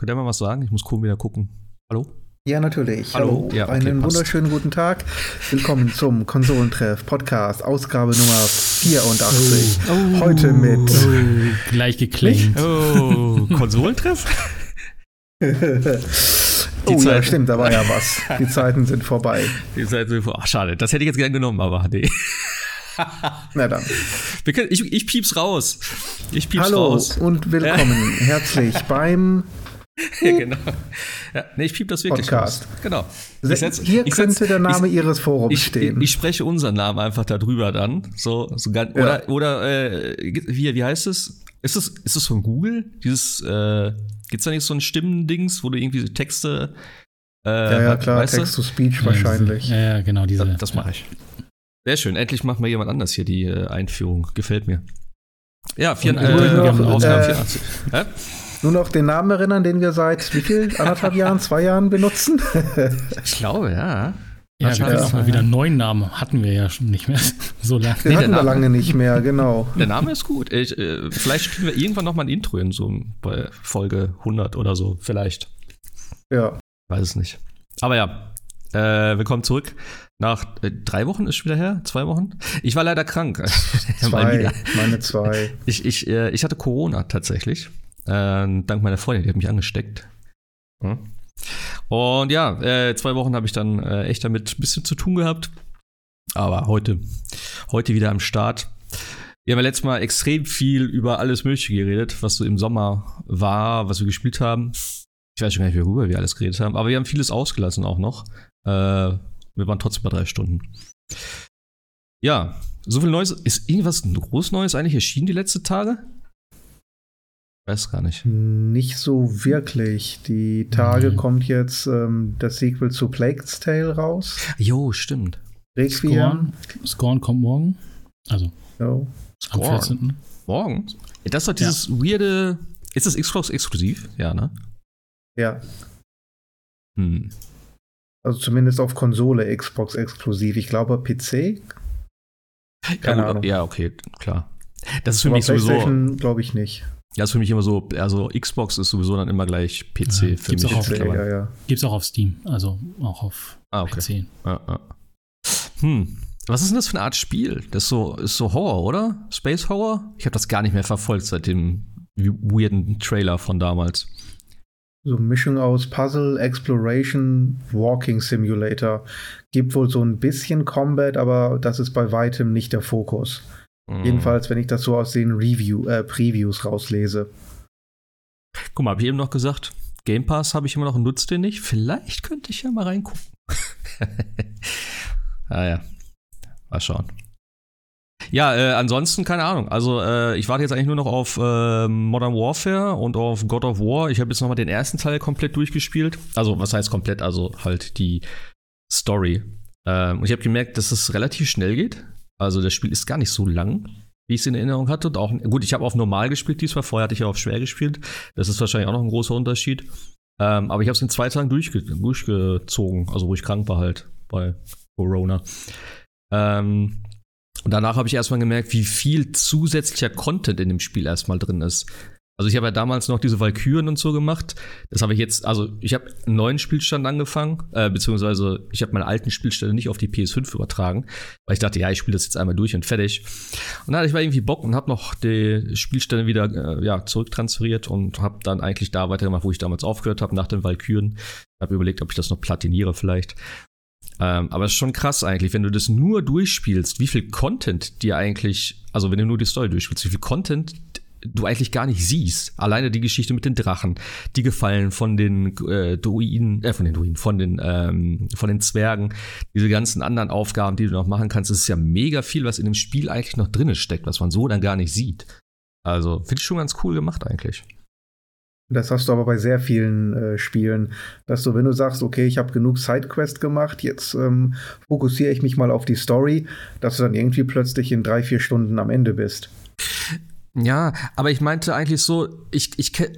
Könnt ihr mal was sagen? Ich muss Kuhn wieder gucken. Hallo? Ja, natürlich. Hallo. Hallo. Ja, okay, Einen passt. wunderschönen guten Tag. Willkommen zum Konsolentreff Podcast, Ausgabe Nummer 84. Oh. Heute mit. Oh, gleich geclaimed. Oh, Konsolentreff? oh ja, Zeiten. stimmt, da war ja was. Die Zeiten sind vorbei. Ihr seid so, ach, schade. Das hätte ich jetzt gern genommen, aber nee. Na dann. Können, ich, ich pieps raus. Ich pieps Hallo raus. und willkommen herzlich beim Ja, genau. Ja, nee, ich piep das wirklich Podcast. raus. Genau. Setz- Hier ich setz- könnte der Name ich, Ihres Forums ich, stehen. Ich, ich spreche unseren Namen einfach da drüber dann. So, so ganz, Ja. Oder, oder äh, wie, wie heißt es? Ist es, ist es von Google? Dieses, äh, gibt's da nicht so ein Stimmendings, wo du irgendwie so Texte. Äh, ja, ja, klar, weißt du? Text-to-Speech wahrscheinlich. Ja, ja, genau, diese. Das, das mache ich. Sehr schön. Endlich macht mal jemand anders hier die äh, Einführung. Gefällt mir. Ja, vier, Und äh, noch, Ausgabe äh, 84. Nur noch den Namen erinnern, den wir seit wie viel? Anderthalb Jahren, zwei Jahren benutzen? Ich glaube, ja. Ja, wir können jetzt mal wieder einen neuen Namen. Hatten wir ja schon nicht mehr so lange. Den Nee, hatten wir lange nicht mehr, genau. Der Name ist gut. Ich, äh, vielleicht spielen wir irgendwann noch mal ein Intro in so bei Folge 100 oder so. Vielleicht. Ja. Weiß es nicht. Aber ja, äh, willkommen zurück. Nach äh, drei Wochen ist schon wieder her? Zwei Wochen? Ich war leider krank. Zwei, meine zwei. Ich, ich, äh, ich hatte Corona tatsächlich. Äh, dank meiner Freundin, die hat mich angesteckt. Hm. Und ja, äh, zwei Wochen habe ich dann äh, echt damit ein bisschen zu tun gehabt. Aber heute, heute wieder am Start. Wir haben ja letztes Mal extrem viel über alles Mögliche geredet, was so im Sommer war, was wir gespielt haben. Ich weiß schon gar nicht, worüber wir alles geredet haben, aber wir haben vieles ausgelassen auch noch. Äh, wir waren trotzdem bei drei Stunden. Ja, so viel Neues. Ist irgendwas groß Neues eigentlich erschienen die letzten Tage? Weiß gar nicht. Nicht so wirklich. Die Tage Mhm. kommt jetzt ähm, das Sequel zu Plague's Tale raus. Jo, stimmt. Requiem. Scorn, Scorn kommt morgen. Also Jo. am Scorn. 14. Morgen? Das ist doch dieses weirde. Ist das Xbox exklusiv? Ja, ne? Ja. Hm. Also zumindest auf Konsole Xbox exklusiv. Ich glaube PC. Keine ja, gut, Ahnung. ja, okay, klar. Das ist für Aber mich sowieso. Glaube ich nicht. Ja, ist für mich immer so. Also, Xbox ist sowieso dann immer gleich PC Ja, für gibt's mich. auch auf- ja, ja. Gibt's auch auf Steam. Also auch auf Ah, okay. PC. Ja, ja. Hm. Was ist denn das für eine Art Spiel? Das ist so, ist so Horror, oder? Space Horror? Ich habe das gar nicht mehr verfolgt seit dem weirden Trailer von damals. So eine Mischung aus Puzzle, Exploration, Walking Simulator. Gibt wohl so ein bisschen Combat, aber das ist bei weitem nicht der Fokus. Hm. Jedenfalls, wenn ich das so aus den Review, äh, Previews rauslese. Guck mal, hab ich eben noch gesagt, Game Pass habe ich immer noch und nutze den nicht. Vielleicht könnte ich ja mal reingucken. ah ja, mal schauen. Ja, äh, ansonsten keine Ahnung. Also äh, ich warte jetzt eigentlich nur noch auf äh, Modern Warfare und auf God of War. Ich habe jetzt noch mal den ersten Teil komplett durchgespielt. Also was heißt komplett? Also halt die Story. Ähm, und ich habe gemerkt, dass es relativ schnell geht. Also das Spiel ist gar nicht so lang, wie ich es in Erinnerung hatte. Und auch gut, ich habe auf normal gespielt diesmal. Vorher hatte ich ja auf schwer gespielt. Das ist wahrscheinlich auch noch ein großer Unterschied. Ähm, aber ich habe es in zwei Tagen durchge durchgezogen, also wo ich krank war halt bei Corona. Ähm, und danach habe ich erstmal gemerkt, wie viel zusätzlicher Content in dem Spiel erstmal drin ist. Also ich habe ja damals noch diese Valkyren und so gemacht. Das habe ich jetzt, also ich habe einen neuen Spielstand angefangen, äh, beziehungsweise ich habe meinen alten Spielstand nicht auf die PS5 übertragen, weil ich dachte, ja, ich spiele das jetzt einmal durch und fertig. Und dann hatte ich mal irgendwie Bock und habe noch die Spielstände wieder äh, ja, zurücktransferiert und habe dann eigentlich da weitergemacht, wo ich damals aufgehört habe, nach den Valkyren. Habe überlegt, ob ich das noch platiniere vielleicht. Ähm, aber es ist schon krass eigentlich, wenn du das nur durchspielst, wie viel Content dir eigentlich, also wenn du nur die Story durchspielst, wie viel Content du eigentlich gar nicht siehst. Alleine die Geschichte mit den Drachen, die Gefallen von den äh, Druiden, äh, von den Druiden, von den, ähm, von den Zwergen, diese ganzen anderen Aufgaben, die du noch machen kannst, das ist ja mega viel, was in dem Spiel eigentlich noch drin steckt, was man so dann gar nicht sieht. Also, finde ich schon ganz cool gemacht eigentlich. Das hast du aber bei sehr vielen äh, Spielen, dass du, wenn du sagst, okay, ich habe genug Sidequest gemacht, jetzt ähm, fokussiere ich mich mal auf die Story, dass du dann irgendwie plötzlich in drei, vier Stunden am Ende bist. Ja, aber ich meinte eigentlich so, ich, ich kenne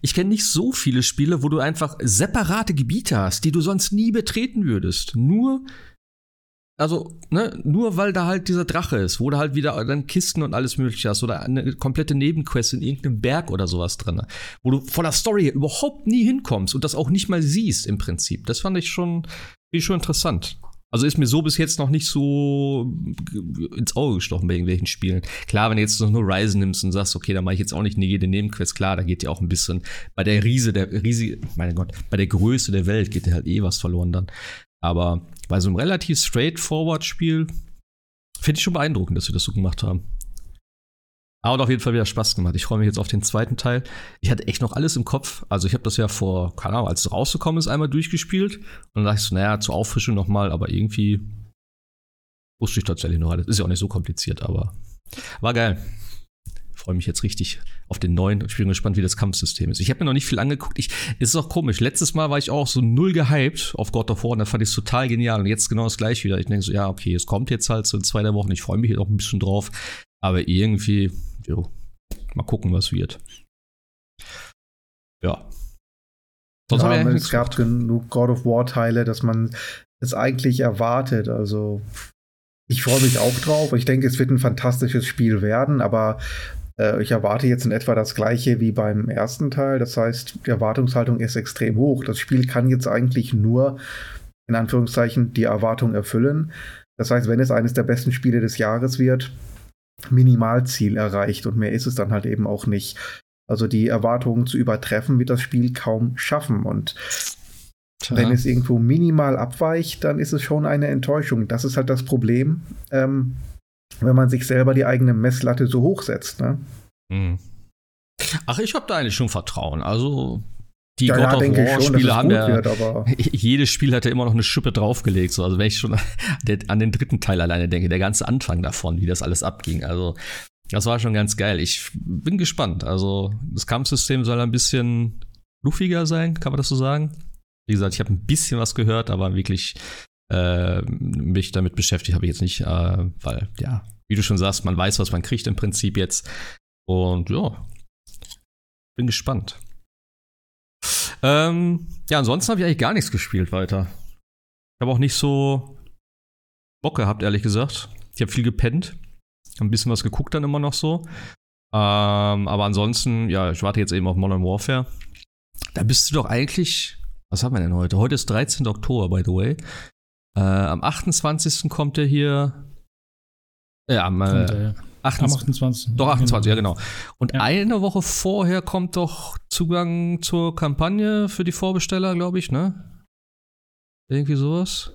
ich kenn nicht so viele Spiele, wo du einfach separate Gebiete hast, die du sonst nie betreten würdest. Nur also, ne, nur weil da halt dieser Drache ist, wo du halt wieder dann Kisten und alles mögliche hast oder eine komplette Nebenquest in irgendeinem Berg oder sowas drin, wo du von der Story überhaupt nie hinkommst und das auch nicht mal siehst im Prinzip. Das fand ich schon, schon interessant. Also ist mir so bis jetzt noch nicht so ins Auge gestochen bei irgendwelchen Spielen. Klar, wenn du jetzt nur Ryzen nimmst und sagst, okay, dann mache ich jetzt auch nicht jede Nebenquest, klar, da geht ja auch ein bisschen bei der Riese, der Riese, mein Gott, bei der Größe der Welt geht ja halt eh was verloren dann. Aber bei so einem relativ straightforward Spiel finde ich schon beeindruckend, dass sie das so gemacht haben. Aber auf jeden Fall wieder Spaß gemacht. Ich freue mich jetzt auf den zweiten Teil. Ich hatte echt noch alles im Kopf. Also ich habe das ja vor, keine Ahnung, als es rausgekommen ist, einmal durchgespielt. Und dann dachte ich so, naja, zur Auffrischung nochmal, aber irgendwie wusste ich tatsächlich noch alles. Ist ja auch nicht so kompliziert, aber war geil freue mich jetzt richtig auf den neuen. Ich bin gespannt, wie das Kampfsystem ist. Ich habe mir noch nicht viel angeguckt. Ich, es ist auch komisch. Letztes Mal war ich auch so null gehypt auf God of War und da fand ich es total genial. Und jetzt genau das gleiche wieder. Ich denke so, ja, okay, es kommt jetzt halt so in zwei, drei Wochen. Ich freue mich jetzt auch ein bisschen drauf. Aber irgendwie, jo, mal gucken, was wird. Ja. Sonst ja, es gab genug God of War Teile, dass man es eigentlich erwartet. Also ich freue mich auch drauf. Ich denke, es wird ein fantastisches Spiel werden, aber äh, ich erwarte jetzt in etwa das gleiche wie beim ersten Teil. Das heißt, die Erwartungshaltung ist extrem hoch. Das Spiel kann jetzt eigentlich nur, in Anführungszeichen, die Erwartung erfüllen. Das heißt, wenn es eines der besten Spiele des Jahres wird, Minimalziel erreicht und mehr ist es dann halt eben auch nicht. Also die Erwartungen zu übertreffen, wird das Spiel kaum schaffen. Und Tja. wenn es irgendwo minimal abweicht, dann ist es schon eine Enttäuschung. Das ist halt das Problem. Ähm, wenn man sich selber die eigene Messlatte so hoch setzt. Ne? Hm. Ach, ich habe da eigentlich schon Vertrauen. Also die ja, God ja, of War Spiele haben ja, wird, jedes Spiel hat ja immer noch eine Schippe draufgelegt. So. Also wenn ich schon an den dritten Teil alleine denke, der ganze Anfang davon, wie das alles abging. Also das war schon ganz geil. Ich bin gespannt. Also das Kampfsystem soll ein bisschen fluffiger sein, kann man das so sagen? Wie gesagt, ich habe ein bisschen was gehört, aber wirklich äh, mich damit beschäftigt habe ich jetzt nicht, äh, weil, ja, wie du schon sagst, man weiß, was man kriegt im Prinzip jetzt. Und ja, bin gespannt. Ähm, ja, ansonsten habe ich eigentlich gar nichts gespielt weiter. Ich habe auch nicht so Bock gehabt, ehrlich gesagt. Ich habe viel gepennt. Ein bisschen was geguckt dann immer noch so. Ähm, aber ansonsten, ja, ich warte jetzt eben auf Modern Warfare. Da bist du doch eigentlich. Was haben wir denn heute? Heute ist 13. Oktober, by the way. Äh, am 28. kommt er hier. Ja, am, äh, er, ja. 28, am 28. Doch, 28, ja, genau. Und ja. eine Woche vorher kommt doch Zugang zur Kampagne für die Vorbesteller, glaube ich, ne? Irgendwie sowas.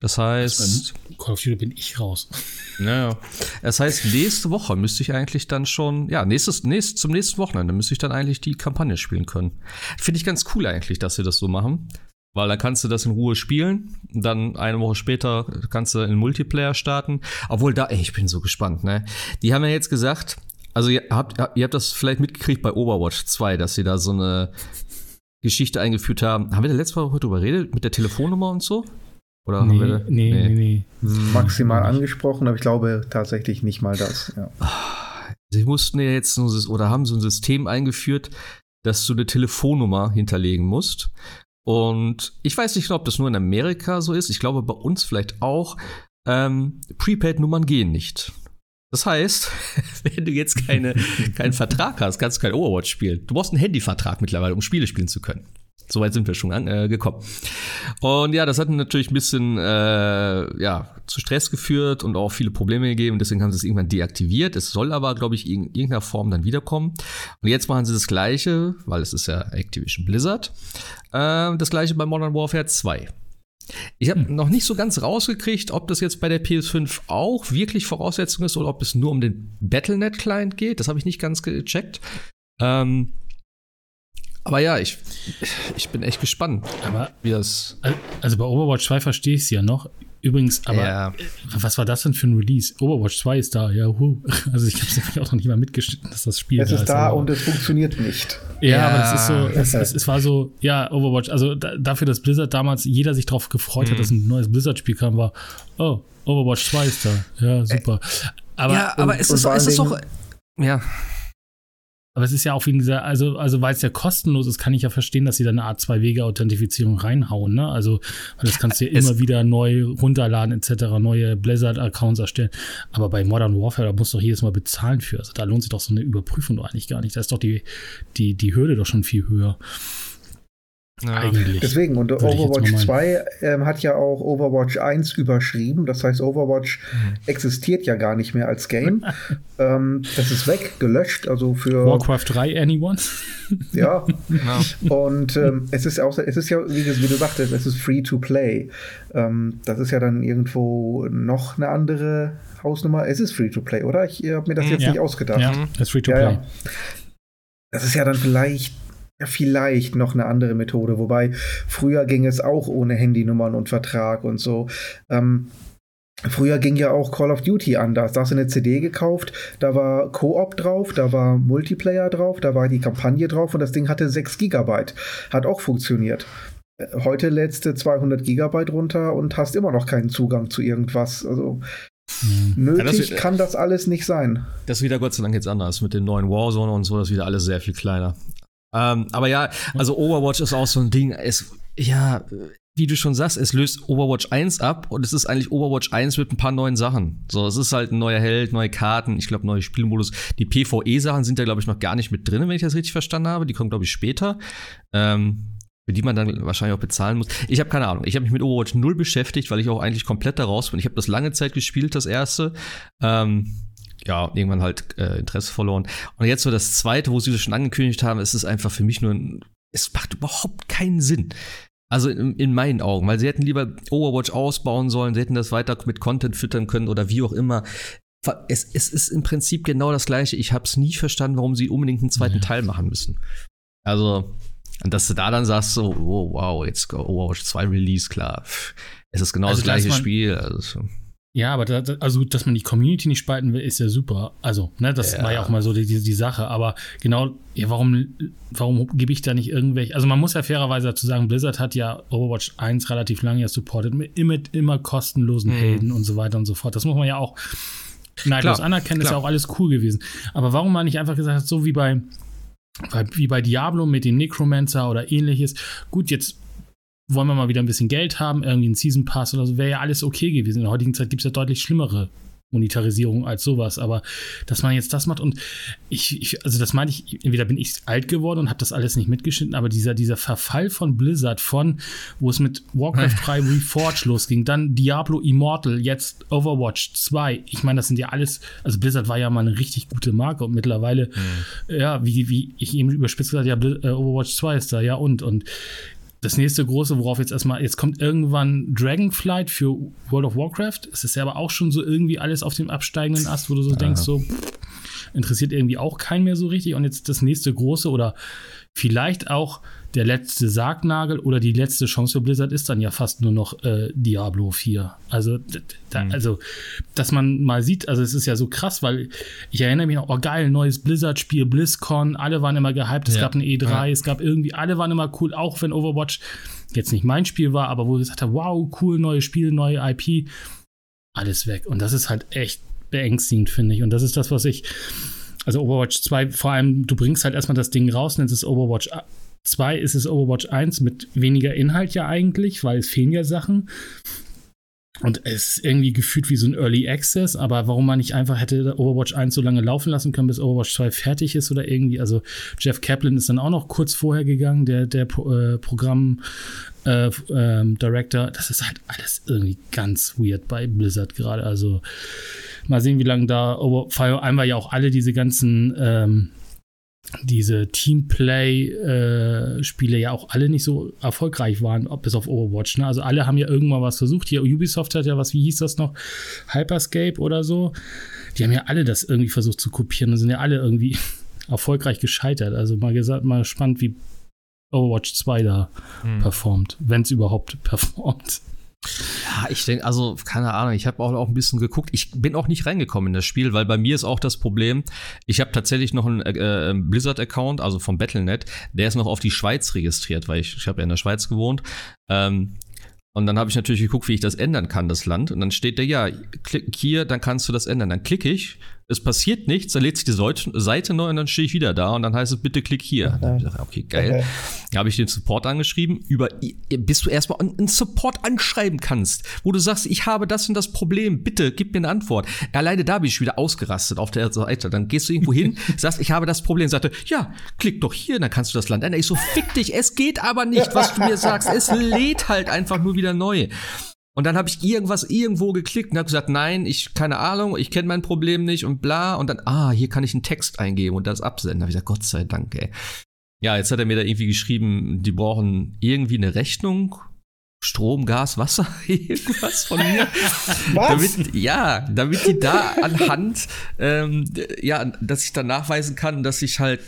Das heißt. Call of Duty bin ich raus. Naja. Das heißt, nächste Woche müsste ich eigentlich dann schon, ja, nächstes, nächst, zum nächsten Wochenende müsste ich dann eigentlich die Kampagne spielen können. Finde ich ganz cool eigentlich, dass sie das so machen. Weil dann kannst du das in Ruhe spielen. Dann eine Woche später kannst du in Multiplayer starten. Obwohl da, ey, ich bin so gespannt, ne? Die haben ja jetzt gesagt, also ihr habt, ihr habt das vielleicht mitgekriegt bei Overwatch 2, dass sie da so eine Geschichte eingeführt haben. Haben wir da letzte Woche drüber geredet? Mit der Telefonnummer und so? Oder nee, wir, nee, nee, nee, Maximal angesprochen, aber ich glaube tatsächlich nicht mal das. Ja. Sie mussten ja jetzt oder haben so ein System eingeführt, dass du eine Telefonnummer hinterlegen musst. Und ich weiß nicht, ob das nur in Amerika so ist. Ich glaube, bei uns vielleicht auch. Ähm, Prepaid-Nummern gehen nicht. Das heißt, wenn du jetzt keine, keinen Vertrag hast, kannst du kein Overwatch spielen. Du brauchst einen Handyvertrag mittlerweile, um Spiele spielen zu können. Soweit sind wir schon angekommen. Äh, und ja, das hat natürlich ein bisschen äh, ja, zu Stress geführt und auch viele Probleme gegeben. Deswegen haben sie es irgendwann deaktiviert. Es soll aber, glaube ich, in irgendeiner Form dann wiederkommen. Und jetzt machen sie das Gleiche, weil es ist ja Activision Blizzard. Äh, das Gleiche bei Modern Warfare 2. Ich habe hm. noch nicht so ganz rausgekriegt, ob das jetzt bei der PS5 auch wirklich Voraussetzung ist oder ob es nur um den Battlenet-Client geht. Das habe ich nicht ganz gecheckt. Ähm, aber ja, ich, ich bin echt gespannt, aber, wie das. Also bei Overwatch 2 verstehe ich es ja noch. Übrigens, aber ja. was war das denn für ein Release? Overwatch 2 ist da, ja. Hu. Also ich habe es auch noch nicht mal mitgeschnitten, dass das Spiel es da ist. Es ist da und es funktioniert nicht. Ja, ja. aber es ist so, es, es, es, war so, ja, Overwatch, also da, dafür, dass Blizzard damals jeder sich drauf gefreut mhm. hat, dass ein neues Blizzard-Spiel kam, war, oh, Overwatch 2 ist da. Ja, super. Aber, ja, aber und, es, ist, es ist doch, ja. Aber es ist ja auch wegen dieser, also, also weil es ja kostenlos ist, kann ich ja verstehen, dass sie da eine Art Zwei-Wege-Authentifizierung reinhauen, ne? Also, weil das kannst du ja es immer wieder neu runterladen, etc., neue Blizzard-Accounts erstellen. Aber bei Modern Warfare, da musst du doch jedes Mal bezahlen für. Also da lohnt sich doch so eine Überprüfung doch eigentlich gar nicht. Da ist doch die, die, die Hürde doch schon viel höher. Ja. Eigentlich. Deswegen, und Overwatch 2 ähm, hat ja auch Overwatch 1 überschrieben. Das heißt, Overwatch mhm. existiert ja gar nicht mehr als Game. ähm, das ist weg, gelöscht. Also für. Warcraft 3, anyone? ja. ja. Und ähm, es ist auch, es ist ja, wie, wie, du sagtest, es ist free to play. Ähm, das ist ja dann irgendwo noch eine andere Hausnummer. Es ist free to play, oder? Ich habe mir das mhm. jetzt ja. nicht ausgedacht. Ja, es ist free to play. Das ist ja dann vielleicht ja, vielleicht noch eine andere Methode, wobei früher ging es auch ohne Handynummern und Vertrag und so. Ähm, Früher ging ja auch Call of Duty anders. Da hast du eine CD gekauft, da war Koop drauf, da war Multiplayer drauf, da war die Kampagne drauf und das Ding hatte 6 Gigabyte. Hat auch funktioniert. Heute lädst du 200 Gigabyte runter und hast immer noch keinen Zugang zu irgendwas. Also hm. nötig ja, das, kann das alles nicht sein. Das ist wieder Gott sei Dank jetzt anders. Mit den neuen Warzone und so, das ist wieder alles sehr viel kleiner. Ähm, aber ja, also Overwatch ist auch so ein Ding. Es, ja, wie du schon sagst, es löst Overwatch 1 ab und es ist eigentlich Overwatch 1 mit ein paar neuen Sachen. So, es ist halt ein neuer Held, neue Karten, ich glaube, neue Spielmodus. Die PvE-Sachen sind da, glaube ich, noch gar nicht mit drin, wenn ich das richtig verstanden habe. Die kommen, glaube ich, später. Ähm, für die man dann wahrscheinlich auch bezahlen muss. Ich habe keine Ahnung. Ich habe mich mit Overwatch 0 beschäftigt, weil ich auch eigentlich komplett da raus bin. Ich habe das lange Zeit gespielt, das erste. Ähm, ja, irgendwann halt äh, Interesse verloren. Und jetzt so das zweite, wo sie das schon angekündigt haben, ist es einfach für mich nur ein, es macht überhaupt keinen Sinn. Also in, in, meinen Augen, weil sie hätten lieber Overwatch ausbauen sollen, sie hätten das weiter mit Content füttern können oder wie auch immer. Es, es ist im Prinzip genau das gleiche. Ich habe es nie verstanden, warum sie unbedingt einen zweiten ja. Teil machen müssen. Also, dass du da dann sagst, so, oh, wow, jetzt Overwatch 2 Release, klar. Es ist genau also, das gleiche Spiel. Also. Ja, aber da, also, dass man die Community nicht spalten will, ist ja super. Also, ne, das ja. war ja auch mal so die, die, die Sache. Aber genau, ja, warum, warum gebe ich da nicht irgendwelche. Also, man muss ja fairerweise dazu sagen, Blizzard hat ja Overwatch 1 relativ lange ja supportet, mit immer, immer kostenlosen mhm. Helden und so weiter und so fort. Das muss man ja auch neidlos anerkennen, klar. ist ja auch alles cool gewesen. Aber warum man nicht einfach gesagt hat, so wie bei, wie bei Diablo mit dem Necromancer oder ähnliches, gut, jetzt wollen wir mal wieder ein bisschen Geld haben, irgendwie einen Season Pass oder so, wäre ja alles okay gewesen. In der heutigen Zeit gibt es ja deutlich schlimmere Monetarisierung als sowas, aber dass man jetzt das macht und ich, ich also das meine ich, entweder bin ich alt geworden und habe das alles nicht mitgeschnitten, aber dieser, dieser Verfall von Blizzard von, wo es mit Warcraft 3 Reforged losging, dann Diablo Immortal, jetzt Overwatch 2, ich meine, das sind ja alles, also Blizzard war ja mal eine richtig gute Marke und mittlerweile, mhm. ja, wie, wie ich eben überspitzt gesagt, ja, äh, Overwatch 2 ist da, ja und, und das nächste große, worauf jetzt erstmal, jetzt kommt irgendwann Dragonflight für World of Warcraft. Es ist ja aber auch schon so irgendwie alles auf dem absteigenden Ast, wo du so ja. denkst, so interessiert irgendwie auch keinen mehr so richtig. Und jetzt das nächste große oder vielleicht auch der letzte Sargnagel oder die letzte Chance für Blizzard ist dann ja fast nur noch äh, Diablo 4. Also, da, mhm. also, dass man mal sieht, also es ist ja so krass, weil ich erinnere mich noch, oh geil, neues Blizzard-Spiel, BlizzCon, alle waren immer gehypt, es ja. gab ein E3, ja. es gab irgendwie, alle waren immer cool, auch wenn Overwatch jetzt nicht mein Spiel war, aber wo ich gesagt habe, wow, cool, neues Spiel, neue IP, alles weg. Und das ist halt echt beängstigend, finde ich. Und das ist das, was ich, also Overwatch 2, vor allem, du bringst halt erstmal das Ding raus, nennst es Overwatch 2 ist es Overwatch 1 mit weniger Inhalt ja eigentlich, weil es fehlen ja Sachen. Und es ist irgendwie gefühlt wie so ein Early Access, aber warum man nicht einfach hätte Overwatch 1 so lange laufen lassen können, bis Overwatch 2 fertig ist oder irgendwie. Also Jeff Kaplan ist dann auch noch kurz vorher gegangen, der, der äh, Programm äh, ähm, Director. Das ist halt alles irgendwie ganz weird bei Blizzard gerade. Also mal sehen, wie lange da Over Fire einmal ja auch alle diese ganzen ähm, diese Teamplay-Spiele äh, ja auch alle nicht so erfolgreich waren, bis auf Overwatch. Ne? Also alle haben ja irgendwann was versucht. Hier Ubisoft hat ja was, wie hieß das noch? Hyperscape oder so. Die haben ja alle das irgendwie versucht zu kopieren und sind ja alle irgendwie erfolgreich gescheitert. Also mal gesagt, mal spannend, wie Overwatch 2 da hm. performt, wenn es überhaupt performt. Ja, ich denke, also keine Ahnung, ich habe auch, auch ein bisschen geguckt. Ich bin auch nicht reingekommen in das Spiel, weil bei mir ist auch das Problem, ich habe tatsächlich noch einen äh, Blizzard-Account, also vom Battlenet, der ist noch auf die Schweiz registriert, weil ich, ich habe ja in der Schweiz gewohnt. Ähm, und dann habe ich natürlich geguckt, wie ich das ändern kann, das Land. Und dann steht da, ja, klick hier, dann kannst du das ändern. Dann klicke ich es passiert nichts, dann lädt sich die Seite neu und dann stehe ich wieder da und dann heißt es, bitte klick hier. Dann ich gesagt, okay, geil. Okay. Da habe ich den Support angeschrieben, über, bis du erstmal einen Support anschreiben kannst, wo du sagst, ich habe das und das Problem, bitte gib mir eine Antwort. Alleine da bin ich wieder ausgerastet auf der Seite. Dann gehst du irgendwo hin, sagst, ich habe das Problem, sagte, ja, klick doch hier, dann kannst du das Land ändern. Ich so, fick dich, es geht aber nicht, was du mir sagst. Es lädt halt einfach nur wieder neu. Und dann habe ich irgendwas irgendwo geklickt und habe gesagt, nein, ich keine Ahnung, ich kenne mein Problem nicht und bla. Und dann, ah, hier kann ich einen Text eingeben und das absenden. Da habe ich gesagt, Gott sei Dank, ey. Ja, jetzt hat er mir da irgendwie geschrieben, die brauchen irgendwie eine Rechnung. Strom, Gas, Wasser, irgendwas von mir. Was? Damit, ja, damit die da anhand, ähm, ja, dass ich dann nachweisen kann, dass ich halt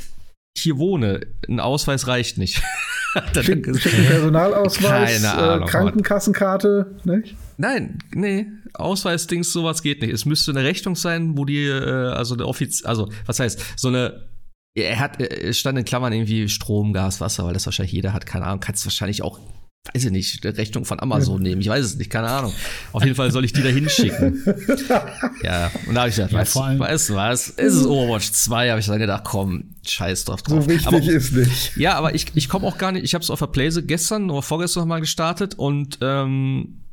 hier wohne. Ein Ausweis reicht nicht. Schick, Personalausweis, Ahnung, äh, Krankenkassenkarte, nicht? Nein, nee, Ausweisdings, sowas geht nicht. Es müsste eine Rechnung sein, wo die, äh, also eine Offiz also, was heißt, so eine er hat, es stand in Klammern irgendwie Strom, Gas, Wasser, weil das wahrscheinlich jeder hat, keine Ahnung, kannst wahrscheinlich auch weiß ich nicht, eine Rechnung von Amazon nehmen. Ich weiß es nicht, keine Ahnung. Auf jeden Fall soll ich die da hinschicken. ja, und da habe ich gesagt, ja, weißt, weißt du was, ist es Overwatch 2, habe ich dann gedacht, komm, scheiß drauf drauf. So wichtig aber, ist nicht. Ja, aber ich, ich komme auch gar nicht, ich habe es auf der Playse gestern oder vorgestern noch mal gestartet und ähm,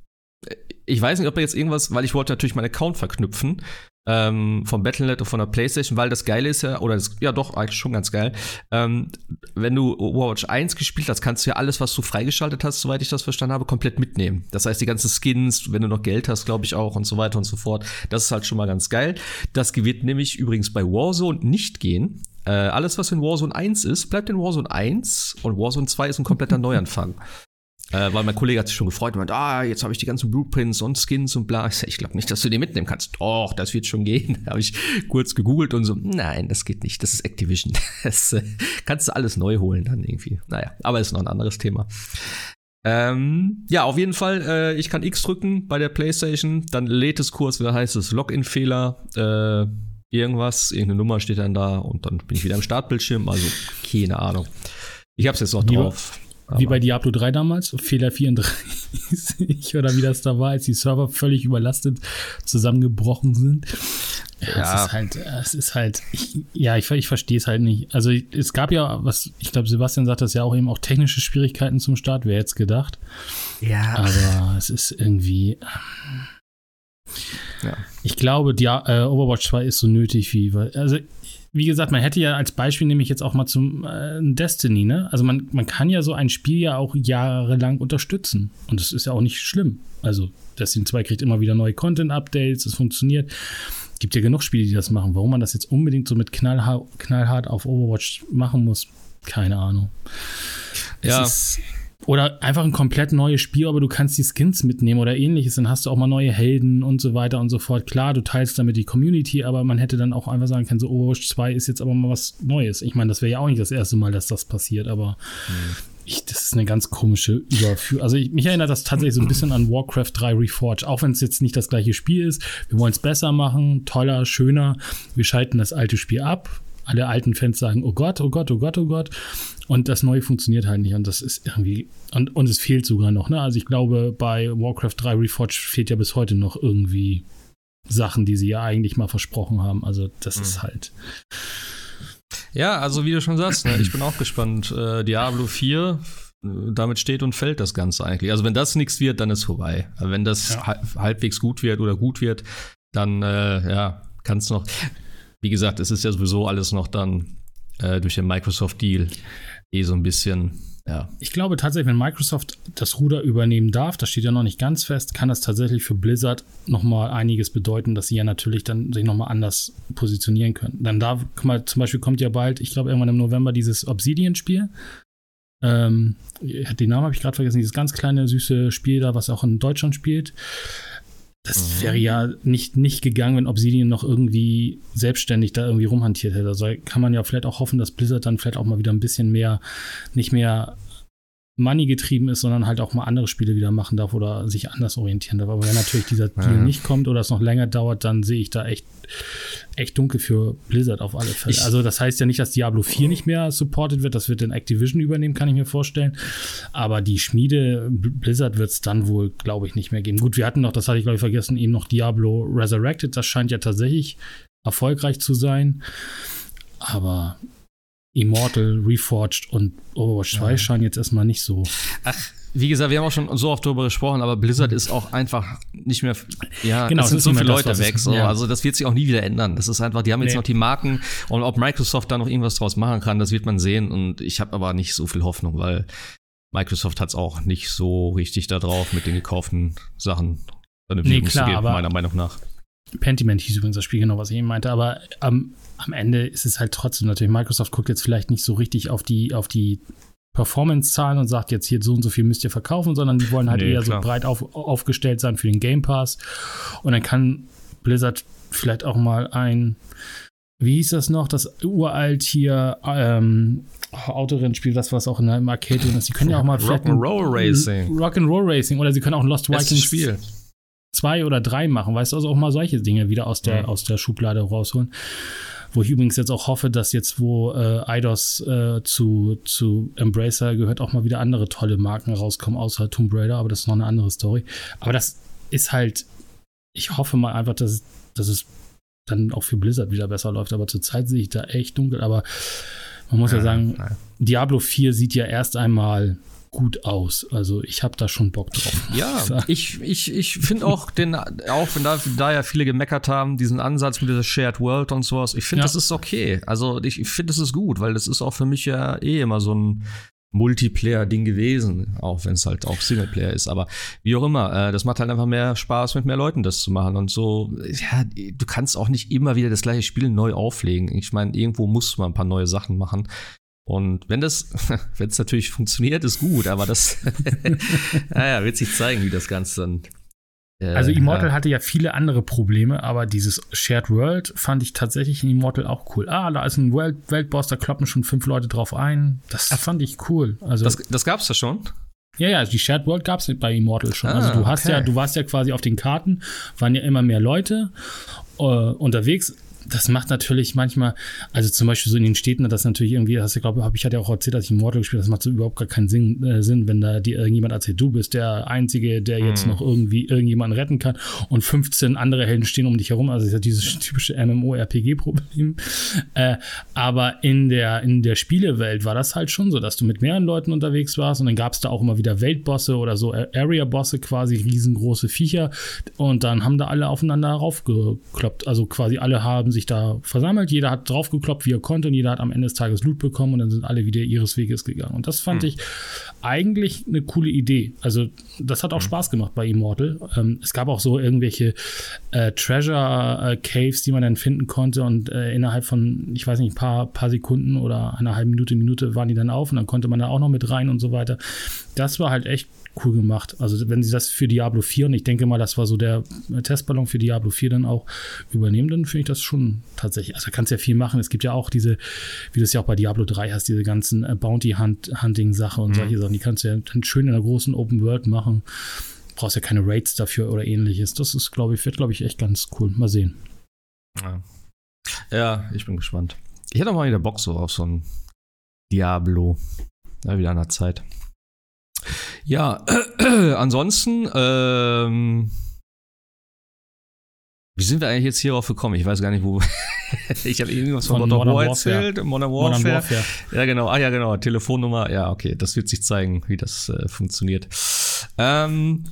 ich weiß nicht, ob er jetzt irgendwas, weil ich wollte natürlich meinen Account verknüpfen ähm, vom Battle.net und von der Playstation, weil das Geile ist ja, oder das, ja doch, eigentlich schon ganz geil, ähm, wenn du Overwatch 1 gespielt hast, kannst du ja alles, was du freigeschaltet hast, soweit ich das verstanden habe, komplett mitnehmen. Das heißt, die ganzen Skins, wenn du noch Geld hast, glaube ich auch und so weiter und so fort. Das ist halt schon mal ganz geil. Das wird nämlich übrigens bei Warzone nicht gehen. Äh, alles, was in Warzone 1 ist, bleibt in Warzone 1 und Warzone 2 ist ein kompletter Neuanfang. Äh, weil mein Kollege hat sich schon gefreut und meint, ah, jetzt habe ich die ganzen Blueprints und Skins und bla. Ich, ich glaube nicht, dass du die mitnehmen kannst. Doch, das wird schon gehen. Da habe ich kurz gegoogelt und so, nein, das geht nicht. Das ist Activision. Das äh, kannst du alles neu holen dann irgendwie. Naja, aber ist noch ein anderes Thema. Ähm, ja, auf jeden Fall, äh, ich kann X drücken bei der PlayStation, dann lädt es kurz, wie heißt es, Login-Fehler, äh, irgendwas, irgendeine Nummer steht dann da und dann bin ich wieder am Startbildschirm, also keine Ahnung. Ich habe es jetzt noch drauf. Wie bei Diablo 3 damals, Fehler 34 oder wie das da war, als die Server völlig überlastet zusammengebrochen sind. Ja, ja. Es ist halt, es ist halt, ich, ja, ich, ich verstehe es halt nicht. Also es gab ja, was, ich glaube, Sebastian sagt das ja auch eben auch technische Schwierigkeiten zum Start, wer jetzt gedacht. Ja. Aber es ist irgendwie. Ja. Ich glaube, die, äh, Overwatch 2 ist so nötig wie, also wie gesagt, man hätte ja als Beispiel nämlich jetzt auch mal zum äh, Destiny, ne? Also man, man kann ja so ein Spiel ja auch jahrelang unterstützen. Und das ist ja auch nicht schlimm. Also Destiny 2 kriegt immer wieder neue Content-Updates, es funktioniert. Gibt ja genug Spiele, die das machen. Warum man das jetzt unbedingt so mit knallhart, knallhart auf Overwatch machen muss, keine Ahnung. Ja. Es ist, oder einfach ein komplett neues Spiel, aber du kannst die Skins mitnehmen oder ähnliches, dann hast du auch mal neue Helden und so weiter und so fort. Klar, du teilst damit die Community, aber man hätte dann auch einfach sagen können, so Overwatch 2 ist jetzt aber mal was Neues. Ich meine, das wäre ja auch nicht das erste Mal, dass das passiert, aber mhm. ich, das ist eine ganz komische Überführung. Also ich, mich erinnert das tatsächlich so ein bisschen an Warcraft 3 Reforged, auch wenn es jetzt nicht das gleiche Spiel ist. Wir wollen es besser machen, toller, schöner. Wir schalten das alte Spiel ab. Alle alten Fans sagen, oh Gott, oh Gott, oh Gott, oh Gott. Und das Neue funktioniert halt nicht. Und das ist irgendwie. Und, und es fehlt sogar noch. Ne? Also ich glaube, bei Warcraft 3 Reforged fehlt ja bis heute noch irgendwie Sachen, die sie ja eigentlich mal versprochen haben. Also das mhm. ist halt. Ja, also wie du schon sagst, ne, ich bin auch gespannt. Äh, Diablo 4, äh, damit steht und fällt das Ganze eigentlich. Also wenn das nichts wird, dann ist vorbei. Wenn das ja. halbwegs gut wird oder gut wird, dann äh, ja, kann es noch. Wie gesagt, es ist ja sowieso alles noch dann äh, durch den Microsoft-Deal eh so ein bisschen, ja. Ich glaube tatsächlich, wenn Microsoft das Ruder übernehmen darf, das steht ja noch nicht ganz fest, kann das tatsächlich für Blizzard nochmal einiges bedeuten, dass sie ja natürlich dann sich nochmal anders positionieren können. Dann da, guck mal, zum Beispiel kommt ja bald, ich glaube irgendwann im November dieses Obsidian-Spiel. Ähm, den Namen habe ich gerade vergessen, dieses ganz kleine, süße Spiel da, was auch in Deutschland spielt. Das mhm. wäre ja nicht, nicht gegangen, wenn Obsidian noch irgendwie selbstständig da irgendwie rumhantiert hätte. Also kann man ja vielleicht auch hoffen, dass Blizzard dann vielleicht auch mal wieder ein bisschen mehr, nicht mehr Money getrieben ist, sondern halt auch mal andere Spiele wieder machen darf oder sich anders orientieren darf. Aber wenn natürlich dieser Deal ja. nicht kommt oder es noch länger dauert, dann sehe ich da echt, echt dunkel für Blizzard auf alle Fälle. Ich also das heißt ja nicht, dass Diablo 4 nicht mehr supported wird, das wird dann Activision übernehmen, kann ich mir vorstellen. Aber die Schmiede Blizzard wird es dann wohl, glaube ich, nicht mehr geben. Gut, wir hatten noch, das hatte ich glaube ich vergessen, eben noch Diablo Resurrected, das scheint ja tatsächlich erfolgreich zu sein. Aber Immortal, Reforged und Overwatch 2 ja. scheinen jetzt erstmal nicht so. Ach, wie gesagt, wir haben auch schon so oft darüber gesprochen, aber Blizzard ist auch einfach nicht mehr, ja, genau, es sind so viele Leute das, weg. So. Ja. Also das wird sich auch nie wieder ändern. Das ist einfach, die haben jetzt nee. noch die Marken und ob Microsoft da noch irgendwas draus machen kann, das wird man sehen. Und ich habe aber nicht so viel Hoffnung, weil Microsoft hat es auch nicht so richtig da drauf, mit den gekauften Sachen vernünftig nee, klar, aber meiner Meinung nach. Pentiment hieß übrigens das Spiel genau, was ich eben meinte, aber am, am Ende ist es halt trotzdem natürlich, Microsoft guckt jetzt vielleicht nicht so richtig auf die, auf die Performance-Zahlen und sagt jetzt hier so und so viel müsst ihr verkaufen, sondern die wollen halt nee, eher klar. so breit auf, aufgestellt sein für den Game Pass. Und dann kann Blizzard vielleicht auch mal ein, wie hieß das noch, das uralt hier ähm, Autorennspiel, das was auch in einem Arcade drin ist. Die können ja auch mal Rock'n'Roll Racing. Rock'n'Roll Racing oder sie können auch ein Lost Vikings Spiel. zwei oder drei machen, weißt du, also auch mal solche Dinge wieder aus der, mhm. aus der Schublade rausholen. Wo ich übrigens jetzt auch hoffe, dass jetzt, wo äh, Eidos äh, zu, zu Embracer gehört, auch mal wieder andere tolle Marken rauskommen, außer Tomb Raider, aber das ist noch eine andere Story. Aber das ist halt, ich hoffe mal einfach, dass, dass es dann auch für Blizzard wieder besser läuft. Aber zurzeit sehe ich da echt dunkel. Aber man muss ja, ja sagen, ja. Diablo 4 sieht ja erst einmal gut aus. Also ich habe da schon Bock drauf. Ja, ich, ich, ich finde auch den, auch wenn da, da ja viele gemeckert haben, diesen Ansatz mit dieser Shared World und sowas, ich finde, ja. das ist okay. Also ich, ich finde, das ist gut, weil das ist auch für mich ja eh immer so ein Multiplayer-Ding gewesen, auch wenn es halt auch Singleplayer ist. Aber wie auch immer, äh, das macht halt einfach mehr Spaß, mit mehr Leuten das zu machen. Und so, ja, du kannst auch nicht immer wieder das gleiche Spiel neu auflegen. Ich meine, irgendwo muss man ein paar neue Sachen machen. Und wenn das, wenn es natürlich funktioniert, ist gut, aber das, naja, wird sich zeigen, wie das Ganze dann. Äh, also Immortal ja. hatte ja viele andere Probleme, aber dieses Shared World fand ich tatsächlich in Immortal auch cool. Ah, da ist ein Welt Weltboss, da kloppen schon fünf Leute drauf ein. Das Ach, fand ich cool. Also das, das gab's ja schon. Ja, ja, die Shared World gab es bei Immortal schon. Also ah, also du hast okay. ja, du warst ja quasi auf den Karten, waren ja immer mehr Leute äh, unterwegs das macht natürlich manchmal, also zum Beispiel so in den Städten, das natürlich irgendwie, das ich glaube, ich hatte ja auch erzählt, dass ich Immortal gespielt das macht so überhaupt gar keinen Sinn, äh, Sinn wenn da dir irgendjemand erzählt, du bist der Einzige, der jetzt mhm. noch irgendwie irgendjemanden retten kann und 15 andere Helden stehen um dich herum. Also ist ja dieses typische MMO-RPG-Problem. Äh, aber in der, in der Spielewelt war das halt schon so, dass du mit mehreren Leuten unterwegs warst und dann gab es da auch immer wieder Weltbosse oder so Area-Bosse, quasi riesengroße Viecher und dann haben da alle aufeinander raufgekloppt. Also quasi alle haben sich sich da versammelt, jeder hat draufgekloppt, wie er konnte und jeder hat am Ende des Tages Loot bekommen und dann sind alle wieder ihres Weges gegangen. Und das fand mhm. ich eigentlich eine coole Idee. Also das hat auch mhm. Spaß gemacht bei Immortal. Ähm, es gab auch so irgendwelche äh, Treasure äh, Caves, die man dann finden konnte und äh, innerhalb von, ich weiß nicht, ein paar, paar Sekunden oder einer halben Minute, Minute waren die dann auf und dann konnte man da auch noch mit rein und so weiter. Das war halt echt cool gemacht. Also wenn sie das für Diablo 4 und ich denke mal, das war so der Testballon für Diablo 4 dann auch übernehmen, dann finde ich das schon tatsächlich. Also kannst ja viel machen. Es gibt ja auch diese, wie du es ja auch bei Diablo 3 hast, diese ganzen äh, Bounty Hunting Sache und mhm. solche Sachen. Die kannst du ja dann schön in einer großen Open World machen. Brauchst ja keine Raids dafür oder ähnliches. Das ist, glaube ich, wird, glaube ich, echt ganz cool. Mal sehen. Ja. ja, ich bin gespannt. Ich hätte auch mal wieder Bock so auf so ein Diablo. Ja, wieder an der Zeit. Ja, äh, ansonsten, ähm, wie sind wir eigentlich jetzt hierauf gekommen? Ich weiß gar nicht, wo. ich habe irgendwas von, von Modern, War erzählt, Modern Warfare. Modern Warfare. Ja, genau. Ah ja, genau. Telefonnummer. Ja, okay. Das wird sich zeigen, wie das äh, funktioniert. Ähm,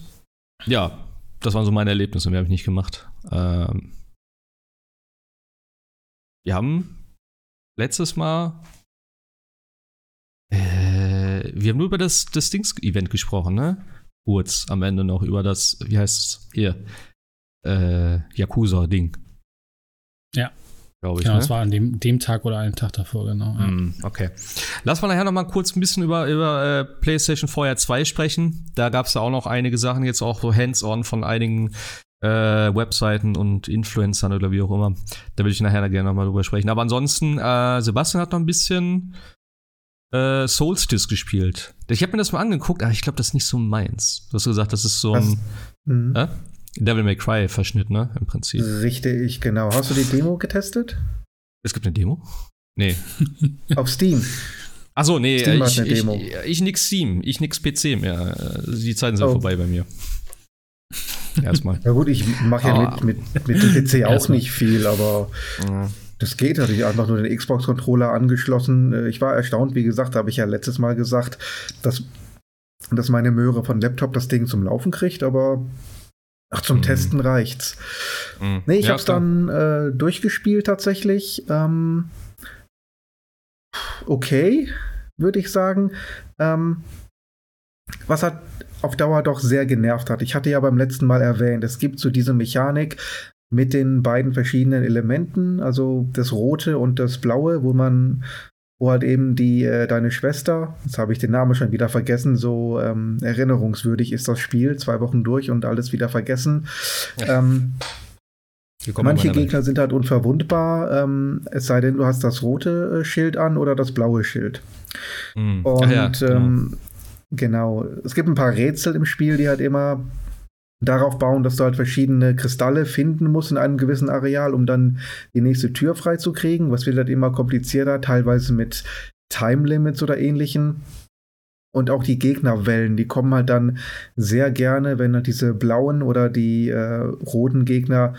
ja, das waren so meine Erlebnisse. Mehr habe ich nicht gemacht. Ähm, wir haben letztes Mal äh, wir haben nur über das, das Dings-Event gesprochen, ne? Kurz am Ende noch über das, wie heißt es hier? Äh, Yakuza-Ding. Ja. Glaube ich. Genau, ne? das war an dem, dem Tag oder einen Tag davor, genau. Mm, okay. Lass mal nachher noch mal kurz ein bisschen über, über äh, PlayStation Vorher 2 sprechen. Da gab es ja auch noch einige Sachen, jetzt auch so hands-on von einigen äh, Webseiten und Influencern oder wie auch immer. Da will ich nachher gerne noch mal drüber sprechen. Aber ansonsten, äh, Sebastian hat noch ein bisschen äh, Solstice gespielt. Ich habe mir das mal angeguckt, aber ich glaube, das ist nicht so meins. Du hast gesagt, das ist so ein mhm. äh? Devil May Cry Verschnitt, ne? Im Prinzip. Richtig, genau. Hast du die Demo getestet? Es gibt eine Demo? Nee. Auf Steam. Achso, nee, Steam ich, ich, ich, ich nix Steam, ich nix PC mehr. Die Zeiten sind oh. vorbei bei mir. Erstmal. Ja gut, ich mache ja mit, mit, mit dem PC auch Erstmal. nicht viel, aber Ja. Das geht. Hatte ich einfach nur den Xbox-Controller angeschlossen. Äh, Ich war erstaunt, wie gesagt, habe ich ja letztes Mal gesagt, dass, dass meine Möhre von Laptop das Ding zum Laufen kriegt, aber ach, zum Mhm. Testen reicht's. Mhm. Nee, ich Ja, hab's klar. dann äh, durchgespielt tatsächlich. Ähm, okay, würde ich sagen. Ähm, was hat auf Dauer doch sehr genervt hat. Ich hatte ja beim letzten Mal erwähnt, es gibt so diese Mechanik mit den beiden verschiedenen Elementen, also das Rote und das Blaue, wo man, wo halt eben die, äh, deine Schwester, jetzt habe ich den Namen schon wieder vergessen, so ähm, erinnerungswürdig ist das Spiel, zwei Wochen durch und alles wieder vergessen. Ähm, Manche Gegner sind halt unverwundbar, ähm, es sei denn, du hast das rote äh, Schild an oder das blaue Schild. Mhm. Und ja, genau. ähm, genau, es gibt ein paar Rätsel im Spiel, die halt immer darauf bauen, dass du halt verschiedene Kristalle finden musst in einem gewissen Areal, um dann die nächste Tür freizukriegen. Was wird halt immer komplizierter, teilweise mit Time Limits oder ähnlichen. Und auch die Gegnerwellen, die kommen halt dann sehr gerne, wenn halt diese blauen oder die äh, roten Gegner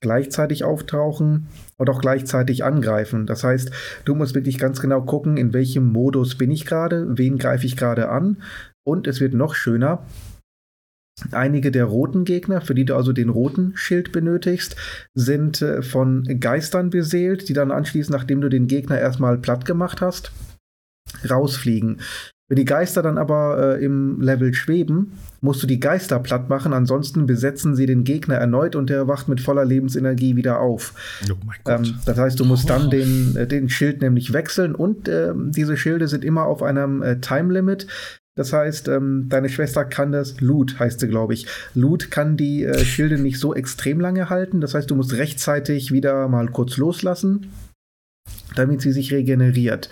gleichzeitig auftauchen und auch gleichzeitig angreifen. Das heißt, du musst wirklich ganz genau gucken, in welchem Modus bin ich gerade, wen greife ich gerade an. Und es wird noch schöner. Einige der roten Gegner, für die du also den roten Schild benötigst, sind äh, von Geistern beseelt, die dann anschließend, nachdem du den Gegner erstmal platt gemacht hast, rausfliegen. Wenn die Geister dann aber äh, im Level schweben, musst du die Geister platt machen, ansonsten besetzen sie den Gegner erneut und der wacht mit voller Lebensenergie wieder auf. Oh. Ähm, das heißt, du musst dann den, äh, den Schild nämlich wechseln und ähm, diese Schilde sind immer auf einem äh, Time Limit. Das heißt, ähm, deine Schwester kann das, Loot heißt sie, glaube ich. Loot kann die äh, Schilde nicht so extrem lange halten. Das heißt, du musst rechtzeitig wieder mal kurz loslassen, damit sie sich regeneriert.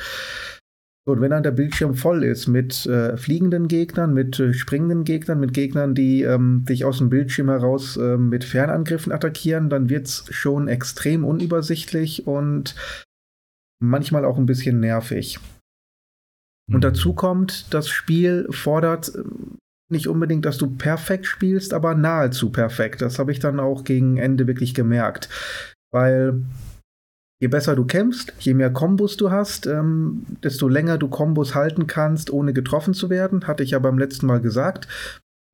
Und wenn dann der Bildschirm voll ist mit äh, fliegenden Gegnern, mit äh, springenden Gegnern, mit Gegnern, die ähm, dich aus dem Bildschirm heraus äh, mit Fernangriffen attackieren, dann wird es schon extrem unübersichtlich und manchmal auch ein bisschen nervig. Mhm. Und dazu kommt, das Spiel fordert äh, nicht unbedingt, dass du perfekt spielst, aber nahezu perfekt. Das habe ich dann auch gegen Ende wirklich gemerkt. Weil je besser du kämpfst, je mehr Kombos du hast, ähm, desto länger du Kombos halten kannst, ohne getroffen zu werden, hatte ich ja beim letzten Mal gesagt,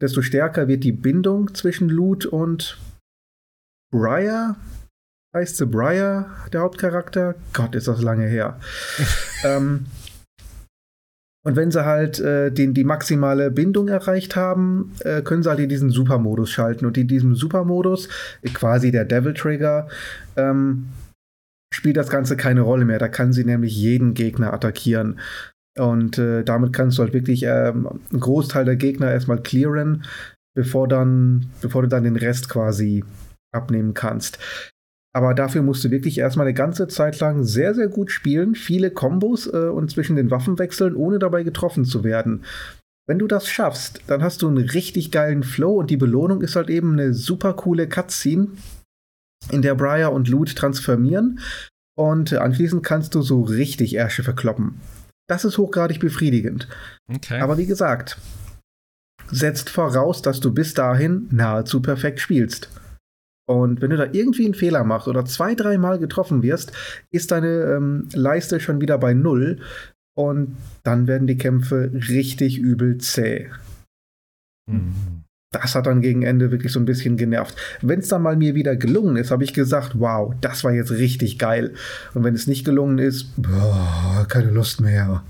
desto stärker wird die Bindung zwischen Loot und Briar. Heißt sie Briar, der Hauptcharakter? Gott, ist das lange her. ähm, und wenn sie halt äh, den, die maximale Bindung erreicht haben, äh, können sie halt in diesen Supermodus schalten. Und in diesem Supermodus, äh, quasi der Devil Trigger, ähm, spielt das Ganze keine Rolle mehr. Da kann sie nämlich jeden Gegner attackieren. Und äh, damit kannst du halt wirklich ähm, einen Großteil der Gegner erstmal clearen, bevor, dann, bevor du dann den Rest quasi abnehmen kannst. Aber dafür musst du wirklich erstmal eine ganze Zeit lang sehr, sehr gut spielen, viele Kombos äh, und zwischen den Waffen wechseln, ohne dabei getroffen zu werden. Wenn du das schaffst, dann hast du einen richtig geilen Flow und die Belohnung ist halt eben eine super coole Cutscene, in der Briar und Loot transformieren und anschließend kannst du so richtig Ärsche verkloppen. Das ist hochgradig befriedigend. Okay. Aber wie gesagt, setzt voraus, dass du bis dahin nahezu perfekt spielst. Und wenn du da irgendwie einen Fehler machst oder zwei, dreimal getroffen wirst, ist deine ähm, Leiste schon wieder bei Null. Und dann werden die Kämpfe richtig übel zäh. Mhm. Das hat dann gegen Ende wirklich so ein bisschen genervt. Wenn es dann mal mir wieder gelungen ist, habe ich gesagt, wow, das war jetzt richtig geil. Und wenn es nicht gelungen ist, boah, keine Lust mehr.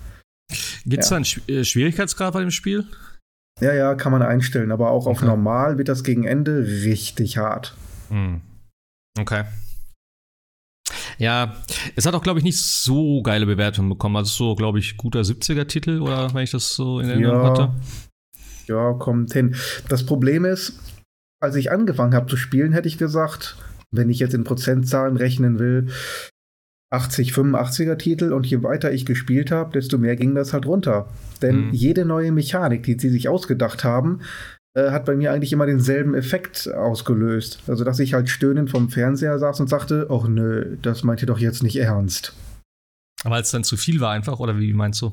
Gibt es Ja. da einen Sch äh, Schwierigkeitsgrad bei dem Spiel? Ja, ja, kann man einstellen, aber auch auf Okay. normal wird das gegen Ende richtig hart. Hm. Okay. Ja, es hat auch, glaube ich, nicht so geile Bewertungen bekommen. Also so, glaube ich, guter 70er-Titel oder wenn ich das so in Erinnerung Ja. hatte. Ja, kommt hin. Das Problem ist, als ich angefangen habe zu spielen, hätte ich gesagt, wenn ich jetzt in Prozentzahlen rechnen will, 80, 85er Titel und je weiter ich gespielt habe, desto mehr ging das halt runter. Denn Mhm. jede neue Mechanik, die sie sich ausgedacht haben, äh, hat bei mir eigentlich immer denselben Effekt ausgelöst. Also, dass ich halt stöhnend vom Fernseher saß und sagte, ach nö, das meint ihr doch jetzt nicht ernst. Aber als es dann zu viel war einfach, oder wie meinst du?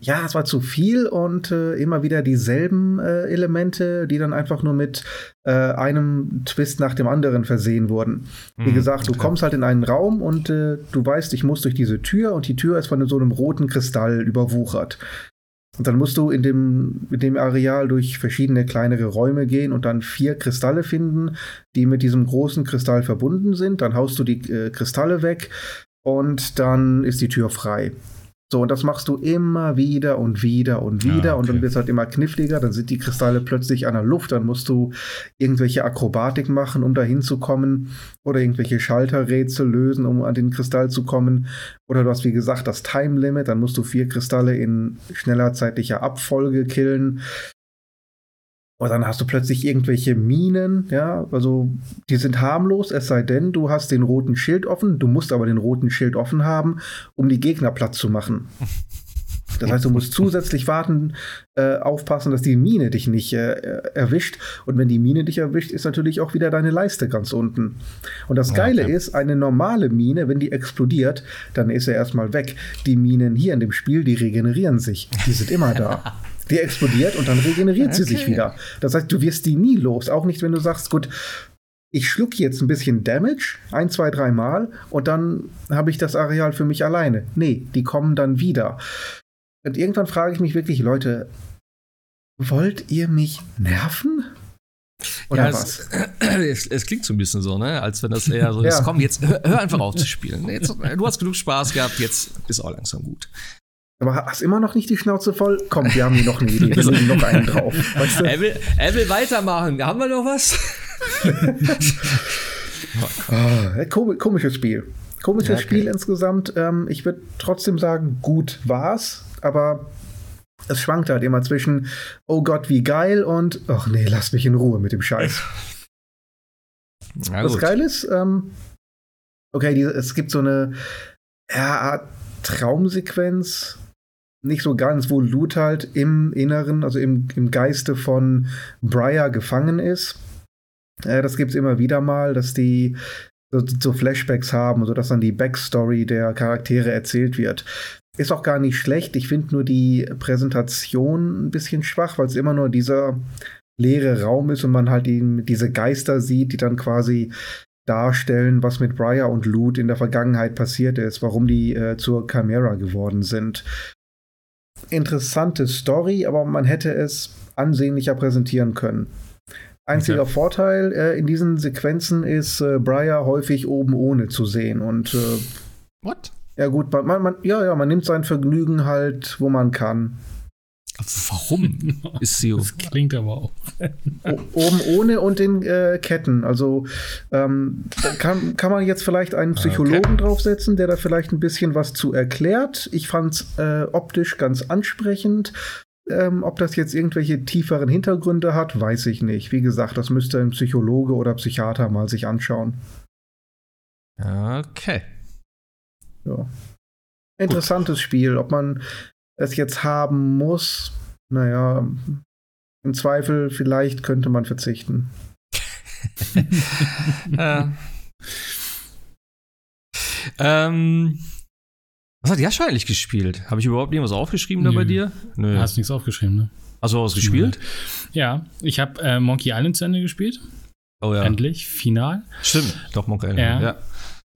Ja, es war zu viel und äh, immer wieder dieselben äh, Elemente, die dann einfach nur mit äh, einem Twist nach dem anderen versehen wurden. Wie Mhm, gesagt, du okay. kommst halt in einen Raum und äh, du weißt, ich muss durch diese Tür und die Tür ist von so einem roten Kristall überwuchert. Und dann musst du in dem, in dem Areal durch verschiedene kleinere Räume gehen und dann vier Kristalle finden, die mit diesem großen Kristall verbunden sind. Dann haust du die äh, Kristalle weg und dann ist die Tür frei. So, und das machst du immer wieder und wieder und wieder Ah, und dann okay. wird es halt immer kniffliger, dann sind die Kristalle plötzlich an der Luft, dann musst du irgendwelche Akrobatik machen, um da hinzukommen oder irgendwelche Schalterrätsel lösen, um an den Kristall zu kommen. Oder du hast, wie gesagt, das Time Limit, dann musst du vier Kristalle in schneller zeitlicher Abfolge killen. Und dann hast du plötzlich irgendwelche Minen, ja, also die sind harmlos, es sei denn, du hast den roten Schild offen, du musst aber den roten Schild offen haben, um die Gegner platt zu machen. Das heißt, du musst zusätzlich warten, äh, aufpassen, dass die Mine dich nicht äh, erwischt. Und wenn die Mine dich erwischt, ist natürlich auch wieder deine Leiste ganz unten. Und das Ja, Geile okay. ist, eine normale Mine, wenn die explodiert, dann ist er erstmal weg. Die Minen hier in dem Spiel, die regenerieren sich. Die sind immer da. Die explodiert und dann regeneriert sie sich Okay. wieder. Das heißt, du wirst die nie los. Auch nicht, wenn du sagst, gut, ich schluck jetzt ein bisschen Damage, ein, zwei, drei Mal, und dann habe ich das Areal für mich alleine. Nee, die kommen dann wieder. Und irgendwann frage ich mich wirklich, Leute, wollt ihr mich nerven? Oder ja, was? Es, es, es klingt so ein bisschen so, ne? Als wenn das eher so ist, Ja. komm, jetzt hör, hör einfach auf zu spielen. Jetzt, du hast genug Spaß gehabt, jetzt ist auch langsam gut. Aber hast immer noch nicht die Schnauze voll? Komm, wir haben hier noch eine Idee. Wir legen noch einen drauf. Weißt du? Er will, er will weitermachen. Haben wir noch was? Ah, kom komisches Spiel. Komisches Ja, okay. Spiel insgesamt. Ähm, ich würde trotzdem sagen, gut war's, aber es schwankt halt immer zwischen, oh Gott, wie geil und, ach nee, lass mich in Ruhe mit dem Scheiß. Was geil ist, ähm, okay, die, es gibt so eine ja, Art Traumsequenz, nicht so ganz, wo Loot halt im Inneren, also im, im Geiste von Briar gefangen ist. Äh, das gibt es immer wieder mal, dass die so, so Flashbacks haben, sodass dann die Backstory der Charaktere erzählt wird. Ist auch gar nicht schlecht. Ich finde nur die Präsentation ein bisschen schwach, weil es immer nur dieser leere Raum ist und man halt die, diese Geister sieht, die dann quasi darstellen, was mit Briar und Loot in der Vergangenheit passiert ist, warum die äh, zur Chimera geworden sind. Interessante Story, aber man hätte es ansehnlicher präsentieren können. Einziger Okay. Vorteil äh, in diesen Sequenzen ist äh, Briar häufig oben ohne zu sehen und äh, What? ja gut, man, man, ja, ja, man nimmt sein Vergnügen halt, wo man kann. Warum ist sie Das klingt aber auch. Oben ohne und in äh, Ketten. Also ähm, da kann, kann man jetzt vielleicht einen Psychologen draufsetzen, der da vielleicht ein bisschen was zu erklärt. Ich fand es äh, optisch ganz ansprechend. Ähm, ob das jetzt irgendwelche tieferen Hintergründe hat, weiß ich nicht. Wie gesagt, das müsste ein Psychologe oder Psychiater mal sich anschauen. Okay. Ja. Interessantes Spiel. Ob man es jetzt haben muss, naja, im Zweifel vielleicht könnte man verzichten. äh. ähm, was hat Jascha eigentlich gespielt? Habe ich überhaupt irgendwas aufgeschrieben da Nö. bei dir? Nö. Du hast nichts aufgeschrieben, ne? Hast du was gespielt? Ja, ich habe äh, Monkey Island zu Ende gespielt. Oh ja. Endlich, final. Stimmt. Doch, Monkey Island. Ja. Ja.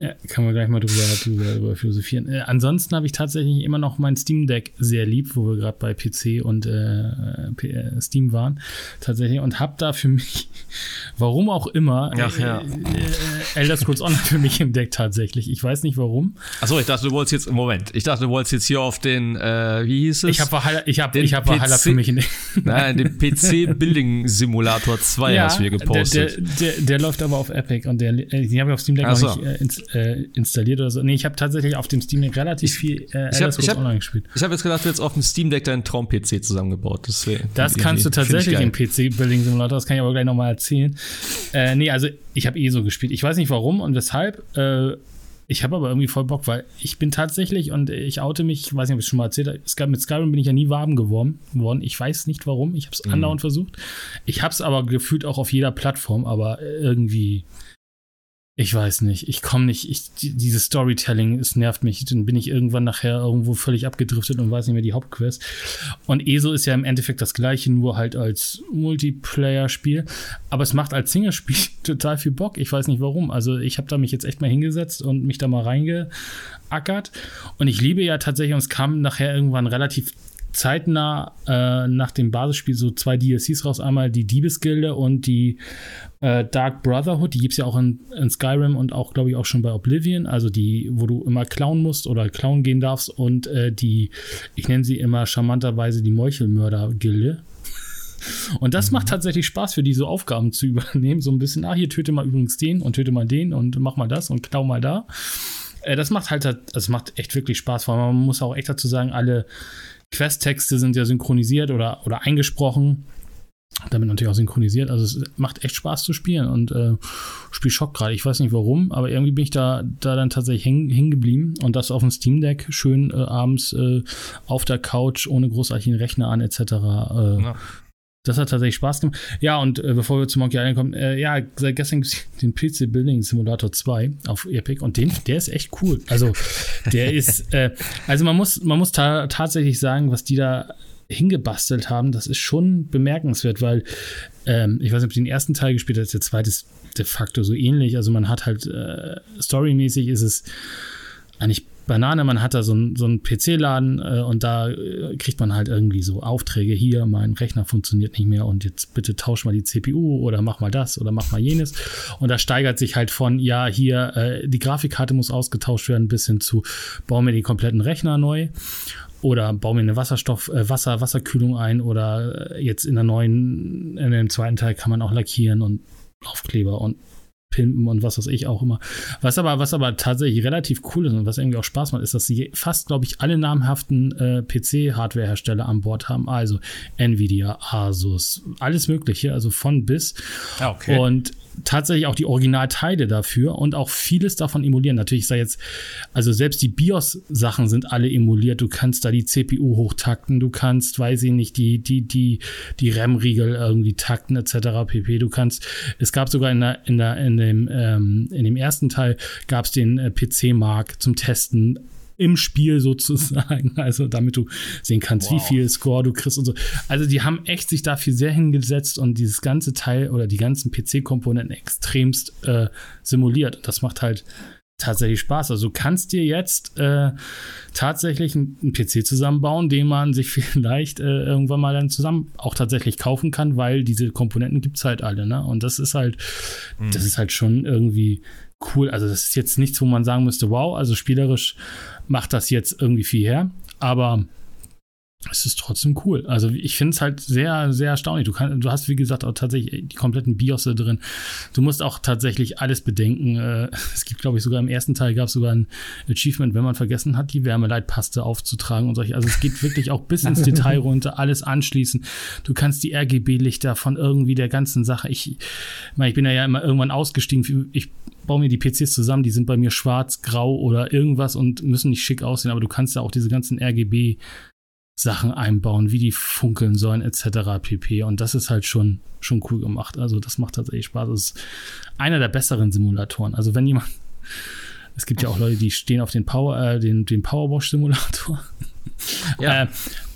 Ja, kann man gleich mal drüber, drüber, drüber philosophieren. Äh, ansonsten habe ich tatsächlich immer noch mein Steam Deck sehr lieb, wo wir gerade bei PC und äh, äh, Steam waren, tatsächlich, und habe da für mich, warum auch immer, Ach ja. äh, äh, Elder Scrolls Online für mich entdeckt tatsächlich. Ich weiß nicht warum. Achso, ich dachte, du wolltest jetzt, Moment, ich dachte, du wolltest jetzt hier auf den, äh, wie hieß es? Ich habe Valhalla, ich hab, Den ich hab Valhalla PC für mich entdeckt. Nein, den PC Building Simulator 2 hast du hier gepostet. Der, der, der, der läuft aber auf Epic und der, äh, den habe ich auf Steam Deck Ach so. noch nicht äh, ins, äh, installiert oder so. Nee, ich habe tatsächlich auf dem Steam Deck relativ viel äh, ich hab- Scrolls ich hab- Online gespielt. Ich habe jetzt gedacht, du hättest auf dem Steam Deck deinen Traum-PC zusammengebaut. Das, Das kannst du tatsächlich im PC-Building Simulator, das kann ich aber gleich nochmal erzählen. Äh, nee, also ich habe eh so gespielt. Ich weiß nicht warum und weshalb. Äh, ich habe aber irgendwie voll Bock, weil ich bin tatsächlich und ich oute mich, ich weiß nicht, ob ich es schon mal erzählt habe, mit Skyrim bin ich ja nie warm geworden. geworden. Ich weiß nicht warum, ich habe es Mhm. andauernd versucht. Ich habe es aber gefühlt auch auf jeder Plattform, aber irgendwie ich weiß nicht, ich komme nicht, ich, dieses Storytelling, es nervt mich. Dann bin ich irgendwann nachher irgendwo völlig abgedriftet und weiß nicht mehr die Hauptquest. Und ESO ist ja im Endeffekt das gleiche, nur halt als Multiplayer-Spiel. Aber es macht als Singlespiel total viel Bock. Ich weiß nicht warum. Also ich habe da mich jetzt echt mal hingesetzt und mich da mal reingeackert. Und ich liebe ja tatsächlich, und es kam nachher irgendwann relativ zeitnah äh, nach dem Basisspiel so zwei DLCs raus. Einmal die Diebesgilde und die äh, Dark Brotherhood. Die gibt es ja auch in, in, Skyrim und auch, glaube ich, auch schon bei Oblivion. Also die, wo du immer klauen musst oder klauen gehen darfst. Und äh, die, ich nenne sie immer charmanterweise die Meuchelmörder-Gilde. Und das mhm. macht tatsächlich Spaß für diese Aufgaben zu übernehmen. So ein bisschen, ah, hier töte mal übrigens den und töte mal den und mach mal das und klau mal da. Äh, das macht halt, das macht echt wirklich Spaß. Vor allem, man muss auch echt dazu sagen, alle Questtexte sind ja synchronisiert oder, oder eingesprochen. Damit natürlich auch synchronisiert. Also es macht echt Spaß zu spielen und äh, spiel Schock gerade. Ich weiß nicht warum, aber irgendwie bin ich da, da dann tatsächlich hängen geblieben und das auf dem Steam Deck schön äh, abends äh, auf der Couch ohne großartigen Rechner an etc. Äh, ja. Das hat tatsächlich Spaß gemacht. Ja, und äh, bevor wir zu Monkey Island kommen, äh, ja, seit gestern gibt es den PC Building Simulator 2 auf Epic und den, der ist echt cool. Also, der ist, äh, also man muss, man muss ta tatsächlich sagen, was die da hingebastelt haben, das ist schon bemerkenswert, weil ähm, ich weiß nicht, ob du den ersten Teil gespielt hast, der zweite ist de facto so ähnlich. Also man hat halt äh, storymäßig ist es eigentlich Banane, man hat da so einen so PC-Laden äh, und da äh, kriegt man halt irgendwie so Aufträge, hier, mein Rechner funktioniert nicht mehr und jetzt bitte tausch mal die CPU oder mach mal das oder mach mal jenes. Und da steigert sich halt von, ja, hier, äh, die Grafikkarte muss ausgetauscht werden, bis hin zu, bau mir den kompletten Rechner neu oder bau mir eine Wasserstoff, äh, Wasser, Wasserkühlung ein oder äh, jetzt in der neuen, in dem zweiten Teil kann man auch lackieren und Aufkleber und pimpen und was weiß ich auch immer. Was aber, was aber tatsächlich relativ cool ist und was irgendwie auch Spaß macht, ist, dass sie fast, glaube ich, alle namhaften äh, PC-Hardware-Hersteller an Bord haben. Also Nvidia, Asus, alles Mögliche, also von bis. Ja, okay. Und tatsächlich auch die Originalteile dafür und auch vieles davon emulieren. Natürlich sei jetzt, also selbst die BIOS-Sachen sind alle emuliert. Du kannst da die CPU hochtakten, du kannst, weiß ich nicht, die, die, die, die RAM-Riegel irgendwie takten, etc. pp. Du kannst, es gab sogar in der, in der, in dem, ähm, in dem ersten Teil gab es den äh, PC-Mark zum Testen im Spiel sozusagen, also damit du sehen kannst, wow. wie viel Score du kriegst und so. Also die haben echt sich dafür sehr hingesetzt und dieses ganze Teil oder die ganzen PC-Komponenten extremst äh, simuliert. Das macht halt tatsächlich Spaß. Also du kannst dir jetzt äh, tatsächlich einen PC zusammenbauen, den man sich vielleicht äh, irgendwann mal dann zusammen auch tatsächlich kaufen kann, weil diese Komponenten gibt es halt alle, ne? Und das ist halt, mhm. das ist halt schon irgendwie cool. Also das ist jetzt nichts, wo man sagen müsste, wow, also spielerisch macht das jetzt irgendwie viel her, aber es ist trotzdem cool. Also ich finde es halt sehr, sehr erstaunlich. Du, kann, du hast, wie gesagt, auch tatsächlich die kompletten BIOS da drin. Du musst auch tatsächlich alles bedenken. Äh, es gibt, glaube ich, sogar im ersten Teil gab es sogar ein Achievement, wenn man vergessen hat, die Wärmeleitpaste aufzutragen und solche. Also es geht wirklich auch bis ins Detail runter, alles anschließen. Du kannst die RGB-Lichter von irgendwie der ganzen Sache. Ich, ich bin ja immer irgendwann ausgestiegen. Ich baue mir die PCs zusammen, die sind bei mir schwarz, grau oder irgendwas und müssen nicht schick aussehen, aber du kannst ja auch diese ganzen RGB Sachen einbauen, wie die funkeln sollen, etc. pp. Und das ist halt schon, schon cool gemacht. Also, das macht tatsächlich Spaß. Das ist einer der besseren Simulatoren. Also, wenn jemand. Es gibt ja auch Leute, die stehen auf den Power, äh, den, den Powerwash-Simulator. Ja. äh,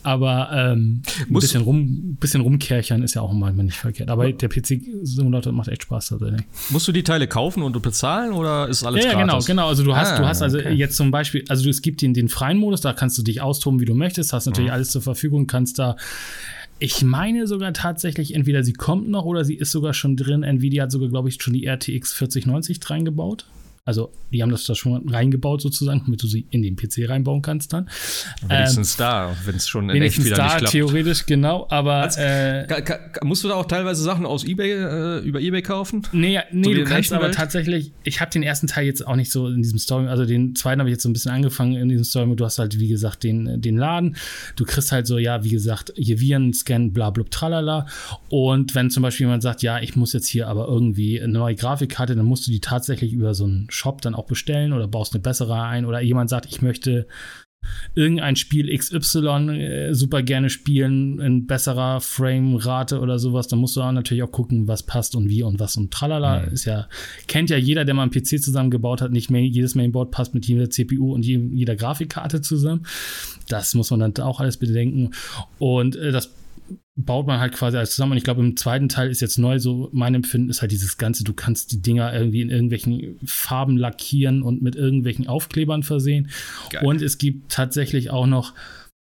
aber ähm, ein bisschen, rum, bisschen rumkerchern ist ja auch manchmal nicht verkehrt. Aber der PC-Simulator macht echt Spaß tatsächlich. Musst du die Teile kaufen und du bezahlen oder ist alles ja, ja, genau, genau. Also du hast, ah, du hast also okay. jetzt zum Beispiel, also es gibt den, den freien Modus, da kannst du dich austoben, wie du möchtest, hast natürlich mhm. alles zur Verfügung, kannst da ich meine sogar tatsächlich, entweder sie kommt noch oder sie ist sogar schon drin. Nvidia hat sogar, glaube ich, schon die RTX 4090 reingebaut. Also, die haben das da schon reingebaut sozusagen, damit du sie in den PC reinbauen kannst dann. Wenigstens ähm, da, wenn es schon in echt wieder da, nicht klappt. theoretisch, genau, aber also, äh, musst du da auch teilweise Sachen aus eBay, äh, über eBay kaufen? Nee, nee so du kannst aber tatsächlich, ich habe den ersten Teil jetzt auch nicht so in diesem Story, also den zweiten habe ich jetzt so ein bisschen angefangen in diesem Story, du hast halt, wie gesagt, den, den Laden, du kriegst halt so, ja, wie gesagt, hier Viren, Scan, bla, bla, tralala und wenn zum Beispiel jemand sagt, ja, ich muss jetzt hier aber irgendwie eine neue Grafikkarte, dann musst du die tatsächlich über so einen Shop dann auch bestellen oder baust eine bessere ein oder jemand sagt, ich möchte irgendein Spiel XY äh, super gerne spielen in besserer Framerate oder sowas, dann musst du auch natürlich auch gucken, was passt und wie und was und tralala. Mhm. Ist ja, kennt ja jeder, der mal einen PC zusammengebaut hat, nicht mehr jedes Mainboard passt mit jeder CPU und jeder Grafikkarte zusammen. Das muss man dann auch alles bedenken. Und äh, das baut man halt quasi alles zusammen. Und ich glaube, im zweiten Teil ist jetzt neu, so mein Empfinden ist halt dieses Ganze, du kannst die Dinger irgendwie in irgendwelchen Farben lackieren und mit irgendwelchen Aufklebern versehen. Geil. Und es gibt tatsächlich auch noch,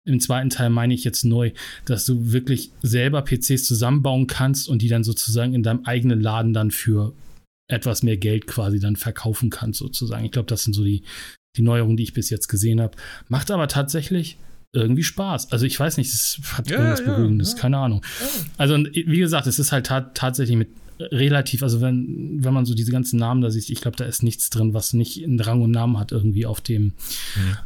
im zweiten Teil meine ich jetzt neu, dass du wirklich selber PCs zusammenbauen kannst und die dann sozusagen in deinem eigenen Laden dann für etwas mehr Geld quasi dann verkaufen kannst, sozusagen. Ich glaube, das sind so die, die Neuerungen, die ich bis jetzt gesehen habe. Macht aber tatsächlich irgendwie Spaß. Also ich weiß nicht, es hat ja, irgendwas ja, Beruhigendes, ja. keine Ahnung. Also wie gesagt, es ist halt tatsächlich mit relativ, also wenn, wenn man so diese ganzen Namen da sieht, ich glaube, da ist nichts drin, was nicht einen Rang und Namen hat irgendwie auf dem, mhm.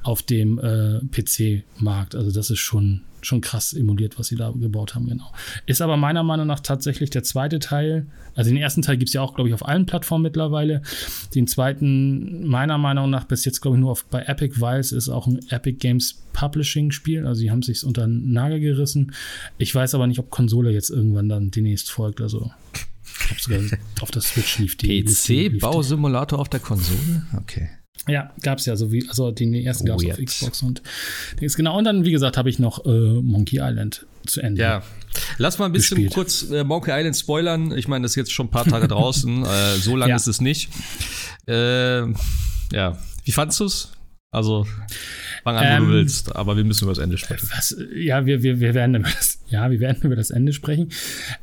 auf dem äh, PC-Markt. Also das ist schon, schon krass emuliert, was sie da gebaut haben, genau. Ist aber meiner Meinung nach tatsächlich der zweite Teil. Also den ersten Teil gibt es ja auch, glaube ich, auf allen Plattformen mittlerweile. Den zweiten, meiner Meinung nach, bis jetzt, glaube ich, nur auf, bei Epic, weil es ist auch ein Epic Games Publishing-Spiel. Also sie haben sich unter den Nagel gerissen. Ich weiß aber nicht, ob Konsole jetzt irgendwann dann demnächst folgt. Also ich glaube sogar auf der Switch lief die. PC-Bausimulator auf der Konsole? Okay. Ja, gab es ja, so wie, also den ersten gab es auf Xbox und Dings. Genau, und dann, wie gesagt, habe ich noch äh, Monkey Island zu Ende. Ja. Lass mal ein bisschen gespielt. kurz äh, Monkey Island spoilern. Ich meine, das ist jetzt schon ein paar Tage draußen. äh, so lange ja. ist es nicht. Äh, ja. Wie fandest du es? Also, fang an, ähm, wo du ähm, willst, aber wir müssen über das Ende sprechen. Was, ja, wir, wir, wir werden über das, ja, wir werden über das Ende sprechen.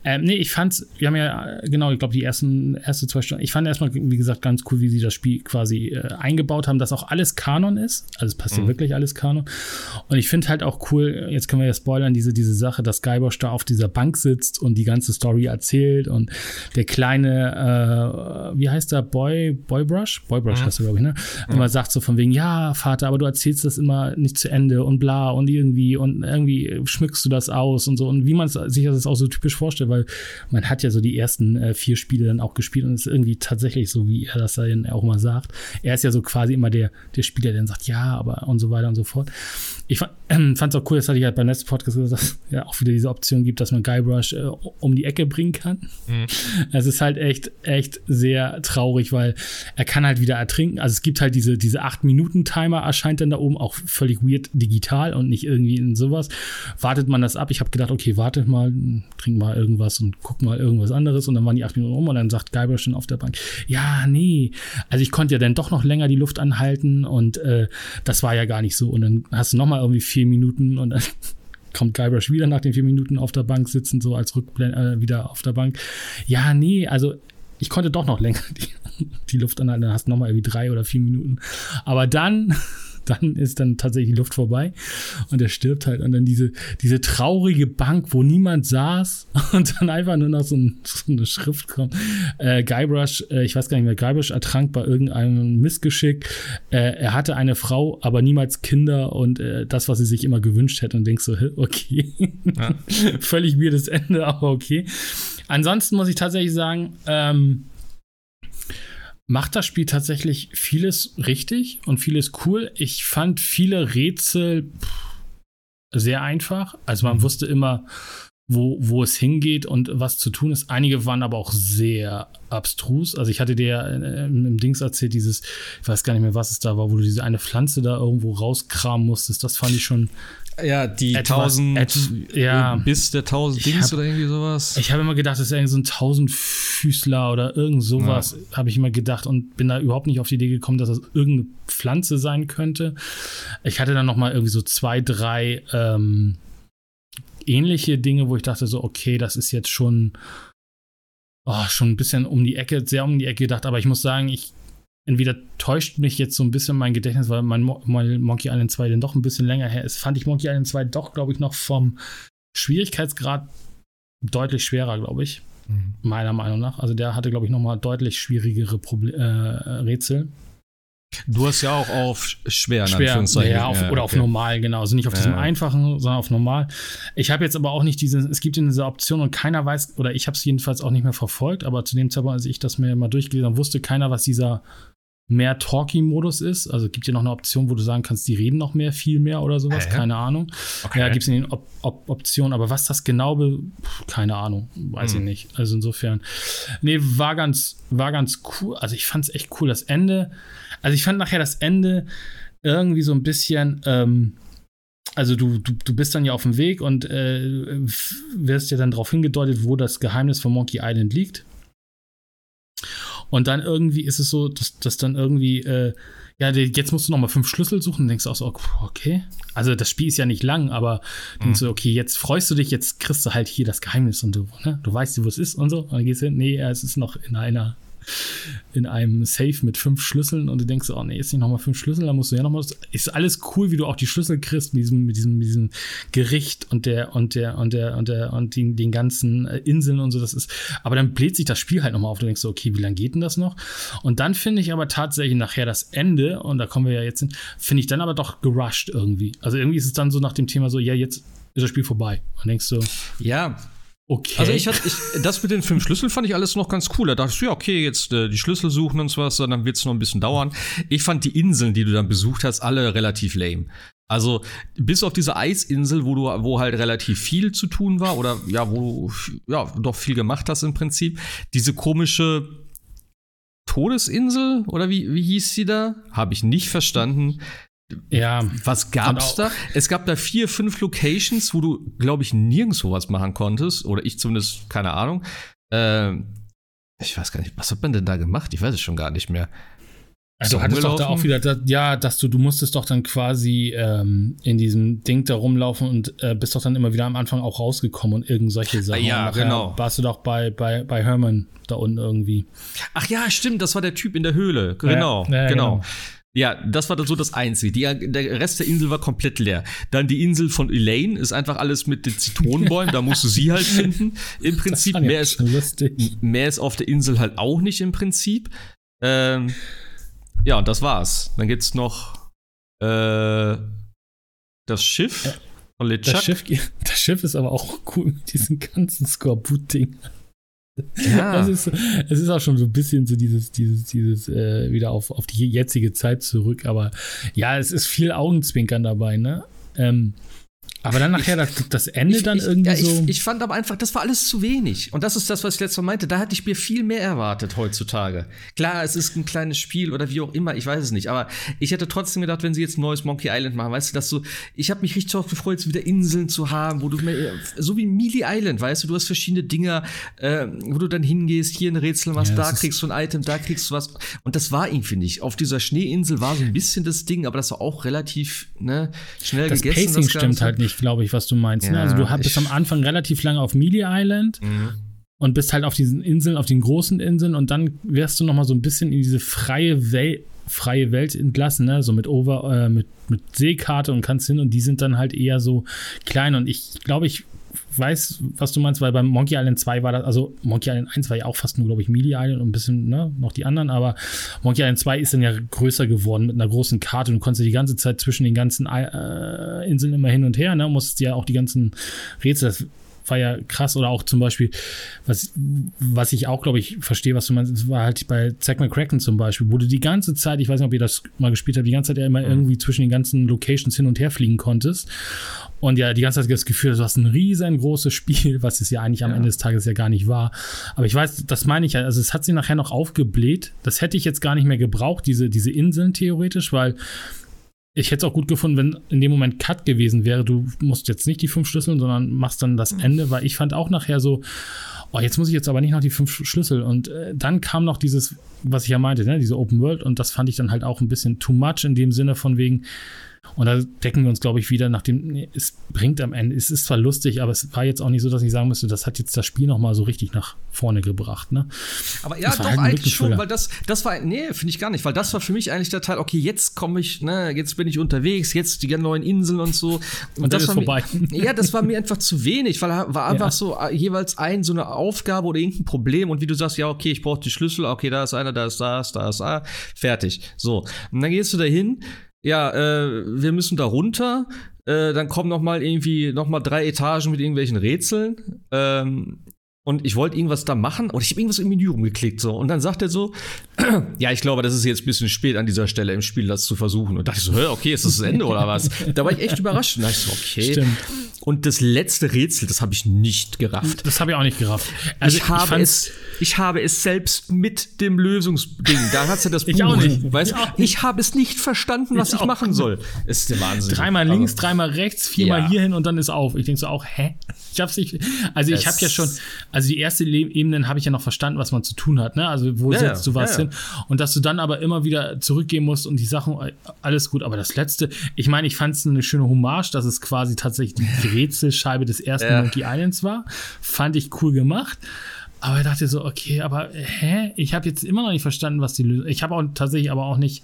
Ähm, nee, ich fand's, wir haben ja, genau, ich glaube, die ersten erste zwei Stunden, ich fand erstmal, wie gesagt, ganz cool, wie sie das Spiel quasi äh, eingebaut haben, dass auch alles Kanon ist. Also es passt mhm. ja wirklich alles Kanon. Und ich finde halt auch cool, jetzt können wir ja spoilern, diese, diese Sache, dass Guybrush da auf dieser Bank sitzt und die ganze Story erzählt und der kleine, äh, wie heißt der, Boy, Boybrush? Boybrush mhm. heißt er, glaube ich, ne? Mhm. Immer sagt so von wegen, ja, Vater, aber du erzählst das immer nicht zu Ende und bla und irgendwie und irgendwie schmückst du das aus und so und wie man sich das auch so typisch vorstellt, weil man hat ja so die ersten äh, vier Spiele dann auch gespielt und es ist irgendwie tatsächlich so, wie er das dann auch mal sagt. Er ist ja so quasi immer der, der Spieler, der dann sagt, ja, aber und so weiter und so fort. Ich fand es auch cool, das hatte ich halt beim letzten Podcast gesagt, dass es ja auch wieder diese Option gibt, dass man Guybrush äh, um die Ecke bringen kann. Mhm. Es ist halt echt, echt sehr traurig, weil er kann halt wieder ertrinken. Also es gibt halt diese, diese 8-Minuten-Timer erscheint dann da oben, auch völlig weird digital und nicht irgendwie in sowas. Wartet man das ab. Ich habe gedacht, okay, wartet mal, trink mal irgendwas und guck mal irgendwas anderes und dann waren die 8 Minuten um und dann sagt Guybrush schon auf der Bank, ja, nee. Also ich konnte ja dann doch noch länger die Luft anhalten und äh, das war ja gar nicht so. Und dann hast du nochmal irgendwie vier Minuten und dann kommt Guybrush wieder nach den vier Minuten auf der Bank sitzen, so als Rückblende äh, wieder auf der Bank. Ja, nee, also ich konnte doch noch länger die, die Luft anhalten, dann hast du nochmal irgendwie drei oder vier Minuten. Aber dann dann ist dann tatsächlich die Luft vorbei und er stirbt halt. Und dann diese, diese traurige Bank, wo niemand saß und dann einfach nur noch so, ein, so eine Schrift kommt. Äh, Guybrush, äh, ich weiß gar nicht mehr, Guybrush ertrank bei irgendeinem Missgeschick. Äh, er hatte eine Frau, aber niemals Kinder und äh, das, was sie sich immer gewünscht hätte und denkst so, okay. Ja. Völlig weirdes Ende, aber okay. Ansonsten muss ich tatsächlich sagen, ähm, macht das Spiel tatsächlich vieles richtig und vieles cool. Ich fand viele Rätsel sehr einfach. Also man mhm. wusste immer, wo, wo es hingeht und was zu tun ist. Einige waren aber auch sehr abstrus. Also ich hatte dir äh, im Dings erzählt, dieses, ich weiß gar nicht mehr, was es da war, wo du diese eine Pflanze da irgendwo rauskramen musstest. Das fand ich schon ja, die etwas, 1000 et, ja, bis der 1000 Dings hab, oder irgendwie sowas. Ich habe immer gedacht, das ist irgendwie so ein 1000 Füßler oder irgend sowas, ja. habe ich immer gedacht und bin da überhaupt nicht auf die Idee gekommen, dass das irgendeine Pflanze sein könnte. Ich hatte dann noch mal irgendwie so zwei, drei ähm, ähnliche Dinge, wo ich dachte so, okay, das ist jetzt schon oh, schon ein bisschen um die Ecke, sehr um die Ecke gedacht, aber ich muss sagen, ich entweder täuscht mich jetzt so ein bisschen mein Gedächtnis, weil mein, mein Monkey Island 2 dann doch ein bisschen länger her ist, fand ich Monkey Island 2 doch, glaube ich, noch vom Schwierigkeitsgrad deutlich schwerer, glaube ich. Mhm. Meiner Meinung nach. Also der hatte, glaube ich, nochmal deutlich schwierigere Proble äh, Rätsel. Du hast ja auch auf schwer, schwer ja, auf, ja, oder auf normal, genau. Also nicht auf diesem ja. einfachen, sondern auf normal. Ich habe jetzt aber auch nicht diese, es gibt diese Option und keiner weiß, oder ich habe es jedenfalls auch nicht mehr verfolgt, aber zu dem Zeitpunkt, als ich das mir mal durchgelesen habe, wusste keiner, was dieser mehr Talking-Modus ist. Also gibt ja noch eine Option, wo du sagen kannst, die reden noch mehr, viel mehr oder sowas. Hä? Keine Ahnung. Okay. Ja, gibt es in den Op Op Optionen. Aber was das genau, keine Ahnung. Weiß hm. ich nicht. Also insofern. Nee, war ganz, war ganz cool. Also ich fand es echt cool. Das Ende. Also ich fand nachher das Ende irgendwie so ein bisschen. Ähm, also du, du, du bist dann ja auf dem Weg und äh, wirst ja dann darauf hingedeutet, wo das Geheimnis von Monkey Island liegt. Und dann irgendwie ist es so, dass, dass dann irgendwie, äh, ja, jetzt musst du noch mal fünf Schlüssel suchen und denkst auch so, okay. Also das Spiel ist ja nicht lang, aber mhm. denkst du, okay, jetzt freust du dich, jetzt kriegst du halt hier das Geheimnis und du, ne, du weißt, wo es ist und so. Und dann gehst du hin, nee, es ist noch in einer in einem Safe mit fünf Schlüsseln und du denkst, oh nee, ist nicht nochmal fünf Schlüssel, da musst du ja nochmal. Ist alles cool, wie du auch die Schlüssel kriegst mit diesem, mit diesem, mit diesem Gericht und der und der und der und der und den, den ganzen äh, Inseln und so. Das ist, aber dann bläht sich das Spiel halt nochmal auf. Du denkst, okay, wie lange geht denn das noch? Und dann finde ich aber tatsächlich nachher das Ende, und da kommen wir ja jetzt hin, finde ich dann aber doch gerusht irgendwie. Also irgendwie ist es dann so nach dem Thema so, ja, jetzt ist das Spiel vorbei. Und denkst du, ja, Okay. Also ich hatte, ich, das mit den fünf Schlüsseln fand ich alles noch ganz cool. Da dachte ich, ja, okay, jetzt äh, die Schlüssel suchen und so was, dann wird es noch ein bisschen dauern. Ich fand die Inseln, die du dann besucht hast, alle relativ lame. Also bis auf diese Eisinsel, wo du, wo halt relativ viel zu tun war oder ja, wo du ja doch viel gemacht hast im Prinzip. Diese komische Todesinsel oder wie, wie hieß sie da? Habe ich nicht verstanden. Ja. Was gab's da? Es gab da vier, fünf Locations, wo du, glaube ich, nirgendwo was machen konntest. Oder ich zumindest, keine Ahnung. Äh, ich weiß gar nicht, was hat man denn da gemacht? Ich weiß es schon gar nicht mehr. Also du hattest doch da auch wieder, da, ja, dass du, du musstest doch dann quasi ähm, in diesem Ding da rumlaufen und äh, bist doch dann immer wieder am Anfang auch rausgekommen und irgend solche Sachen. Ja, genau. Warst du doch bei, bei, bei Herman da unten irgendwie. Ach ja, stimmt, das war der Typ in der Höhle. Genau, ja, ja, genau. genau. Ja, das war dann so das Einzige. Die, der Rest der Insel war komplett leer. Dann die Insel von Elaine ist einfach alles mit den Zitronenbäumen. da musst du sie halt finden. Im Prinzip. Mehr ist, mehr ist auf der Insel halt auch nicht im Prinzip. Ähm, ja, und das war's. Dann gibt's noch äh, das Schiff von. Das Schiff, das Schiff ist aber auch cool mit diesen ganzen Skorbut-Ding. Ja. Es ist, es ist auch schon so ein bisschen so dieses, dieses, dieses, äh, wieder auf, auf die jetzige Zeit zurück, aber ja, es ist viel Augenzwinkern dabei, ne? Ähm, aber dann nachher das, das Ende ich, dann ich, irgendwie ja, so. Ich, ich, fand aber einfach, das war alles zu wenig. Und das ist das, was ich letztes Mal meinte. Da hatte ich mir viel mehr erwartet heutzutage. Klar, es ist ein kleines Spiel oder wie auch immer, ich weiß es nicht. Aber ich hätte trotzdem gedacht, wenn sie jetzt ein neues Monkey Island machen, weißt du, dass du, ich habe mich richtig darauf gefreut, jetzt wieder Inseln zu haben, wo du mehr, so wie Mealy Island, weißt du, du hast verschiedene Dinger, äh, wo du dann hingehst, hier ein Rätsel was, ja, da kriegst du ein Item, da kriegst du was. Und das war ihn, finde ich. Auf dieser Schneeinsel war so ein bisschen das Ding, aber das war auch relativ ne, schnell das gegessen. Pacing das stimmt halt nicht, glaube ich, was du meinst meinst. Ja, ne? Also du bist am Anfang relativ lange auf Mealy Island mhm. und bist halt auf diesen Inseln, auf den großen Inseln und dann wirst du noch mal so ein bisschen in diese freie Welt freie Welt entlassen, ne? so mit Over, äh, mit, mit Seekarte und kannst hin und die sind dann halt eher so klein und ich glaube, ich weiß, was du meinst, weil beim Monkey Island 2 war das, also Monkey Island 1 war ja auch fast nur, glaube ich, Mealy Island und ein bisschen, ne, noch die anderen, aber Monkey Island 2 ist dann ja größer geworden mit einer großen Karte. Und konntest die ganze Zeit zwischen den ganzen äh, Inseln immer hin und her, ne, musstest ja auch die ganzen Rätsel, das war ja krass. Oder auch zum Beispiel, was, was ich auch, glaube ich, verstehe, was du meinst, war halt bei Zack McCracken zum Beispiel, wo du die ganze Zeit, ich weiß nicht, ob ihr das mal gespielt habt, die ganze Zeit ja immer mhm. irgendwie zwischen den ganzen Locations hin und her fliegen konntest. Und ja, die ganze Zeit das Gefühl, du hast ein riesengroßes Spiel, was es ja eigentlich am ja. Ende des Tages ja gar nicht war. Aber ich weiß, das meine ich ja, also es hat sie nachher noch aufgebläht. Das hätte ich jetzt gar nicht mehr gebraucht, diese, diese Inseln theoretisch, weil ich hätte es auch gut gefunden, wenn in dem Moment Cut gewesen wäre. Du musst jetzt nicht die fünf Schlüssel, sondern machst dann das mhm. Ende, weil ich fand auch nachher so, oh, jetzt muss ich jetzt aber nicht noch die fünf Schlüssel. Und äh, dann kam noch dieses, was ich ja meinte, ne, diese Open World. Und das fand ich dann halt auch ein bisschen too much in dem Sinne von wegen, und da decken wir uns, glaube ich, wieder nach dem, nee, es bringt am Ende, es ist zwar lustig, aber es war jetzt auch nicht so, dass ich sagen müsste, das hat jetzt das Spiel nochmal so richtig nach vorne gebracht, ne? Aber ja, doch, halt eigentlich schon, weil das, das war, nee, finde ich gar nicht, weil das war für mich eigentlich der Teil, okay, jetzt komme ich, ne, jetzt bin ich unterwegs, jetzt die neuen Inseln und so. Und, und das war vorbei. Mir, ja, das war mir einfach zu wenig, weil war einfach ja. so äh, jeweils ein, so eine Aufgabe oder irgendein Problem und wie du sagst, ja, okay, ich brauche die Schlüssel, okay, da ist einer, da ist das, da ist da, fertig. So. Und dann gehst du da hin, ja, äh, wir müssen da runter. Äh, dann kommen noch mal irgendwie noch mal drei Etagen mit irgendwelchen Rätseln. Ähm, und ich wollte irgendwas da machen und ich habe irgendwas im Menü rumgeklickt so und dann sagt er so, ja, ich glaube, das ist jetzt ein bisschen spät an dieser Stelle im Spiel, das zu versuchen. Und dachte ich so, hör, okay, ist das das Ende oder was? Da war ich echt überrascht. Und dachte ich so, okay. Stimmt. Und das letzte Rätsel, das habe ich nicht gerafft. Das habe ich auch nicht gerafft. Also ich, habe es, ich habe es selbst mit dem Lösungsding. Da hat ja das Buch. Ich auch nicht. Weißt? Ich Ich, ich habe es nicht verstanden, was Ich ich, machen soll. Es ist der Wahnsinn. Dreimal links, dreimal rechts, viermal Ja. hierhin und dann ist auf. Ich denke so auch, hä? Ich hab's nicht. Also ich Es- habe ja schon, also die erste Ebenen habe ich ja noch verstanden, was man zu tun hat, ne? Also wo Ja, setzt du was ja, ja. hin? Und dass du dann aber immer wieder zurückgehen musst und die Sachen, äh, alles gut. Aber das letzte, ich meine, ich fand es eine schöne Hommage, dass es quasi tatsächlich die Rätselscheibe des ersten. Monkey Islands war. Fand ich cool gemacht. Aber ich dachte so, okay, aber hä? Ich habe jetzt immer noch nicht verstanden, was die Lösung. Ich habe auch tatsächlich aber auch nicht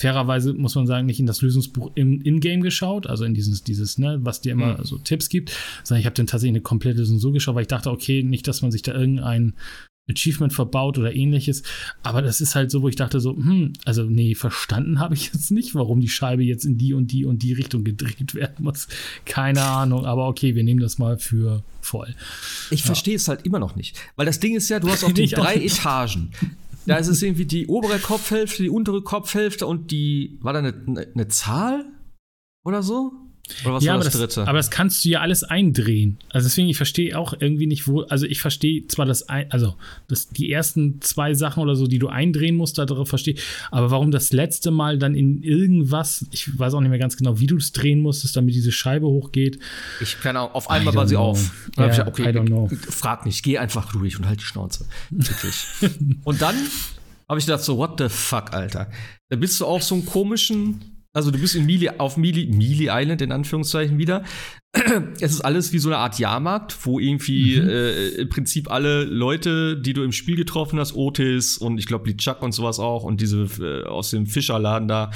fairerweise muss man sagen, nicht in das Lösungsbuch im In-Game geschaut, also in dieses, dieses, ne, was dir immer Mhm. so Tipps gibt, sondern ich habe dann tatsächlich eine komplette Lösung so geschaut, weil ich dachte, okay, nicht, dass man sich da irgendein Achievement verbaut oder ähnliches, aber das ist halt so, wo ich dachte so, hm, also nee, verstanden habe ich jetzt nicht, warum die Scheibe jetzt in die und die und die Richtung gedreht werden muss. Keine Ahnung, aber okay, wir nehmen das mal für voll. Ich verstehe es halt immer noch nicht. Weil das Ding ist ja, du hast auf den drei. Etagen. Da ist es irgendwie die obere Kopfhälfte, die untere Kopfhälfte und die, war da eine, eine, eine Zahl oder so? Oder was ja, war aber das das, dritte? aber das kannst du ja alles eindrehen. Also deswegen, ich verstehe auch irgendwie nicht, wo, also ich verstehe zwar das, ein, also das, die ersten zwei Sachen oder so, die du eindrehen musst, darauf verstehe, aber warum das letzte Mal dann in irgendwas, ich weiß auch nicht mehr ganz genau, wie du es drehen musstest, damit diese Scheibe hochgeht. ich keine Ahnung, auf I einmal war sie know. auf. Dann Ja, ich gesagt, I don't know. frag nicht, geh einfach durch und halt die Schnauze. Wirklich. und dann habe ich gedacht so, what the fuck, Alter. Da bist du auf so einem komischen, also du bist in Mealy, auf Mealy, Mealy Island in Anführungszeichen wieder. Es ist alles wie so eine Art Jahrmarkt, wo irgendwie Mhm. äh, im Prinzip alle Leute, die du im Spiel getroffen hast, Otis und ich glaube die Chuck und sowas auch und diese äh, aus dem Fischerladen da,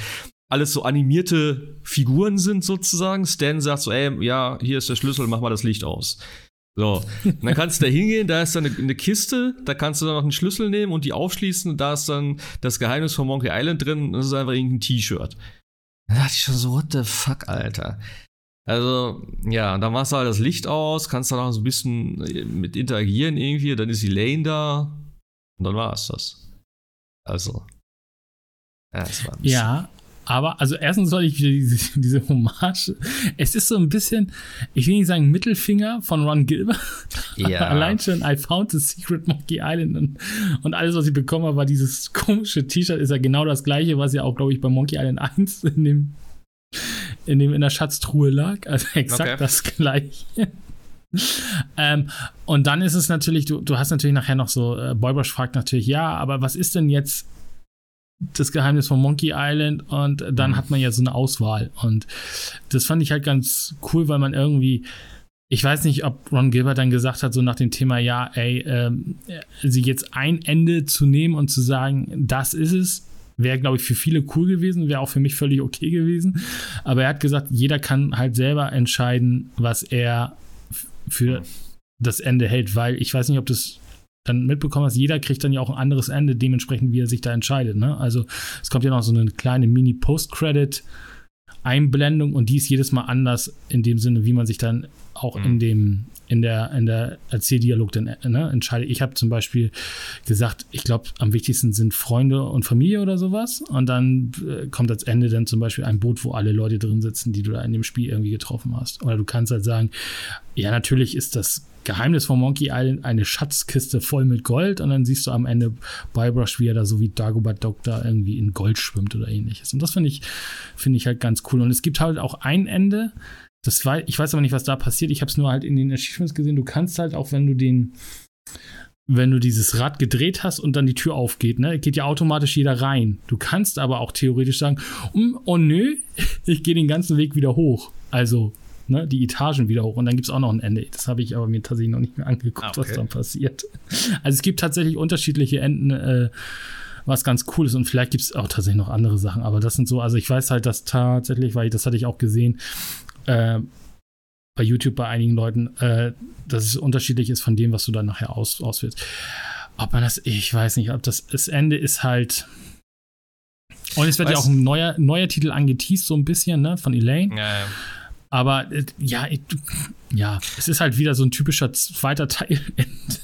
alles so animierte Figuren sind sozusagen. Stan sagt so, ey, ja, hier ist der Schlüssel, mach mal das Licht aus. So, und dann kannst du da hingehen, da ist dann eine, eine Kiste, da kannst du dann noch einen Schlüssel nehmen und die aufschließen und da ist dann das Geheimnis von Monkey Island drin und das ist einfach irgendein T-Shirt. Da dachte ich schon so, what the fuck, Alter. Also, ja, dann machst du halt das Licht aus, kannst dann auch so ein bisschen mit interagieren irgendwie, dann ist die Lane da und dann war es das. Also. Ja, es war Ja, aber also erstens soll ich wieder diese, diese Hommage. Es ist so ein bisschen, ich will nicht sagen Mittelfinger von Ron Gilbert. Ja. Allein schon I found the secret Monkey Island und, und alles, was ich bekommen habe, war dieses komische T-Shirt. Ist ja genau das gleiche, was ja auch, glaube ich, bei Monkey Island 1 in dem, in dem in der Schatztruhe lag. Also exakt Okay. das gleiche. ähm, und dann ist es natürlich, du, du hast natürlich nachher noch so, äh, Boybrush fragt natürlich, ja, aber was ist denn jetzt das Geheimnis von Monkey Island und dann Mhm. hat man ja so eine Auswahl und das fand ich halt ganz cool, weil man irgendwie ich weiß nicht, ob Ron Gilbert dann gesagt hat, so nach dem Thema, ja, ey, ähm, sie jetzt ein Ende zu nehmen und zu sagen, das ist es, wäre, glaube ich, für viele cool gewesen, wäre auch für mich völlig okay gewesen. Aber er hat gesagt, jeder kann halt selber entscheiden, was er für das Ende hält, weil ich weiß nicht, ob das dann mitbekommen hast, jeder kriegt dann ja auch ein anderes Ende, dementsprechend, wie er sich da entscheidet. Ne? Also es kommt ja noch so eine kleine Mini-Post-Credit- Einblendung und die ist jedes Mal anders in dem Sinne, wie man sich dann auch Mhm. in dem in der in der Erzähldialog dann ne, entscheidet. Ich habe zum Beispiel gesagt, ich glaube, am wichtigsten sind Freunde und Familie oder sowas und dann äh, kommt als Ende dann zum Beispiel ein Boot, wo alle Leute drin sitzen, die du da in dem Spiel irgendwie getroffen hast. Oder du kannst halt sagen, ja, natürlich ist das Geheimnis von Monkey Island eine Schatzkiste voll mit Gold und dann siehst du am Ende Guybrush, wie er da so wie Dagobah Doctor irgendwie in Gold schwimmt oder ähnliches. Und das finde ich, finde ich halt ganz cool. Und es gibt halt auch ein Ende, das war, ich weiß aber nicht, was da passiert. Ich habe es nur halt in den Achievements gesehen. Du kannst halt auch, wenn du den, wenn du dieses Rad gedreht hast und dann die Tür aufgeht, ne, geht ja automatisch jeder rein. Du kannst aber auch theoretisch sagen, "Mm, oh nö, ich gehe den ganzen Weg wieder hoch. Also ne, die Etagen wieder hoch. Und dann gibt es auch noch ein Ende. Das habe ich aber mir tatsächlich noch nicht mehr angeguckt, Ah, okay. was dann passiert. Also es gibt tatsächlich unterschiedliche Enden, äh, was ganz cool ist. Und vielleicht gibt es auch tatsächlich noch andere Sachen. Aber das sind so, also ich weiß halt, dass tatsächlich, weil das hatte ich auch gesehen, äh, bei YouTube bei einigen Leuten, äh, dass es unterschiedlich ist von dem, was du dann nachher aus, auswählst. Ob man das, ich weiß nicht, ob das, das Ende ist halt. Und es wird ja Weißt- auch ein neuer, neuer Titel angeteased, so ein bisschen, ne, von Elaine. Ja, ja. Aber äh, ja, ich, ja, es ist halt wieder so ein typischer zweiter Teil.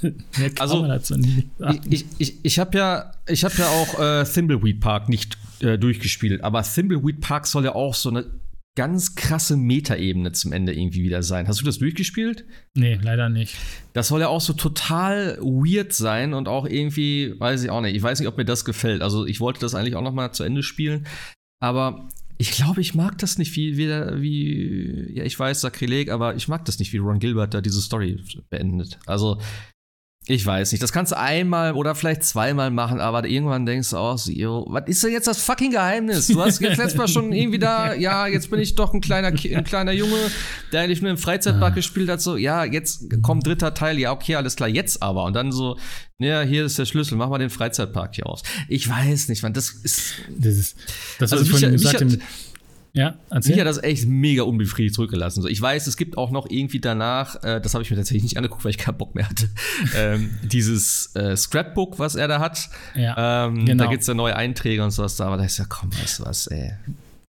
also, ich, ich, ich, ich habe ja, ich hab ja auch äh, Thimbleweed Park nicht äh, durchgespielt, aber Thimbleweed Park soll ja auch so eine ganz krasse Metaebene zum Ende irgendwie wieder sein. Hast du das durchgespielt? Nee, leider nicht. Das soll ja auch so total weird sein und auch irgendwie, weiß ich auch nicht. Ich weiß nicht, ob mir das gefällt. Also ich wollte das eigentlich auch noch mal zu Ende spielen, aber ich glaube, ich mag das nicht wie, wie, wie, ja, ich weiß, Sakrileg, aber ich mag das nicht, wie Ron Gilbert da diese Story beendet. Also, ich weiß nicht, das kannst du einmal oder vielleicht zweimal machen, aber irgendwann denkst du auch so, yo, was ist denn jetzt das fucking Geheimnis? Du hast jetzt letztes Mal schon irgendwie da, ja, jetzt bin ich doch ein kleiner, ein kleiner Junge, der eigentlich nur im Freizeitpark ah. gespielt hat, so, ja, jetzt kommt dritter Teil, ja, okay, alles klar, jetzt aber. Und dann so, ja, hier ist der Schlüssel, mach mal den Freizeitpark hier aus. Ich weiß nicht, man, das ist. Das ist, das also ist von, mich, mich, ja, erzähl. Mich hat das echt mega unbefriedigt zurückgelassen. So, ich weiß, es gibt auch noch irgendwie danach, äh, das habe ich mir tatsächlich nicht angeguckt, weil ich keinen Bock mehr hatte, ähm, dieses äh, Scrapbook, was er da hat. Ja, ähm, genau. Da gibt es ja neue Einträge und sowas da, aber da ist ja, komm, weißt du was, ey.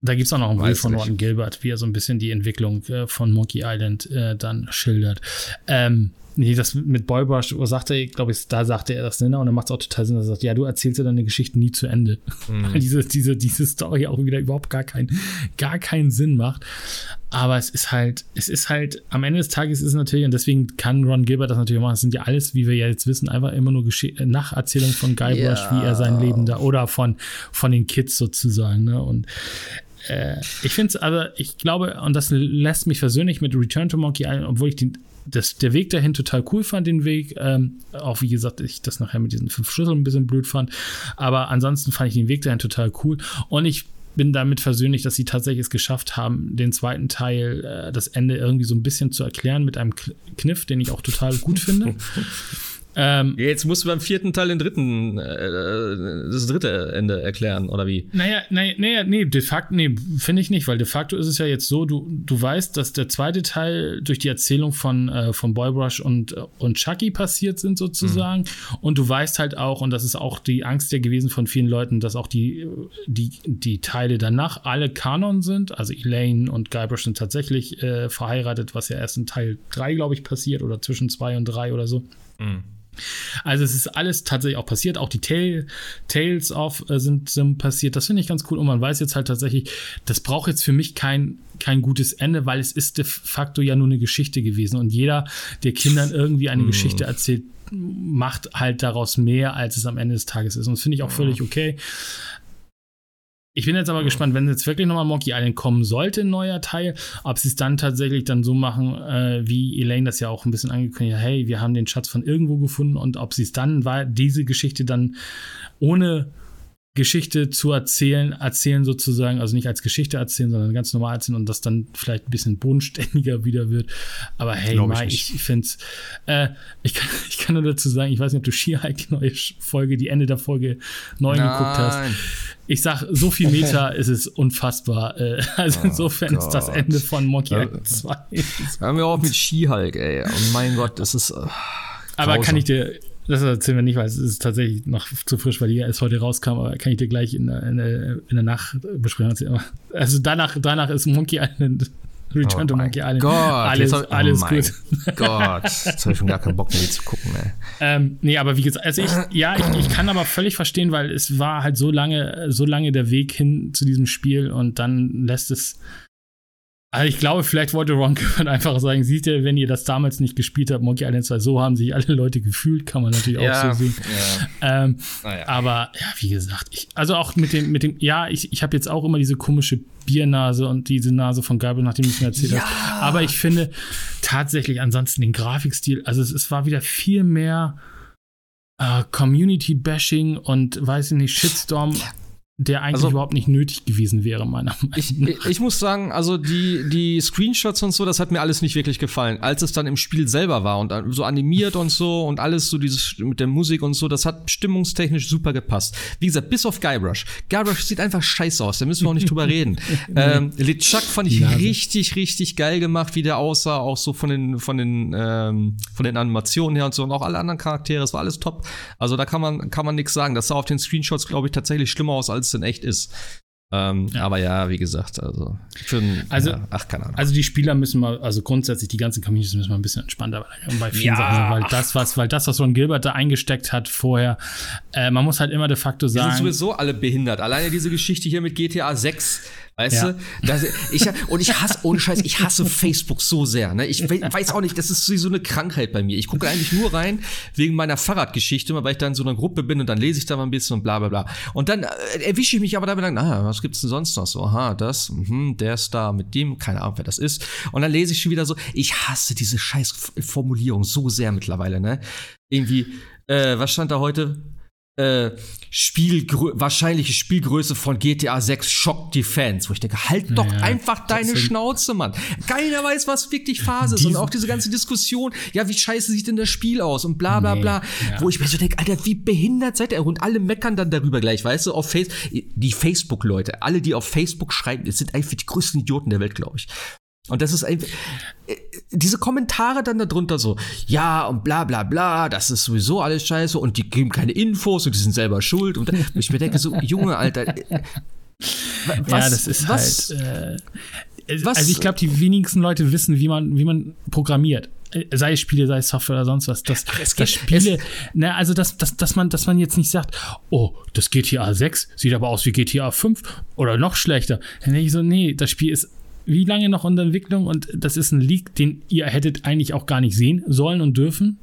Da gibt es auch noch ein Bild von Ron Gilbert, wie er so ein bisschen die Entwicklung äh, von Monkey Island äh, dann schildert. Ähm, Nee, das mit Boybrush, sagt er, glaube ich, da sagte er das, ne? Und dann macht es auch total Sinn, dass er sagt, ja, du erzählst ja deine Geschichten nie zu Ende. Mhm. Weil diese, diese, diese Story auch wieder überhaupt gar, kein, gar keinen Sinn macht. Aber es ist halt, es ist halt, am Ende des Tages ist es natürlich, und deswegen kann Ron Gilbert das natürlich machen, es sind ja alles, wie wir ja jetzt wissen, einfach immer nur Gesche Nacherzählungen von Guybrush, ja. wie er sein Leben da, oder von, von den Kids sozusagen, ne? Und äh, ich finde es, aber ich glaube, und das lässt mich persönlich mit Return to Monkey Island, obwohl ich den das, der Weg dahin total cool fand, den Weg. Ähm, auch wie gesagt, ich das nachher mit diesen fünf Schlüsseln ein bisschen blöd fand. Aber ansonsten fand ich den Weg dahin total cool. Und ich bin damit versöhnlich, dass sie tatsächlich es geschafft haben, den zweiten Teil, äh, das Ende irgendwie so ein bisschen zu erklären mit einem Kniff, den ich auch total gut finde. Ähm, Jetzt musst du beim vierten Teil den dritten, äh, das dritte Ende erklären, oder wie? Naja, naja, naja nee, de facto, nee, finde ich nicht, weil de facto ist es ja jetzt so, du, du weißt, dass der zweite Teil durch die Erzählung von, äh, von Boybrush und, und Chucky passiert sind, sozusagen. Mhm. Und du weißt halt auch, und das ist auch die Angst ja gewesen von vielen Leuten, dass auch die, die, die Teile danach alle Kanon sind. Also Elaine und Guybrush sind tatsächlich äh, verheiratet, was ja erst in Teil 3, glaube ich, passiert, oder zwischen 2 und 3 oder so. Mhm. Also es ist alles tatsächlich auch passiert, auch die Tale, Tales of äh, sind, sind passiert. Das finde ich ganz cool und man weiß jetzt halt tatsächlich, das braucht jetzt für mich kein kein gutes Ende, weil es ist de facto ja nur eine Geschichte gewesen und jeder, der Kindern irgendwie eine mm. Geschichte erzählt, macht halt daraus mehr, als es am Ende des Tages ist. Und das finde ich auch völlig okay. Ich bin jetzt aber gespannt, wenn jetzt wirklich nochmal Monkey Island kommen sollte, ein neuer Teil, ob sie es dann tatsächlich dann so machen, äh, wie Elaine das ja auch ein bisschen angekündigt hat, hey, wir haben den Schatz von irgendwo gefunden und ob sie es dann war, diese Geschichte dann ohne Geschichte zu erzählen, erzählen sozusagen, also nicht als Geschichte erzählen, sondern ganz normal erzählen und das dann vielleicht ein bisschen bodenständiger wieder wird. Aber hey, Mai, ich, ich finde es, äh, ich, kann, ich kann nur dazu sagen, ich weiß nicht, ob du She-Hulk die neue Folge, die Ende der Folge neu Nein. geguckt hast. Ich sag, so viel Meter ist es unfassbar. Äh, also oh insofern Gott. ist das Ende von Monkey Island 2. Hören wir auch mit She-Hulk, ey. Oh mein Gott, das ist. Äh, aber kann ich dir das erzählen wir nicht, weil es ist tatsächlich noch zu frisch, weil die erst heute rauskam, aber kann ich dir gleich in der, in in der Nachbesprechung erzählen. Also danach, danach ist Monkey Island, Return oh to Monkey Island. Gott, alles, hab, alles oh gut. Gott, jetzt habe ich schon gar keinen Bock mehr, zu gucken, ey. Ähm, nee, aber wie gesagt, also ich, ja, ich, ich kann aber völlig verstehen, weil es war halt so lange, so lange der Weg hin zu diesem Spiel und dann lässt es also ich glaube, vielleicht wollte Ron Gilbert einfach sagen, seht ihr, wenn ihr das damals nicht gespielt habt, Monkey Island 2, so haben sich alle Leute gefühlt, kann man natürlich ja, auch so sehen. Ja. Ähm, ja. Aber ja, wie gesagt, ich, also auch mit dem, mit dem, ja, ich, ich habe jetzt auch immer diese komische Biernase und diese Nase von Gabel, nachdem es mir erzählt hast. Aber ich finde tatsächlich ansonsten den Grafikstil, also es, es war wieder viel mehr äh, Community-Bashing und weiß ich nicht, Shitstorm der eigentlich also, überhaupt nicht nötig gewesen wäre, meiner Meinung nach. Ich, ich, muss sagen, also die, die Screenshots und so, das hat mir alles nicht wirklich gefallen. Als es dann im Spiel selber war und so animiert und so und alles so dieses mit der Musik und so, das hat stimmungstechnisch super gepasst. Wie gesagt, bis auf Guybrush. Guybrush sieht einfach scheiße aus, da müssen wir auch nicht drüber reden. ähm, LeChuck fand ich richtig, richtig geil gemacht, wie der aussah, auch so von den, von den, ähm, von den Animationen her und so und auch alle anderen Charaktere, es war alles top. Also da kann man, kann man nichts sagen. Das sah auf den Screenshots, glaube ich, tatsächlich schlimmer aus als es in echt ist. Ähm, ja. Aber ja, wie gesagt, also, für also, ja, ach, keine Ahnung. Also die Spieler müssen mal, also grundsätzlich die ganzen Communities müssen mal ein bisschen entspannter bei vielen ja, Sachen, weil das, was, weil das, was Ron Gilbert da eingesteckt hat vorher, äh, man muss halt immer de facto sagen. Die sind sowieso alle behindert. Alleine diese Geschichte hier mit GTA 6 Weißt ja. du? Das, ich, und ich hasse, ohne Scheiß, ich hasse Facebook so sehr. Ne? Ich weiß auch nicht, das ist so eine Krankheit bei mir. Ich gucke eigentlich nur rein wegen meiner Fahrradgeschichte, weil ich da in so einer Gruppe bin und dann lese ich da mal ein bisschen und bla bla bla. Und dann äh, erwische ich mich aber damit, na, was gibt's denn sonst noch so? Aha, das, mh, der Star mit dem, keine Ahnung, wer das ist. Und dann lese ich schon wieder so, ich hasse diese scheiß Formulierung so sehr mittlerweile, ne? Irgendwie, äh, was stand da heute? Äh, Spielgrö wahrscheinliche Spielgröße von GTA 6 schockt die Fans, wo ich denke, halt doch ja, einfach deine Schnauze, Mann. Keiner weiß, was wirklich Phase ist. Und auch diese ganze Diskussion, ja, wie scheiße sieht denn das Spiel aus und bla bla nee, bla. Ja. Wo ich mir so denke, Alter, wie behindert seid ihr? Und alle meckern dann darüber gleich, weißt du, auf Face die Facebook-Leute, alle, die auf Facebook schreiben, das sind einfach die größten Idioten der Welt, glaube ich. Und das ist einfach, äh, diese Kommentare dann darunter so, ja und bla bla bla, das ist sowieso alles scheiße und die geben keine Infos und die sind selber schuld. Und ich mir denke so, Junge, Alter, äh, was, ja, das ist was, halt. Äh, was, also ich glaube, die wenigsten Leute wissen, wie man, wie man programmiert äh, sei es Spiele, sei es Software oder sonst was, dass, das Spiele, ne, also dass, dass, dass man, dass man jetzt nicht sagt, oh, das GTA 6 sieht aber aus wie GTA 5 oder noch schlechter. Dann denke ich so, nee, das Spiel ist wie lange noch in der Entwicklung und das ist ein Leak, den ihr hättet eigentlich auch gar nicht sehen sollen und dürfen.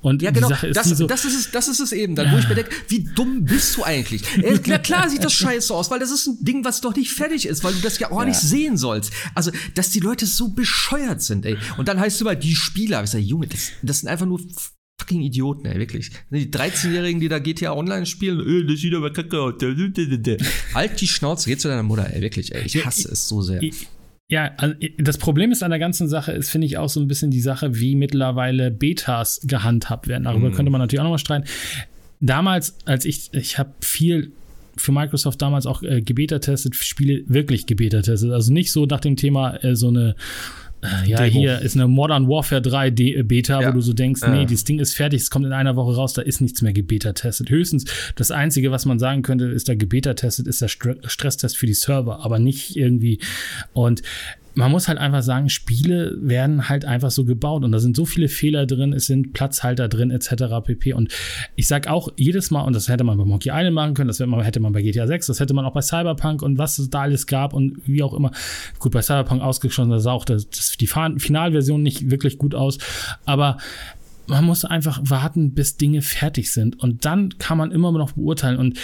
Und ja, genau, die Sache ist das, so, das ist es, das ist es eben, dann, ja. wo ich mir denke, wie dumm bist du eigentlich? Äh, klar, klar sieht das scheiße aus, weil das ist ein Ding, was doch nicht fertig ist, weil du das ja auch ja. nicht sehen sollst. Also, dass die Leute so bescheuert sind, ey. Und dann heißt es immer, die Spieler. Ich sage, Junge, das, das sind einfach nur fucking Idioten, ey, wirklich. Die 13-Jährigen, die da GTA Online spielen, öh, das sieht aber kacke aus. Halt die Schnauze, geh zu deiner Mutter, ey, wirklich, ey. Ich hasse es so sehr. Ich, ja, das Problem ist an der ganzen Sache, ist, finde ich, auch so ein bisschen die Sache, wie mittlerweile Betas gehandhabt werden. Darüber mm. könnte man natürlich auch nochmal streiten. Damals, als ich, ich habe viel für Microsoft damals auch äh, gebeta-testet, Spiele wirklich gebeta-testet. Also nicht so nach dem Thema äh, so eine ja, Demo. hier ist eine Modern Warfare 3 D äh, Beta, ja. wo du so denkst, nee, dieses Ding ist fertig, es kommt in einer Woche raus, da ist nichts mehr gebeta-testet. Höchstens das Einzige, was man sagen könnte, ist da gebeta-testet, ist der Stresstest für die Server, aber nicht irgendwie. Und man muss halt einfach sagen, Spiele werden halt einfach so gebaut und da sind so viele Fehler drin, es sind Platzhalter drin etc. pp. Und ich sag auch jedes Mal, und das hätte man bei Monkey Island machen können, das hätte man bei GTA 6, das hätte man auch bei Cyberpunk und was es da alles gab und wie auch immer. Gut, bei Cyberpunk ausgeschlossen, da sah auch das, das, die Finalversion nicht wirklich gut aus, aber man muss einfach warten, bis Dinge fertig sind. Und dann kann man immer noch beurteilen. Und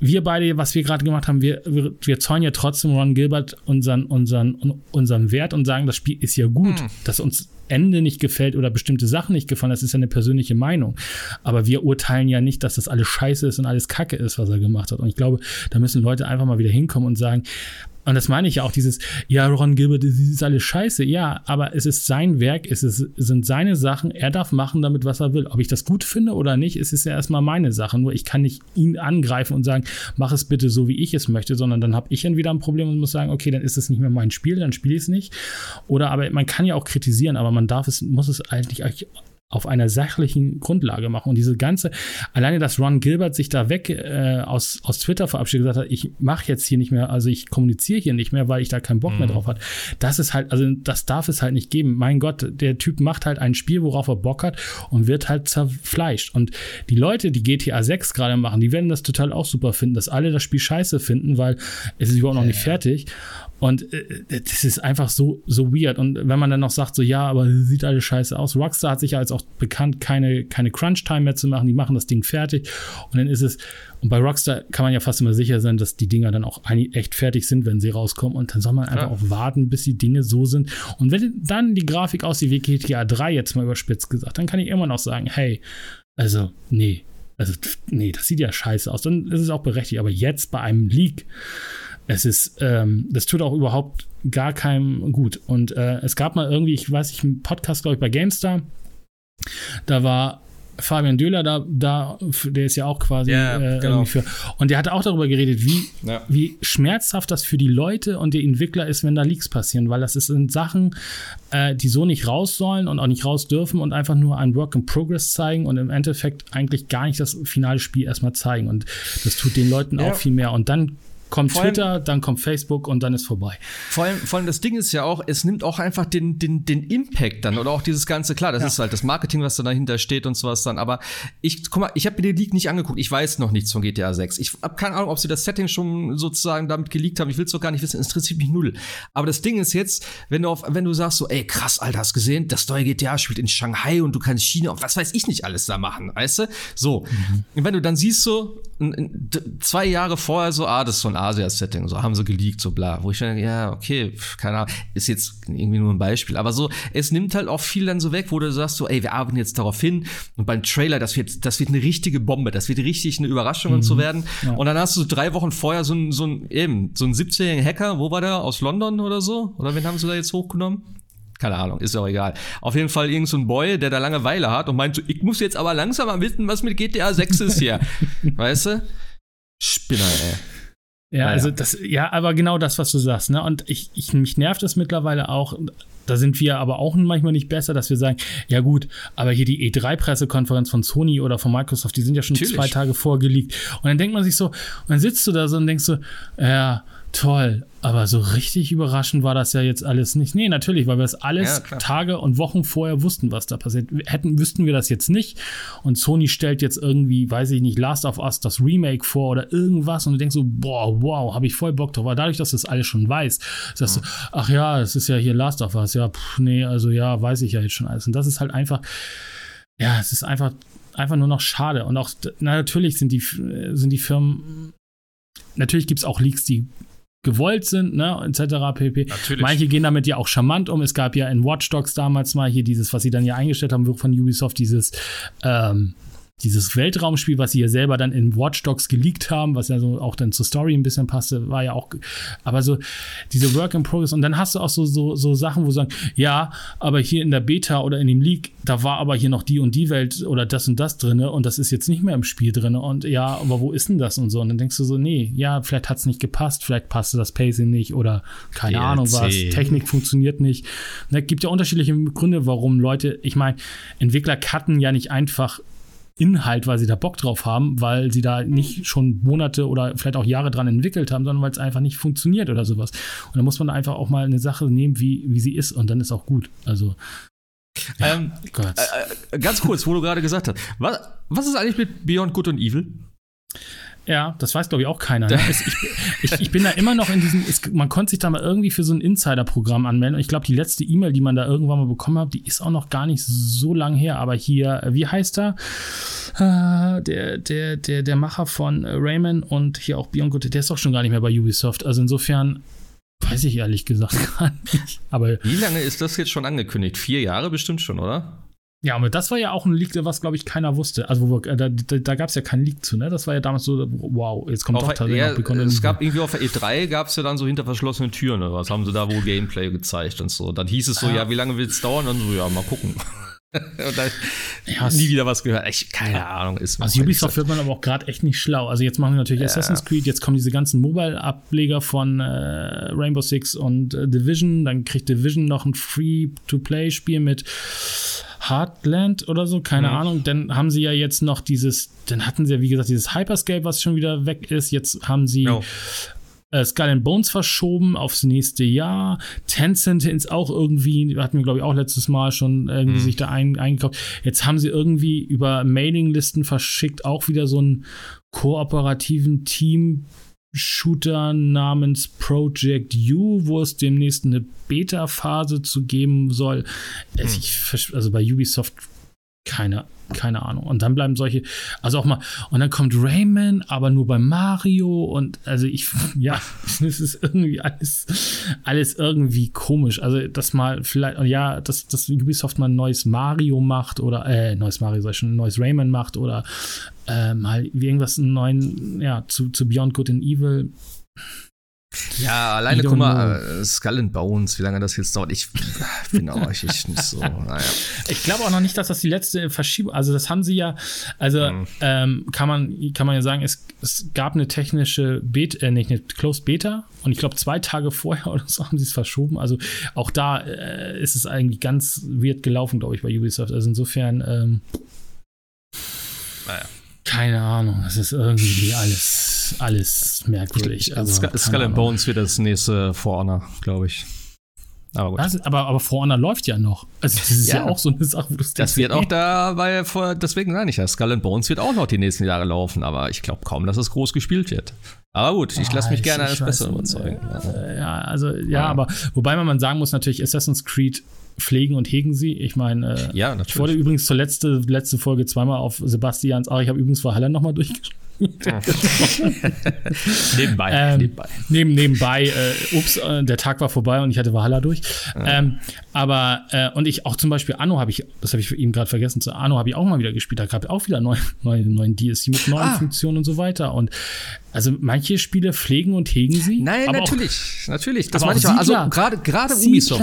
wir beide, was wir gerade gemacht haben, wir, wir, wir zäunen ja trotzdem Ron Gilbert unseren, unseren, unseren Wert und sagen, das Spiel ist ja gut, mhm. dass uns Ende nicht gefällt oder bestimmte Sachen nicht gefallen, das ist ja eine persönliche Meinung. Aber wir urteilen ja nicht, dass das alles scheiße ist und alles Kacke ist, was er gemacht hat. Und ich glaube, da müssen Leute einfach mal wieder hinkommen und sagen, und das meine ich ja auch, dieses, ja, Ron Gilbert, das ist alles scheiße. Ja, aber es ist sein Werk, es ist, sind seine Sachen, er darf machen damit, was er will. Ob ich das gut finde oder nicht, es ist ja erstmal meine Sache. Nur ich kann nicht ihn angreifen und sagen, mach es bitte so, wie ich es möchte, sondern dann habe ich entweder ein Problem und muss sagen, okay, dann ist es nicht mehr mein Spiel, dann spiele ich es nicht. Oder aber man kann ja auch kritisieren, aber man darf es, muss es eigentlich auf einer sachlichen Grundlage machen. Und diese ganze, alleine, dass Ron Gilbert sich da weg äh, aus, aus Twitter verabschiedet gesagt hat, ich mache jetzt hier nicht mehr, also ich kommuniziere hier nicht mehr, weil ich da keinen Bock mhm. mehr drauf hat. Das ist halt, also das darf es halt nicht geben. Mein Gott, der Typ macht halt ein Spiel, worauf er Bock hat und wird halt zerfleischt. Und die Leute, die GTA 6 gerade machen, die werden das total auch super finden, dass alle das Spiel scheiße finden, weil es ist überhaupt noch nicht fertig. Und äh, das ist einfach so, so weird. Und wenn man dann noch sagt, so, ja, aber sieht alles scheiße aus. Rockstar hat sich ja als auch bekannt, keine, keine Crunch-Time mehr zu machen. Die machen das Ding fertig. Und dann ist es, und bei Rockstar kann man ja fast immer sicher sein, dass die Dinger dann auch echt fertig sind, wenn sie rauskommen. Und dann soll man einfach ja. auch warten, bis die Dinge so sind. Und wenn dann die Grafik aussieht wie GTA 3, jetzt mal überspitzt gesagt, dann kann ich immer noch sagen, hey, also, nee. Also, nee, das sieht ja scheiße aus. Dann ist es auch berechtigt. Aber jetzt bei einem Leak, es ist, ähm, das tut auch überhaupt gar keinem gut. Und äh, es gab mal irgendwie, ich weiß nicht, einen Podcast, glaube ich, bei GameStar. Da war Fabian Döhler da, da, der ist ja auch quasi yeah, äh, genau. für. Und der hat auch darüber geredet, wie, ja. wie schmerzhaft das für die Leute und die Entwickler ist, wenn da Leaks passieren, weil das sind Sachen, äh, die so nicht raus sollen und auch nicht raus dürfen und einfach nur ein Work in Progress zeigen und im Endeffekt eigentlich gar nicht das finale Spiel erstmal zeigen. Und das tut den Leuten ja. auch viel mehr. Und dann kommt Twitter, dann kommt Facebook und dann ist vorbei. Vor allem, vor allem das Ding ist ja auch, es nimmt auch einfach den, den, den Impact dann oder auch dieses ganze, klar, das ja. ist halt das Marketing, was da dahinter steht und sowas dann, aber ich, guck mal, ich habe mir den Leak nicht angeguckt, ich weiß noch nichts von GTA 6. Ich habe keine Ahnung, ob sie das Setting schon sozusagen damit geleakt haben, ich will es doch gar nicht wissen, es interessiert mich null. Aber das Ding ist jetzt, wenn du auf, wenn du sagst so, ey, krass, Alter, hast gesehen, das neue GTA spielt in Shanghai und du kannst China und was weiß ich nicht alles da machen, weißt du? So. Mhm. Und wenn du dann siehst so, zwei Jahre vorher so, ah, das ist so ein Asia-Setting, so haben sie geleakt, so bla. Wo ich denke, ja, okay, keine Ahnung, ist jetzt irgendwie nur ein Beispiel. Aber so, es nimmt halt auch viel dann so weg, wo du sagst so, ey, wir arbeiten jetzt darauf hin und beim Trailer, das wird, das wird eine richtige Bombe, das wird richtig eine Überraschung mhm. und so werden. Ja. Und dann hast du so drei Wochen vorher so ein, so ein, eben, so ein 17-jährigen Hacker, wo war der? Aus London oder so? Oder wen haben sie da jetzt hochgenommen? keine Ahnung, ist auch egal. Auf jeden Fall irgend so ein Boy, der da Langeweile hat und meint so, ich muss jetzt aber langsam mal wissen, was mit GTA 6 ist hier. weißt du? Spinner, ey. Ja, naja. also das, ja, aber genau das, was du sagst, ne? Und ich, ich mich nervt das mittlerweile auch. Da sind wir aber auch manchmal nicht besser, dass wir sagen, ja gut, aber hier die E3-Pressekonferenz von Sony oder von Microsoft, die sind ja schon Natürlich. zwei Tage vorgelegt. Und dann denkt man sich so, und dann sitzt du da so und denkst so, ja, toll. Aber so richtig überraschend war das ja jetzt alles nicht. Nee, natürlich, weil wir es alles ja, Tage und Wochen vorher wussten, was da passiert. Hätten, wüssten wir das jetzt nicht. Und Sony stellt jetzt irgendwie, weiß ich nicht, Last of Us das Remake vor oder irgendwas. Und du denkst so, boah, wow, habe ich voll Bock drauf. Aber dadurch, dass du das alles schon weißt, sagst mhm. du, ach ja, es ist ja hier Last of Us. Ja, pff, nee, also ja, weiß ich ja jetzt schon alles. Und das ist halt einfach, ja, es ist einfach, einfach nur noch schade. Und auch, na, natürlich sind die, sind die Firmen natürlich gibt es auch Leaks, die gewollt sind, ne, etc. pp. Natürlich. Manche gehen damit ja auch charmant um. Es gab ja in Watch Dogs damals mal hier dieses, was sie dann ja eingestellt haben, von Ubisoft, dieses ähm, dieses Weltraumspiel, was sie ja selber dann in Watch Dogs geleakt haben, was ja so auch dann zur Story ein bisschen passte, war ja auch, aber so diese Work in Progress und dann hast du auch so, so, so Sachen, wo sie sagen, ja, aber hier in der Beta oder in dem Leak, da war aber hier noch die und die Welt oder das und das drinne und das ist jetzt nicht mehr im Spiel drinne und ja, aber wo ist denn das und so und dann denkst du so, nee, ja, vielleicht hat es nicht gepasst, vielleicht passte das Pacing nicht oder keine DLC. Ahnung was, Technik funktioniert nicht. Es ne, gibt ja unterschiedliche Gründe, warum Leute, ich meine, Entwickler cutten ja nicht einfach Inhalt, weil sie da Bock drauf haben, weil sie da nicht schon Monate oder vielleicht auch Jahre dran entwickelt haben, sondern weil es einfach nicht funktioniert oder sowas. Und da muss man einfach auch mal eine Sache nehmen, wie, wie sie ist und dann ist auch gut. Also ja, ähm, äh, äh, ganz kurz, wo du gerade gesagt hast, was, was ist eigentlich mit Beyond Good und Evil? Ja, das weiß, glaube ich, auch keiner. Ne? Ich, ich, ich, bin da immer noch in diesem, es, man konnte sich da mal irgendwie für so ein Insider-Programm anmelden. Und ich glaube, die letzte E-Mail, die man da irgendwann mal bekommen hat, die ist auch noch gar nicht so lang her. Aber hier, wie heißt er? Äh, der, der, der, der Macher von Rayman und hier auch Bianco, der ist doch schon gar nicht mehr bei Ubisoft. Also insofern weiß ich ehrlich gesagt gar nicht. Aber wie lange ist das jetzt schon angekündigt? Vier Jahre bestimmt schon, oder? Ja, aber das war ja auch ein Leak, was, glaube ich, keiner wusste. Also, wo, da, da, da gab es ja keinen Leak zu, ne? Das war ja damals so, wow, jetzt kommt auf doch tatsächlich ja, Es gab irgendwie auf der E3 gab es ja dann so hinter verschlossenen Türen oder was, haben sie da wohl Gameplay gezeigt und so. Dann hieß es so, ja, ja wie lange will es dauern? Und so, ja, mal gucken. Und dann ja, nie wieder was gehört. Ich, keine Ahnung. Ist also Ubisoft wird man aber auch gerade echt nicht schlau. Also jetzt machen wir natürlich ja. Assassin's Creed, jetzt kommen diese ganzen Mobile-Ableger von äh, Rainbow Six und äh, Division. Dann kriegt Division noch ein Free-to-Play-Spiel mit Heartland oder so, keine mhm. Ahnung. Dann haben sie ja jetzt noch dieses, dann hatten sie ja, wie gesagt, dieses Hyperscape, was schon wieder weg ist. Jetzt haben sie no. Äh, Skull and Bones verschoben aufs nächste Jahr. Tencent ist auch irgendwie, hatten wir, glaube ich, auch letztes Mal schon irgendwie mhm. sich da ein, eingekauft. Jetzt haben sie irgendwie über Mailinglisten verschickt, auch wieder so einen kooperativen Team Shooter namens Project U, wo es demnächst eine Beta-Phase zu geben soll. Hm. Ich, also bei Ubisoft keine, keine Ahnung. Und dann bleiben solche, also auch mal, und dann kommt Rayman, aber nur bei Mario und also ich, ja, es ist irgendwie alles, alles irgendwie komisch. Also, dass mal vielleicht, ja, dass, dass Ubisoft mal ein neues Mario macht oder, äh, neues Mario, sag ich schon, ein neues Rayman macht oder äh, mal irgendwas einen neuen, ja, zu, zu Beyond Good and Evil ja, alleine guck mal, know. Äh, Skull and Bones, wie lange das jetzt dauert. Ich finde auch ich nicht so. Naja. Ich glaube auch noch nicht, dass das die letzte Verschiebung, also das haben sie ja, also mhm. ähm, kann man kann man ja sagen, es, es gab eine technische Beta, äh, nicht eine Closed Beta und ich glaube zwei Tage vorher oder so haben sie es verschoben. Also auch da äh, ist es eigentlich ganz weird gelaufen, glaube ich, bei Ubisoft. Also insofern, ähm, naja. keine Ahnung, es ist irgendwie alles alles, alles merkwürdig. Also, Skull and Bones wird das nächste For Honor, glaube ich. Aber, gut. Was? aber, aber For Honor läuft ja noch. Also das ist ja, ja auch so eine Sache, wo du Das wird auch da, weil vor, deswegen nein, ich ja, Skull and Bones wird auch noch die nächsten Jahre laufen, aber ich glaube kaum, dass es groß gespielt wird. Aber gut, ich lasse mich ah, gerne eines Besseren überzeugen. Äh, ja, also ja, ja, aber wobei man sagen muss natürlich, Assassin's Creed pflegen und hegen sie. Ich meine, äh, ja, natürlich. ich wurde übrigens zur letzte, letzte Folge zweimal auf Sebastians, ach, ich habe übrigens Valhalla nochmal durchgespielt. nebenbei, ähm, nebenbei. Neben, nebenbei, äh, ups, äh, der Tag war vorbei und ich hatte Valhalla durch. Ja. Ähm, aber, äh, und ich auch zum Beispiel Anno habe ich, das habe ich eben gerade vergessen, zu Anno habe ich auch mal wieder gespielt. Da gab es auch wieder neue, neue, neuen DLC mit neuen ah. Funktionen und so weiter. Und also manche Spiele pflegen und hegen sie. Nein, natürlich, auch, natürlich. Das meine ich auch. Also gerade gerade Ubisoft.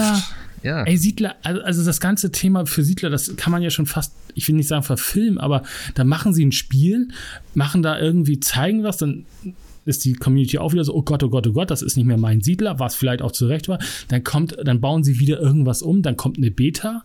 Ja. Ey, Siedler, also, das ganze Thema für Siedler, das kann man ja schon fast, ich will nicht sagen verfilmen, aber da machen sie ein Spiel, machen da irgendwie, zeigen was, dann ist die Community auch wieder so, oh Gott, oh Gott, oh Gott, das ist nicht mehr mein Siedler, was vielleicht auch zurecht war. Dann kommt, dann bauen sie wieder irgendwas um, dann kommt eine Beta,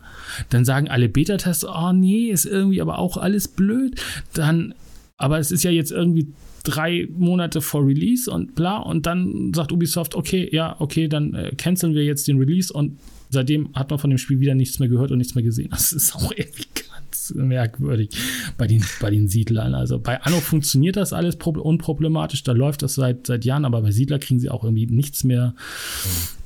dann sagen alle Beta-Tests, oh nee, ist irgendwie aber auch alles blöd. Dann, aber es ist ja jetzt irgendwie drei Monate vor Release und bla, und dann sagt Ubisoft, okay, ja, okay, dann äh, canceln wir jetzt den Release und seitdem hat man von dem Spiel wieder nichts mehr gehört und nichts mehr gesehen. Das ist auch irgendwie ganz merkwürdig bei den, bei den Siedlern. Also bei Anno funktioniert das alles unproblematisch, da läuft das seit, seit Jahren, aber bei Siedler kriegen sie auch irgendwie nichts mehr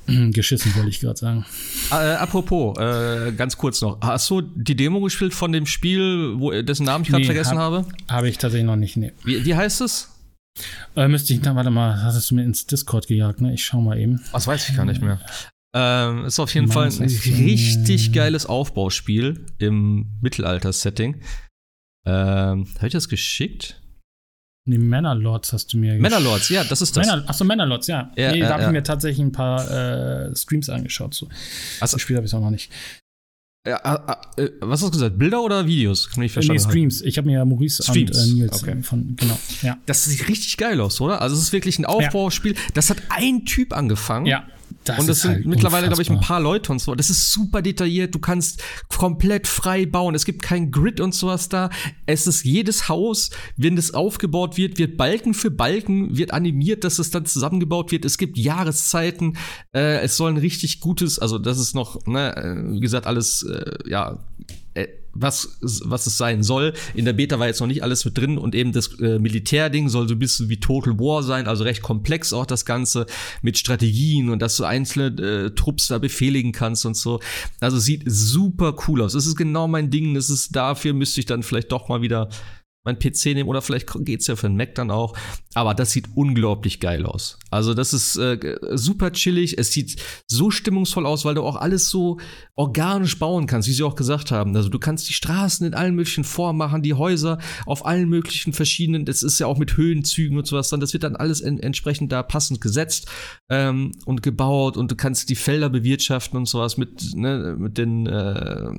mhm. geschissen, wollte ich gerade sagen. Äh, apropos, äh, ganz kurz noch. Hast du die Demo gespielt von dem Spiel, wo, dessen Namen ich gerade nee, vergessen hab, habe? Habe ich tatsächlich noch nicht, nee. Wie, wie heißt es? Äh, müsste ich, na, warte mal, hast du mir ins Discord gejagt, ne? Ich schau mal eben. Was weiß ich gar nicht mehr. Ähm, ist auf jeden Fall ein richtig geiles Aufbauspiel im Mittelalter-Setting. Ähm, Habe ich das geschickt? Nee, Männerlords hast du mir geschickt. Männerlords, ja, das ist das. Männer, achso, Männerlords, ja. ja nee, ja, da habe ja. ich mir tatsächlich ein paar äh, Streams angeschaut. So. Also, das Spiel habe ich auch noch nicht. Ja, äh, äh, was hast du gesagt? Bilder oder Videos? Kann ich verstehen. Nee, Streams. Ich habe mir ja Maurice Streams. und äh, Nils okay. von, genau. Ja. Das sieht richtig geil aus, oder? Also es ist wirklich ein Aufbauspiel. Das hat ein Typ angefangen. Ja. Das und es sind halt mittlerweile, glaube ich, ein paar Leute und so. Das ist super detailliert. Du kannst komplett frei bauen. Es gibt kein Grid und sowas da. Es ist jedes Haus, wenn es aufgebaut wird, wird Balken für Balken, wird animiert, dass es dann zusammengebaut wird. Es gibt Jahreszeiten. Äh, es soll ein richtig gutes, also das ist noch, ne, äh, wie gesagt, alles, äh, ja, äh, was, was es sein soll. In der Beta war jetzt noch nicht alles mit drin und eben das äh, Militärding soll so ein bisschen wie Total War sein, also recht komplex auch das Ganze mit Strategien und dass du einzelne äh, Trupps da befehligen kannst und so. Also sieht super cool aus. Das ist genau mein Ding. Das ist dafür müsste ich dann vielleicht doch mal wieder mein PC nehmen oder vielleicht geht es ja für den Mac dann auch. Aber das sieht unglaublich geil aus. Also das ist äh, super chillig. Es sieht so stimmungsvoll aus, weil du auch alles so organisch bauen kannst, wie sie auch gesagt haben. Also du kannst die Straßen in allen möglichen Formen machen, die Häuser auf allen möglichen verschiedenen. Das ist ja auch mit Höhenzügen und sowas dann. Das wird dann alles en entsprechend da passend gesetzt ähm, und gebaut und du kannst die Felder bewirtschaften und sowas mit ne, mit den äh,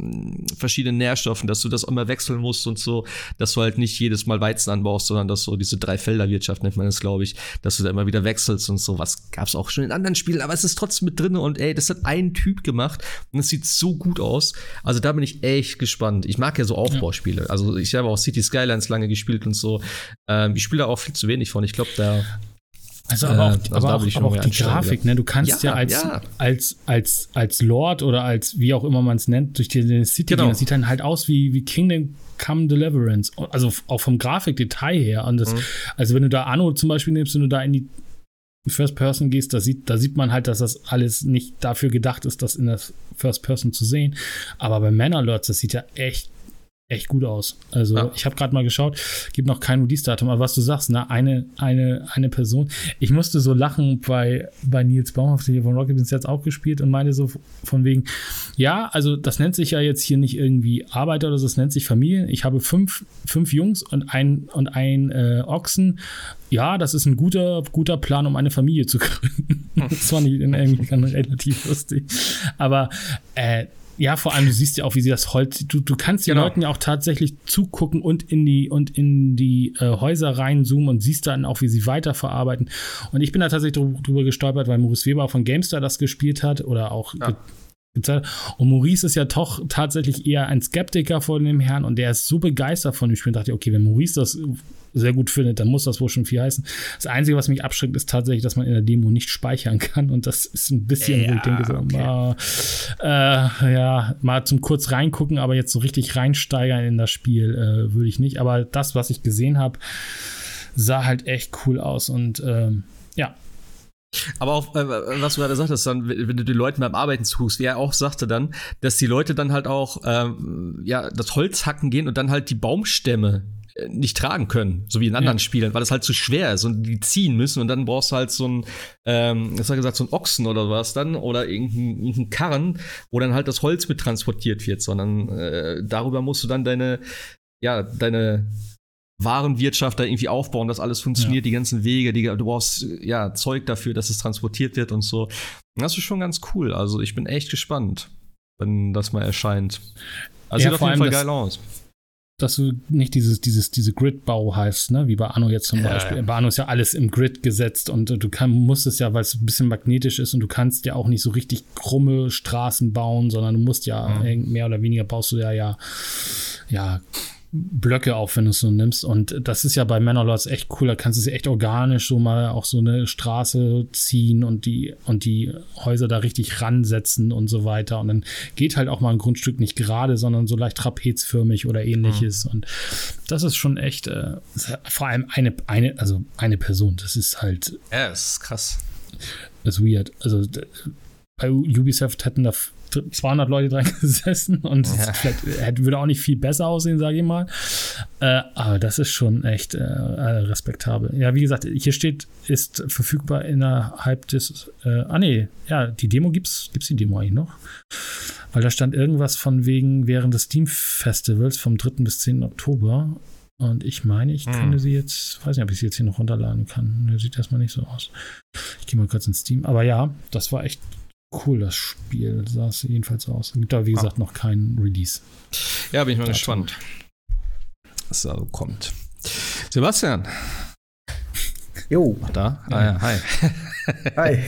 verschiedenen Nährstoffen, dass du das immer wechseln musst und so, dass du halt nicht jedes Mal Weizen anbaust, sondern dass so diese Drei-Felder-Wirtschaft nennt man das, glaube ich, dass du da immer wieder wechselst und so. Was gab es auch schon in anderen Spielen, aber es ist trotzdem mit drin und ey, das hat ein Typ gemacht und es sieht so gut aus. Also da bin ich echt gespannt. Ich mag ja so Aufbauspiele. Also ich habe auch City Skylines lange gespielt und so. Ähm, ich spiele da auch viel zu wenig von. Ich glaube, da also aber auch, äh, also aber auch, aber auch die Grafik, ne? Du kannst ja, ja als, ja. als, als, als Lord oder als, wie auch immer man es nennt, durch die City genau. das sieht dann halt aus wie, wie Kingdom Come Deliverance. Also auch vom Grafikdetail her. Und das, mhm. Also wenn du da Anno zum Beispiel nimmst, wenn du da in die First Person gehst, da sieht, da sieht man halt, dass das alles nicht dafür gedacht ist, das in der First Person zu sehen. Aber bei Manor Lords, das sieht ja echt echt gut aus. Also ja. ich habe gerade mal geschaut, gibt noch kein Release-Datum, aber was du sagst, ne, eine, eine, eine Person. Ich musste so lachen bei, bei Nils Baumhoff, der hier von Rocket Beans jetzt auch gespielt und meinte so von wegen, ja, also das nennt sich ja jetzt hier nicht irgendwie Arbeiter oder so, das nennt sich Familie. Ich habe fünf, fünf Jungs und ein, und ein äh, Ochsen. Ja, das ist ein guter, guter Plan, um eine Familie zu gründen. das war nicht irgendwie relativ lustig. Aber äh, ja, vor allem, du siehst ja auch, wie sie das Holz. Du, du kannst den genau. Leuten ja auch tatsächlich zugucken und in die und in die äh, Häuser reinzoomen und siehst dann auch, wie sie weiterverarbeiten. Und ich bin da tatsächlich drüber gestolpert, weil Maurice Weber von Gamestar das gespielt hat oder auch ja. Und Maurice ist ja doch tatsächlich eher ein Skeptiker von dem Herrn und der ist so begeistert von dem Spiel. Und dachte, okay, wenn Maurice das sehr gut findet, dann muss das wohl schon viel heißen. Das Einzige, was mich abschreckt, ist tatsächlich, dass man in der Demo nicht speichern kann. Und das ist ein bisschen, ja, wo ich denke, so, okay. mal, äh, ja, mal zum kurz reingucken, aber jetzt so richtig reinsteigern in das Spiel äh, würde ich nicht. Aber das, was ich gesehen habe, sah halt echt cool aus. Und ähm, ja, aber auch, äh, was du gerade sagtest, dann, wenn du den Leuten beim Arbeiten zuguckst, wie er auch sagte dann, dass die Leute dann halt auch, ähm, ja, das Holz hacken gehen und dann halt die Baumstämme nicht tragen können, so wie in anderen ja. Spielen, weil das halt zu schwer ist und die ziehen müssen und dann brauchst du halt so ein, ähm, was hat gesagt, so ein Ochsen oder was dann oder irgendeinen irgendein Karren, wo dann halt das Holz mit transportiert wird, sondern äh, darüber musst du dann deine, ja, deine Warenwirtschaft da irgendwie aufbauen, dass alles funktioniert, ja. die ganzen Wege, die, du brauchst ja Zeug dafür, dass es transportiert wird und so. Das ist schon ganz cool. Also ich bin echt gespannt, wenn das mal erscheint. Also ja, sieht auf jeden Fall geil aus. Dass du nicht dieses, dieses, diese Grid-Bau heißt, ne? Wie bei Anno jetzt zum ja, Beispiel. Ja. Bei Anno ist ja alles im Grid gesetzt und du kann, musst es ja, weil es ein bisschen magnetisch ist und du kannst ja auch nicht so richtig krumme Straßen bauen, sondern du musst ja mhm. mehr oder weniger baust du ja ja, ja Blöcke auf, wenn du es so nimmst. Und das ist ja bei Manorlords echt cool. Da kannst du sie echt organisch so mal auch so eine Straße ziehen und die, und die Häuser da richtig ransetzen und so weiter. Und dann geht halt auch mal ein Grundstück nicht gerade, sondern so leicht trapezförmig oder ähnliches. Mhm. Und das ist schon echt, äh, vor allem eine, eine, also eine Person. Das ist halt. Ja, ist krass. Das ist weird. Also bei Ubisoft hätten da 200 Leute dran gesessen und ja. vielleicht würde auch nicht viel besser aussehen, sage ich mal. Äh, aber das ist schon echt äh, respektabel. Ja, wie gesagt, hier steht, ist verfügbar innerhalb des. Äh, ah, nee, ja, die Demo gibt's. Gibt's die Demo eigentlich noch? Weil da stand irgendwas von wegen während des Steam-Festivals vom 3. bis 10. Oktober. Und ich meine, ich hm. könnte sie jetzt, weiß nicht, ob ich sie jetzt hier noch runterladen kann. Sieht erstmal nicht so aus. Ich gehe mal kurz ins Steam. Aber ja, das war echt cool, das Spiel. Sah es jedenfalls aus. Gibt da, wie gesagt, ah. noch kein Release. Ja, bin ich mal Datum. gespannt, was da kommt. Sebastian. Jo. Ach, da? Ah, ja, hi. Hi.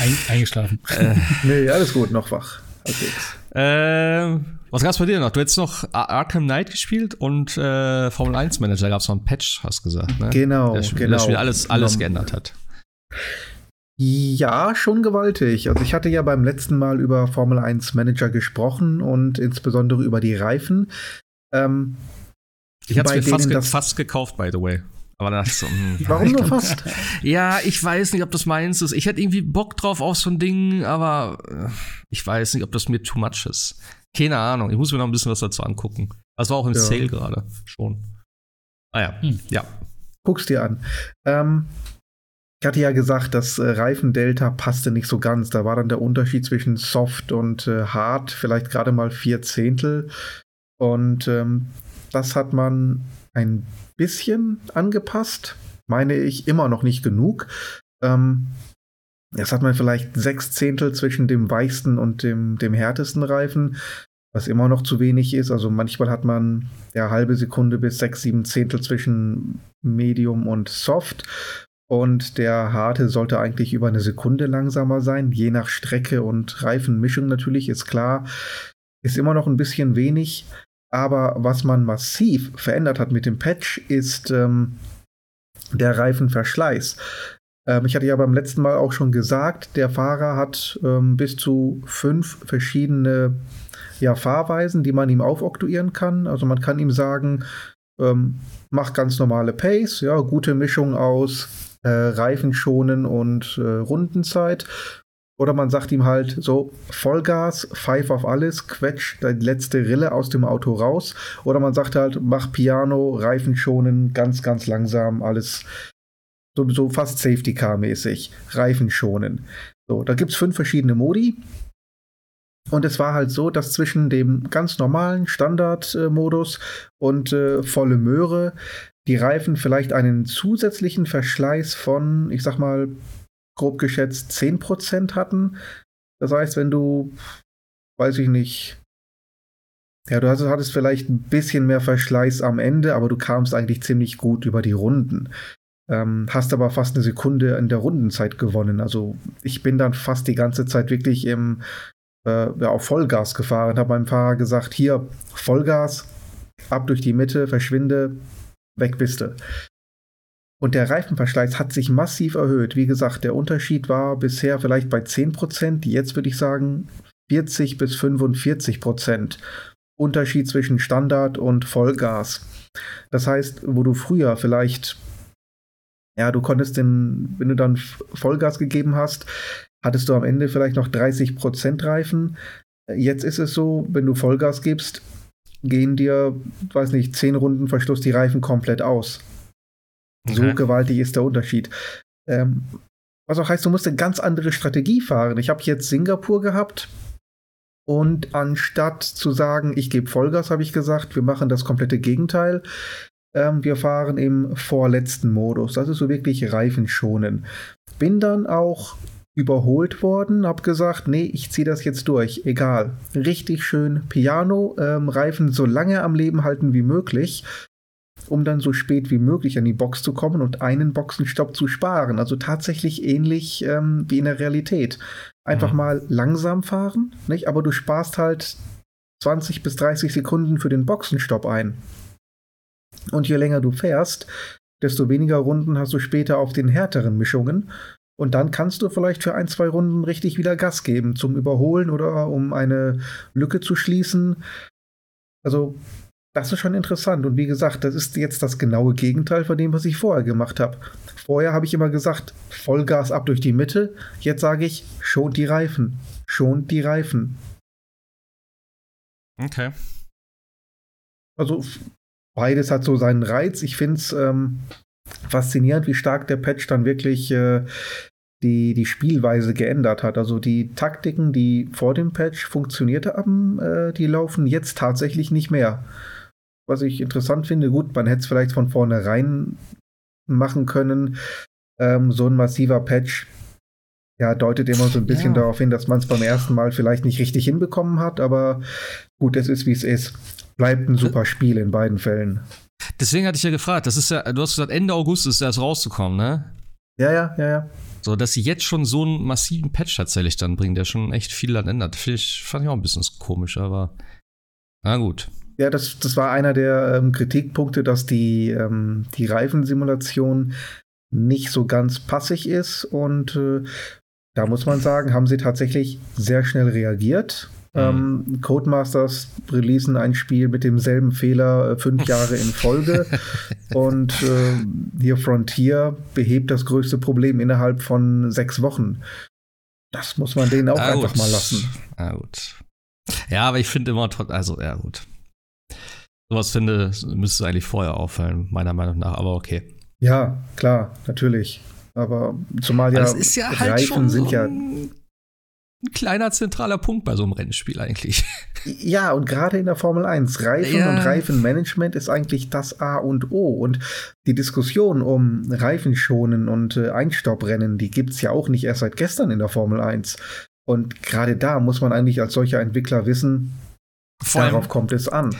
Ein, eingeschlafen. Äh. Nee, alles gut, noch wach. Okay. Äh, was gab's bei dir noch? Du hättest noch Arkham Knight gespielt und äh, Formel 1 Manager gab es noch einen Patch, hast du gesagt, ne? Genau, der, genau. Das Spiel alles, alles geändert hat. Ja, schon gewaltig. Also ich hatte ja beim letzten Mal über Formel 1 Manager gesprochen und insbesondere über die Reifen. Ähm, ich hatte es mir fast, ge fast, gekauft, by the way. Aber dann so, hm, Warum nur fast? ja, ich weiß nicht, ob das meins ist. Ich hätte irgendwie Bock drauf auf so ein Ding, aber äh, ich weiß nicht, ob das mir too much ist. Keine Ahnung. Ich muss mir noch ein bisschen was dazu angucken. Das war auch im ja. Sale gerade schon. Ah ja, hm. ja. Guck's dir an. Ähm, ich hatte ja gesagt, das äh, Reifendelta passte nicht so ganz. Da war dann der Unterschied zwischen Soft und äh, Hard vielleicht gerade mal vier Zehntel. Und ähm, das hat man ein bisschen angepasst. Meine ich immer noch nicht genug. Ähm, jetzt hat man vielleicht sechs Zehntel zwischen dem weichsten und dem, dem härtesten Reifen, was immer noch zu wenig ist. Also manchmal hat man ja halbe Sekunde bis sechs, sieben Zehntel zwischen Medium und Soft. Und der harte sollte eigentlich über eine Sekunde langsamer sein, je nach Strecke und Reifenmischung natürlich, ist klar. Ist immer noch ein bisschen wenig. Aber was man massiv verändert hat mit dem Patch, ist ähm, der Reifenverschleiß. Ähm, ich hatte ja beim letzten Mal auch schon gesagt, der Fahrer hat ähm, bis zu fünf verschiedene ja, Fahrweisen, die man ihm aufoktroyieren kann. Also man kann ihm sagen, ähm, mach ganz normale Pace, ja, gute Mischung aus äh, Reifen schonen und äh, Rundenzeit. Oder man sagt ihm halt so, Vollgas, pfeif auf alles, quetsch die letzte Rille aus dem Auto raus. Oder man sagt halt, mach Piano, Reifen schonen, ganz, ganz langsam, alles so, so fast Safety-Car-mäßig, Reifen schonen. So, da gibt es fünf verschiedene Modi. Und es war halt so, dass zwischen dem ganz normalen Standardmodus und äh, volle Möhre die Reifen vielleicht einen zusätzlichen Verschleiß von, ich sag mal, grob geschätzt 10% hatten. Das heißt, wenn du, weiß ich nicht, ja, du hattest vielleicht ein bisschen mehr Verschleiß am Ende, aber du kamst eigentlich ziemlich gut über die Runden. Ähm, hast aber fast eine Sekunde in der Rundenzeit gewonnen. Also ich bin dann fast die ganze Zeit wirklich im äh, ja, auf Vollgas gefahren, habe meinem Fahrer gesagt, hier, Vollgas, ab durch die Mitte, verschwinde, weg bist du. Und der Reifenverschleiß hat sich massiv erhöht. Wie gesagt, der Unterschied war bisher vielleicht bei 10%, jetzt würde ich sagen 40 bis 45 Prozent. Unterschied zwischen Standard und Vollgas. Das heißt, wo du früher vielleicht, ja, du konntest den, wenn du dann Vollgas gegeben hast, hattest du am Ende vielleicht noch 30 Prozent Reifen. Jetzt ist es so, wenn du Vollgas gibst, gehen dir, weiß nicht, 10 Runden Verschluss die Reifen komplett aus. So okay. gewaltig ist der Unterschied. Ähm, was auch heißt, du musst eine ganz andere Strategie fahren. Ich habe jetzt Singapur gehabt und anstatt zu sagen, ich gebe Vollgas, habe ich gesagt, wir machen das komplette Gegenteil. Ähm, wir fahren im vorletzten Modus. Das ist so wirklich Reifenschonen. Bin dann auch überholt worden, habe gesagt, nee, ich ziehe das jetzt durch, egal. Richtig schön Piano, ähm, Reifen so lange am Leben halten wie möglich um dann so spät wie möglich an die Box zu kommen und einen Boxenstopp zu sparen. Also tatsächlich ähnlich ähm, wie in der Realität. Einfach mhm. mal langsam fahren, nicht? aber du sparst halt 20 bis 30 Sekunden für den Boxenstopp ein. Und je länger du fährst, desto weniger Runden hast du später auf den härteren Mischungen. Und dann kannst du vielleicht für ein, zwei Runden richtig wieder Gas geben zum Überholen oder um eine Lücke zu schließen. Also das ist schon interessant. Und wie gesagt, das ist jetzt das genaue Gegenteil von dem, was ich vorher gemacht habe. Vorher habe ich immer gesagt, Vollgas ab durch die Mitte. Jetzt sage ich, schont die Reifen. Schont die Reifen. Okay. Also beides hat so seinen Reiz. Ich finde es ähm, faszinierend, wie stark der Patch dann wirklich äh, die, die Spielweise geändert hat. Also die Taktiken, die vor dem Patch funktioniert haben, äh, die laufen jetzt tatsächlich nicht mehr was ich interessant finde. Gut, man hätte es vielleicht von vornherein machen können. Ähm, so ein massiver Patch ja, deutet immer so ein bisschen ja. darauf hin, dass man es beim ersten Mal vielleicht nicht richtig hinbekommen hat, aber gut, es ist wie es ist. Bleibt ein super Spiel in beiden Fällen. Deswegen hatte ich ja gefragt, das ist ja, du hast gesagt, Ende August ist das rauszukommen, ne? Ja, ja, ja, ja. So, dass sie jetzt schon so einen massiven Patch tatsächlich dann bringen, der schon echt viel dann ändert. Finde ich, fand ich auch ein bisschen komisch, aber na gut. Ja, das, das war einer der ähm, Kritikpunkte, dass die, ähm, die Reifensimulation nicht so ganz passig ist. Und äh, da muss man sagen, haben sie tatsächlich sehr schnell reagiert. Ähm, Codemasters releasen ein Spiel mit demselben Fehler äh, fünf Jahre in Folge. und äh, hier Frontier behebt das größte Problem innerhalb von sechs Wochen. Das muss man denen auch ah, einfach mal lassen. Ah, gut. Ja, aber ich finde immer, also, ja, gut. Sowas finde, müsste eigentlich vorher auffallen, meiner Meinung nach, aber okay. Ja, klar, natürlich. Aber zumal ja, aber ist ja halt Reifen sind ja ein kleiner zentraler Punkt bei so einem Rennspiel eigentlich. Ja, und gerade in der Formel 1, Reifen ja. und Reifenmanagement ist eigentlich das A und O. Und die Diskussion um Reifenschonen und äh, Einstopprennen, die gibt es ja auch nicht erst seit gestern in der Formel 1. Und gerade da muss man eigentlich als solcher Entwickler wissen, Vor darauf kommt es an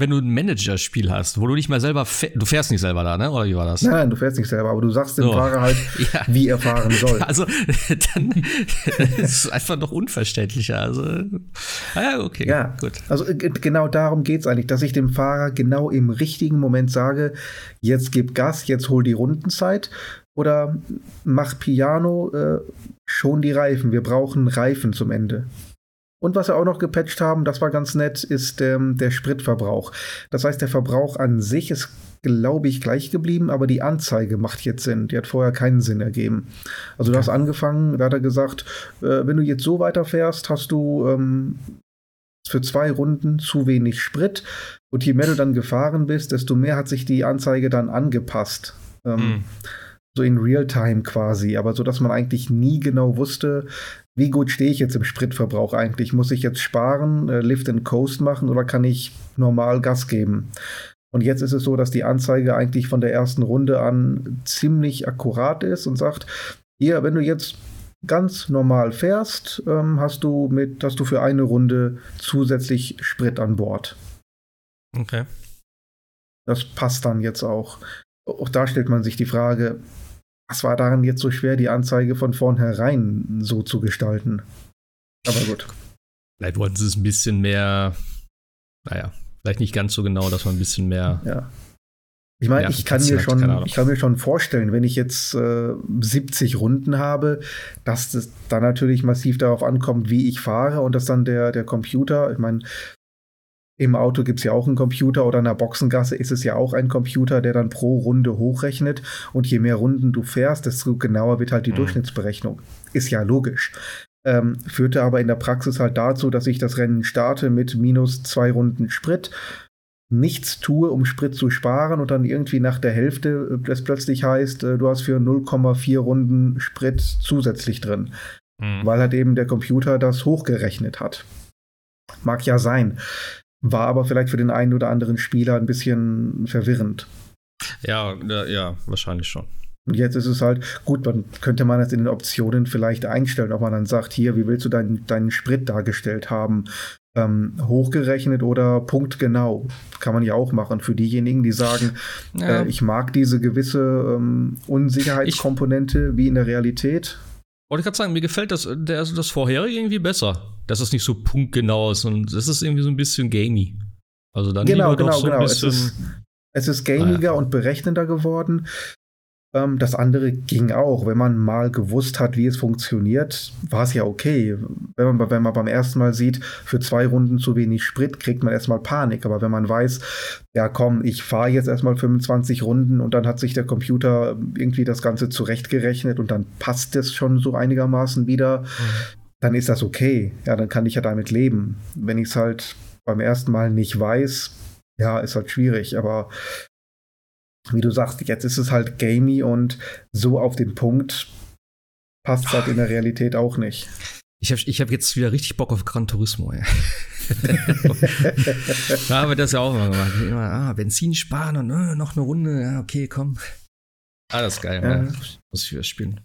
wenn du ein Managerspiel hast, wo du nicht mal selber, du fährst nicht selber da, ne? Oder wie war das? Nein, du fährst nicht selber, aber du sagst dem so. Fahrer halt, ja. wie er fahren soll. Also, dann ist es einfach noch unverständlicher. Also, ah ja, okay, ja. gut. Also, genau darum geht es eigentlich, dass ich dem Fahrer genau im richtigen Moment sage, jetzt gib Gas, jetzt hol die Rundenzeit oder mach Piano, äh, schon die Reifen. Wir brauchen Reifen zum Ende. Und was wir auch noch gepatcht haben, das war ganz nett, ist ähm, der Spritverbrauch. Das heißt, der Verbrauch an sich ist, glaube ich, gleich geblieben, aber die Anzeige macht jetzt Sinn. Die hat vorher keinen Sinn ergeben. Also du hast angefangen, da hat er gesagt, äh, wenn du jetzt so weiterfährst, hast du ähm, für zwei Runden zu wenig Sprit. Und je mehr du dann gefahren bist, desto mehr hat sich die Anzeige dann angepasst. Ähm, mhm so in Realtime quasi, aber so, dass man eigentlich nie genau wusste, wie gut stehe ich jetzt im Spritverbrauch eigentlich? Muss ich jetzt sparen, äh, Lift and Coast machen oder kann ich normal Gas geben? Und jetzt ist es so, dass die Anzeige eigentlich von der ersten Runde an ziemlich akkurat ist und sagt, hier, wenn du jetzt ganz normal fährst, ähm, hast du mit, hast du für eine Runde zusätzlich Sprit an Bord. Okay. Das passt dann jetzt auch. Auch da stellt man sich die Frage, was war daran jetzt so schwer, die Anzeige von vornherein so zu gestalten? Aber gut. Vielleicht wollten sie es ein bisschen mehr, naja, vielleicht nicht ganz so genau, dass man ein bisschen mehr. Ja. Ich meine, ich kann mir schon, ich kann mir schon vorstellen, wenn ich jetzt äh, 70 Runden habe, dass das dann natürlich massiv darauf ankommt, wie ich fahre und dass dann der, der Computer, ich meine, im Auto gibt es ja auch einen Computer oder in der Boxengasse ist es ja auch ein Computer, der dann pro Runde hochrechnet. Und je mehr Runden du fährst, desto genauer wird halt die mhm. Durchschnittsberechnung. Ist ja logisch. Ähm, führte aber in der Praxis halt dazu, dass ich das Rennen starte mit minus zwei Runden Sprit, nichts tue, um Sprit zu sparen und dann irgendwie nach der Hälfte das plötzlich heißt, äh, du hast für 0,4 Runden Sprit zusätzlich drin. Mhm. Weil halt eben der Computer das hochgerechnet hat. Mag ja sein. War aber vielleicht für den einen oder anderen Spieler ein bisschen verwirrend. Ja, ja, wahrscheinlich schon. Und jetzt ist es halt, gut, man könnte man das in den Optionen vielleicht einstellen, ob man dann sagt, hier, wie willst du deinen, deinen Sprit dargestellt haben? Ähm, hochgerechnet oder punktgenau. Kann man ja auch machen. Für diejenigen, die sagen, ja. äh, ich mag diese gewisse ähm, Unsicherheitskomponente ich, wie in der Realität. Wollte ich gerade sagen, mir gefällt das, der, also das vorherige irgendwie besser. Dass es nicht so punktgenau ist und das ist irgendwie so ein bisschen gamey. Also dann genau, genau, so genau. Es ist, es ist gamiger ah, ja. und berechnender geworden. Ähm, das andere ging auch. Wenn man mal gewusst hat, wie es funktioniert, war es ja okay. Wenn man, wenn man beim ersten Mal sieht, für zwei Runden zu wenig Sprit, kriegt man erstmal Panik. Aber wenn man weiß, ja komm, ich fahre jetzt erstmal 25 Runden und dann hat sich der Computer irgendwie das Ganze zurechtgerechnet und dann passt es schon so einigermaßen wieder, mhm. dann ist das okay. Ja, dann kann ich ja damit leben. Wenn ich es halt beim ersten Mal nicht weiß, ja, ist halt schwierig. Aber wie du sagst, jetzt ist es halt gamey und so auf den Punkt passt es halt in der Realität auch nicht. Ich habe ich hab jetzt wieder richtig Bock auf Gran Turismo. Ja. da haben wir das ja auch mal gemacht. Immer, ah, Benzin sparen und äh, noch eine Runde. Ja, okay, komm. Das ist geil. Ja. Ja. Muss ich wieder spielen.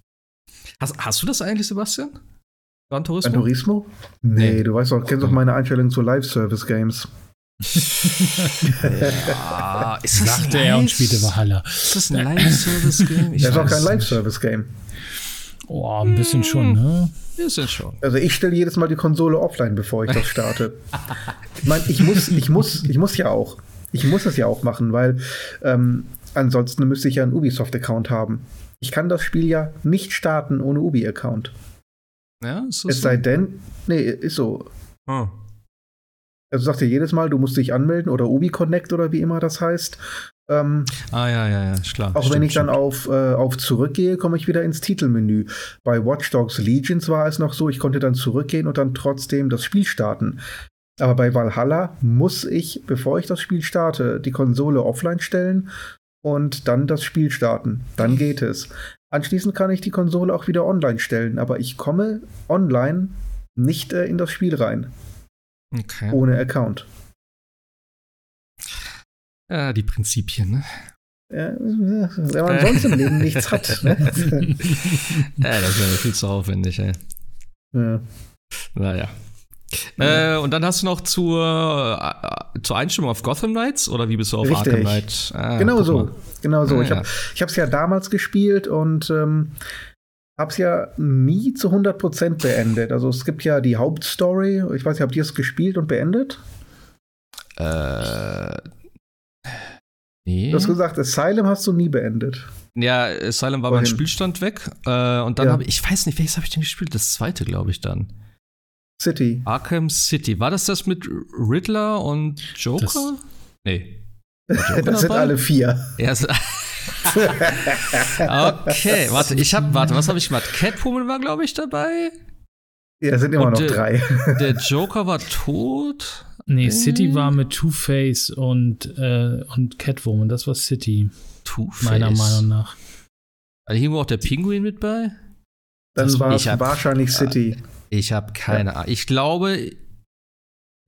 Hast, hast du das eigentlich, Sebastian? Gran Turismo? Gran Turismo? Nee, nee. du weißt doch, kennst doch meine Einstellung zu Live-Service-Games ja, ist das Sagte er und spielte Valhalla. Ist das ein Live-Service-Game? Das ist auch kein Live-Service-Game. Oh, ein bisschen schon, ne? Ein bisschen schon. Also ich stelle jedes Mal die Konsole offline, bevor ich das starte. ich meine, ich muss, ich muss, ich muss ja auch. Ich muss es ja auch machen, weil ähm, ansonsten müsste ich ja einen Ubisoft-Account haben. Ich kann das Spiel ja nicht starten ohne Ubi-Account. Ja, ist das Es so? sei denn, nee, ist so. Oh. Also sagt ja jedes Mal, du musst dich anmelden oder Ubi Connect oder wie immer das heißt. Ähm, ah ja, ja, ja, klar. Auch stimmt, wenn ich stimmt. dann auf, äh, auf zurückgehe, komme ich wieder ins Titelmenü. Bei Watch Dogs Legions war es noch so, ich konnte dann zurückgehen und dann trotzdem das Spiel starten. Aber bei Valhalla muss ich, bevor ich das Spiel starte, die Konsole offline stellen und dann das Spiel starten. Dann geht es. Anschließend kann ich die Konsole auch wieder online stellen, aber ich komme online nicht äh, in das Spiel rein. Okay. Ohne Account. Ja, die Prinzipien, ne? Ja, wenn man sonst im Leben nichts hat. Ne? ja, das wäre viel zu aufwendig, ey. Ja. Naja. Äh, und dann hast du noch zur, äh, zur Einstimmung auf Gotham Knights oder wie bist du auf Richtig. Arkham Knight? Ah, genau so. Genau so. Ah, ich habe es ja damals gespielt und ähm, habe es ja nie zu 100% beendet. Also es gibt ja die Hauptstory. Ich weiß nicht, habt ihr es gespielt und beendet? Äh. Nee. Du hast gesagt, Asylum hast du nie beendet. Ja, Asylum war Wohin? beim Spielstand weg. Äh, und dann ja. habe ich, ich weiß nicht, welches habe ich denn gespielt? Das zweite, glaube ich, dann. City. Arkham City. War das das mit Riddler und Joker? Das, nee. Das sind alle vier. Ja, okay, warte, ich habe, warte, was habe ich gemacht? Catwoman war, glaube ich, dabei. Ja, sind immer Und noch der, drei. der Joker war tot. Nee, City war mit Two-Face und, äh, und Catwoman. Das war City. Two-Face. Meiner Meinung nach. Also hier war auch der Pinguin mit bei? Dann war es wahrscheinlich City. Ich habe keine Ahnung. Ich glaube,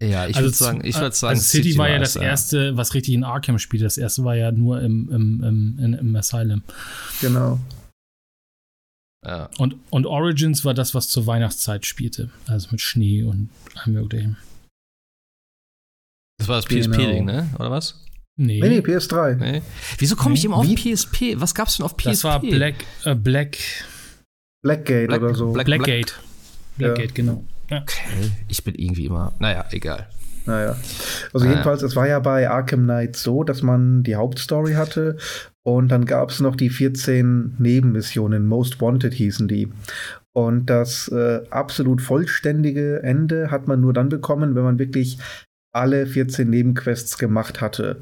ja, ich also würde sagen, ich würde sagen, also City, City war ja das erste, was richtig in Arkham spielt. Das erste war ja nur im, im, im, im, im Asylum. Genau. Ja. Und, und Origins war das, was zur Weihnachtszeit spielte. Also mit Schnee und allem möglichen. Das war das PSP-Ding, genau. ne? Oder was? Nee. Nee, PS3. Nee. Wieso komme nee. ich immer auf Wie? PSP? Was gab's denn auf PSP? Das war Black, äh, Black. Blackgate Black, oder so. Black, Blackgate. Blackgate, ja. genau. Okay, ich bin irgendwie immer. Naja, egal. Naja. Also jedenfalls, es war ja bei Arkham Knight so, dass man die Hauptstory hatte und dann gab es noch die 14 Nebenmissionen, Most Wanted hießen die. Und das äh, absolut vollständige Ende hat man nur dann bekommen, wenn man wirklich alle 14 Nebenquests gemacht hatte.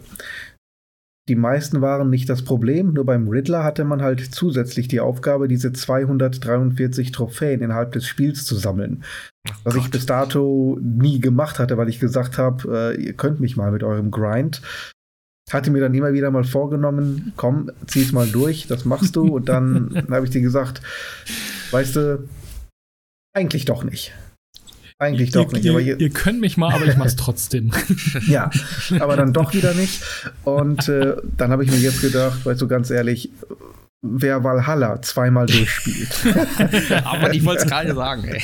Die meisten waren nicht das Problem, nur beim Riddler hatte man halt zusätzlich die Aufgabe, diese 243 Trophäen innerhalb des Spiels zu sammeln. Oh was ich bis dato nie gemacht hatte, weil ich gesagt habe, äh, ihr könnt mich mal mit eurem Grind. Hatte mir dann immer wieder mal vorgenommen, komm, zieh's mal durch, das machst du. Und dann habe ich dir gesagt, weißt du, eigentlich doch nicht. Eigentlich doch nicht. Ihr, ihr, ihr, könnt mich mal, aber ich mach's trotzdem. ja, aber dann doch wieder nicht. Und äh, dann habe ich mir jetzt gedacht, weißt du, ganz ehrlich, wer Valhalla zweimal durchspielt. aber ich wollte es gerade sagen, ey.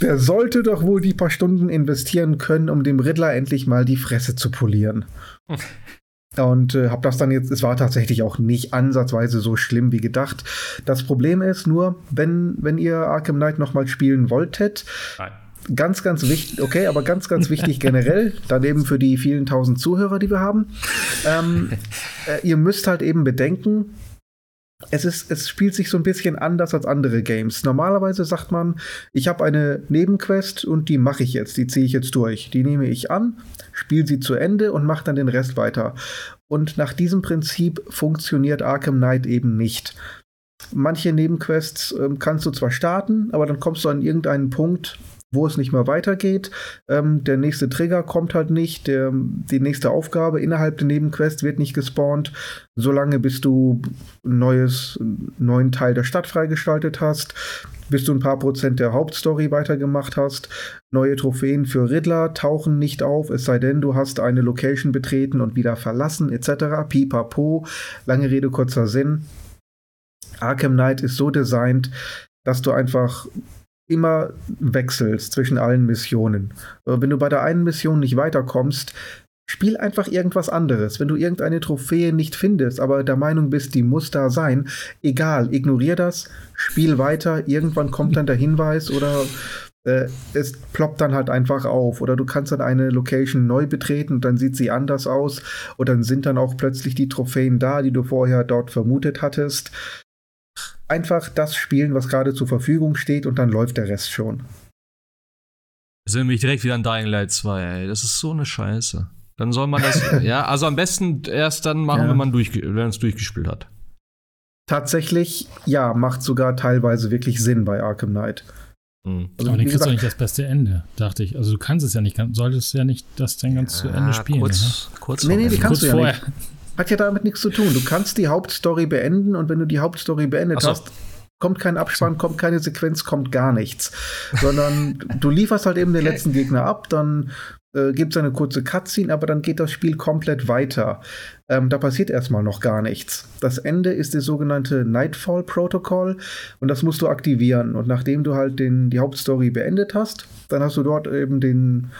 Der sollte doch wohl die paar Stunden investieren können, um dem Riddler endlich mal die Fresse zu polieren. Und äh, habe das dann jetzt, es war tatsächlich auch nicht ansatzweise so schlimm wie gedacht. Das Problem ist nur, wenn, wenn ihr Arkham Knight nochmal spielen wolltet, Nein. Ganz, ganz wichtig, okay, aber ganz, ganz wichtig generell, daneben für die vielen tausend Zuhörer, die wir haben, ähm, äh, ihr müsst halt eben bedenken, es, ist, es spielt sich so ein bisschen anders als andere Games. Normalerweise sagt man, ich habe eine Nebenquest und die mache ich jetzt, die ziehe ich jetzt durch. Die nehme ich an, spiele sie zu Ende und mache dann den Rest weiter. Und nach diesem Prinzip funktioniert Arkham Knight eben nicht. Manche Nebenquests äh, kannst du zwar starten, aber dann kommst du an irgendeinen Punkt, wo es nicht mehr weitergeht. Ähm, der nächste Trigger kommt halt nicht. Der, die nächste Aufgabe innerhalb der Nebenquest wird nicht gespawnt, solange bis du ein neues, neuen Teil der Stadt freigeschaltet hast, bis du ein paar Prozent der Hauptstory weitergemacht hast. Neue Trophäen für Riddler tauchen nicht auf, es sei denn, du hast eine Location betreten und wieder verlassen, etc. Pipapo. Lange Rede, kurzer Sinn. Arkham Knight ist so designt, dass du einfach immer wechselst zwischen allen Missionen. Wenn du bei der einen Mission nicht weiterkommst, spiel einfach irgendwas anderes. Wenn du irgendeine Trophäe nicht findest, aber der Meinung bist, die muss da sein, egal, ignorier das, spiel weiter, irgendwann kommt dann der Hinweis oder äh, es ploppt dann halt einfach auf. Oder du kannst dann eine Location neu betreten und dann sieht sie anders aus. Und dann sind dann auch plötzlich die Trophäen da, die du vorher dort vermutet hattest einfach das spielen, was gerade zur Verfügung steht und dann läuft der Rest schon. Sind mich direkt wieder an Dying Light 2, ey. Das ist so eine Scheiße. Dann soll man das, ja, also am besten erst dann machen, ja. wenn man durch, wenn es durchgespielt hat. Tatsächlich, ja, macht sogar teilweise wirklich Sinn bei Arkham Knight. Mhm. Also, Aber dann kriegst du nicht das beste Ende, dachte ich. Also du kannst es ja nicht, solltest ja nicht das dann ganz ja, zu Ende spielen. Kurz, ne? kurz nee, nee, die kannst kurz du ja vorher. nicht hat ja damit nichts zu tun. Du kannst die Hauptstory beenden und wenn du die Hauptstory beendet so. hast, kommt kein Abspann, kommt keine Sequenz, kommt gar nichts. Sondern du lieferst halt eben den letzten Gegner ab, dann äh, gibt es eine kurze Cutscene, aber dann geht das Spiel komplett weiter. Ähm, da passiert erstmal noch gar nichts. Das Ende ist das sogenannte Nightfall Protocol und das musst du aktivieren. Und nachdem du halt den, die Hauptstory beendet hast, dann hast du dort eben den,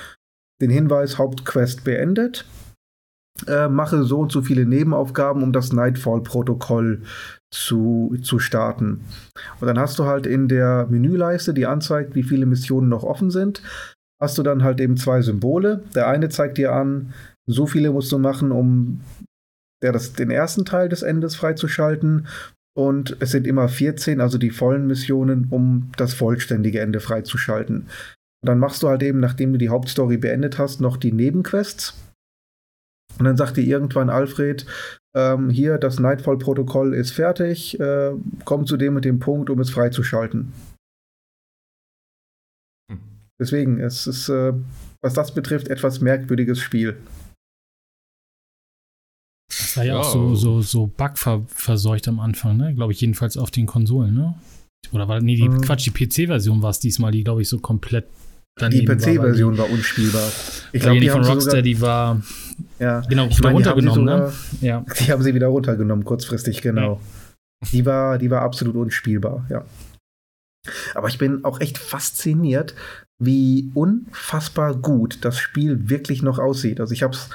den Hinweis Hauptquest beendet äh, mache so und so viele Nebenaufgaben, um das Nightfall-Protokoll zu, zu starten. Und dann hast du halt in der Menüleiste, die anzeigt, wie viele Missionen noch offen sind, hast du dann halt eben zwei Symbole. Der eine zeigt dir an, so viele musst du machen, um der das, den ersten Teil des Endes freizuschalten. Und es sind immer 14, also die vollen Missionen, um das vollständige Ende freizuschalten. Und dann machst du halt eben, nachdem du die Hauptstory beendet hast, noch die Nebenquests. Und dann sagte irgendwann Alfred, ähm, hier, das Nightfall-Protokoll ist fertig, äh, komm zu dem und dem Punkt, um es freizuschalten. Hm. Deswegen, es ist, äh, was das betrifft, etwas merkwürdiges Spiel. Das war ja, ja auch so, so, so bugverseucht am Anfang, ne? Glaube ich, jedenfalls auf den Konsolen, ne? Oder war, nee, die, mhm. Quatsch, die PC-Version war es diesmal, die, glaube ich, so komplett die PC-Version war, war, unspielbar. Ich glaube, die, die von Rocksteady war ja. genau wieder meine, runtergenommen. Die, ne? ja. die haben sie wieder runtergenommen, kurzfristig, genau. Ja. Die, war, die war absolut unspielbar, ja. Aber ich bin auch echt fasziniert, wie unfassbar gut das Spiel wirklich noch aussieht. Also ich habe es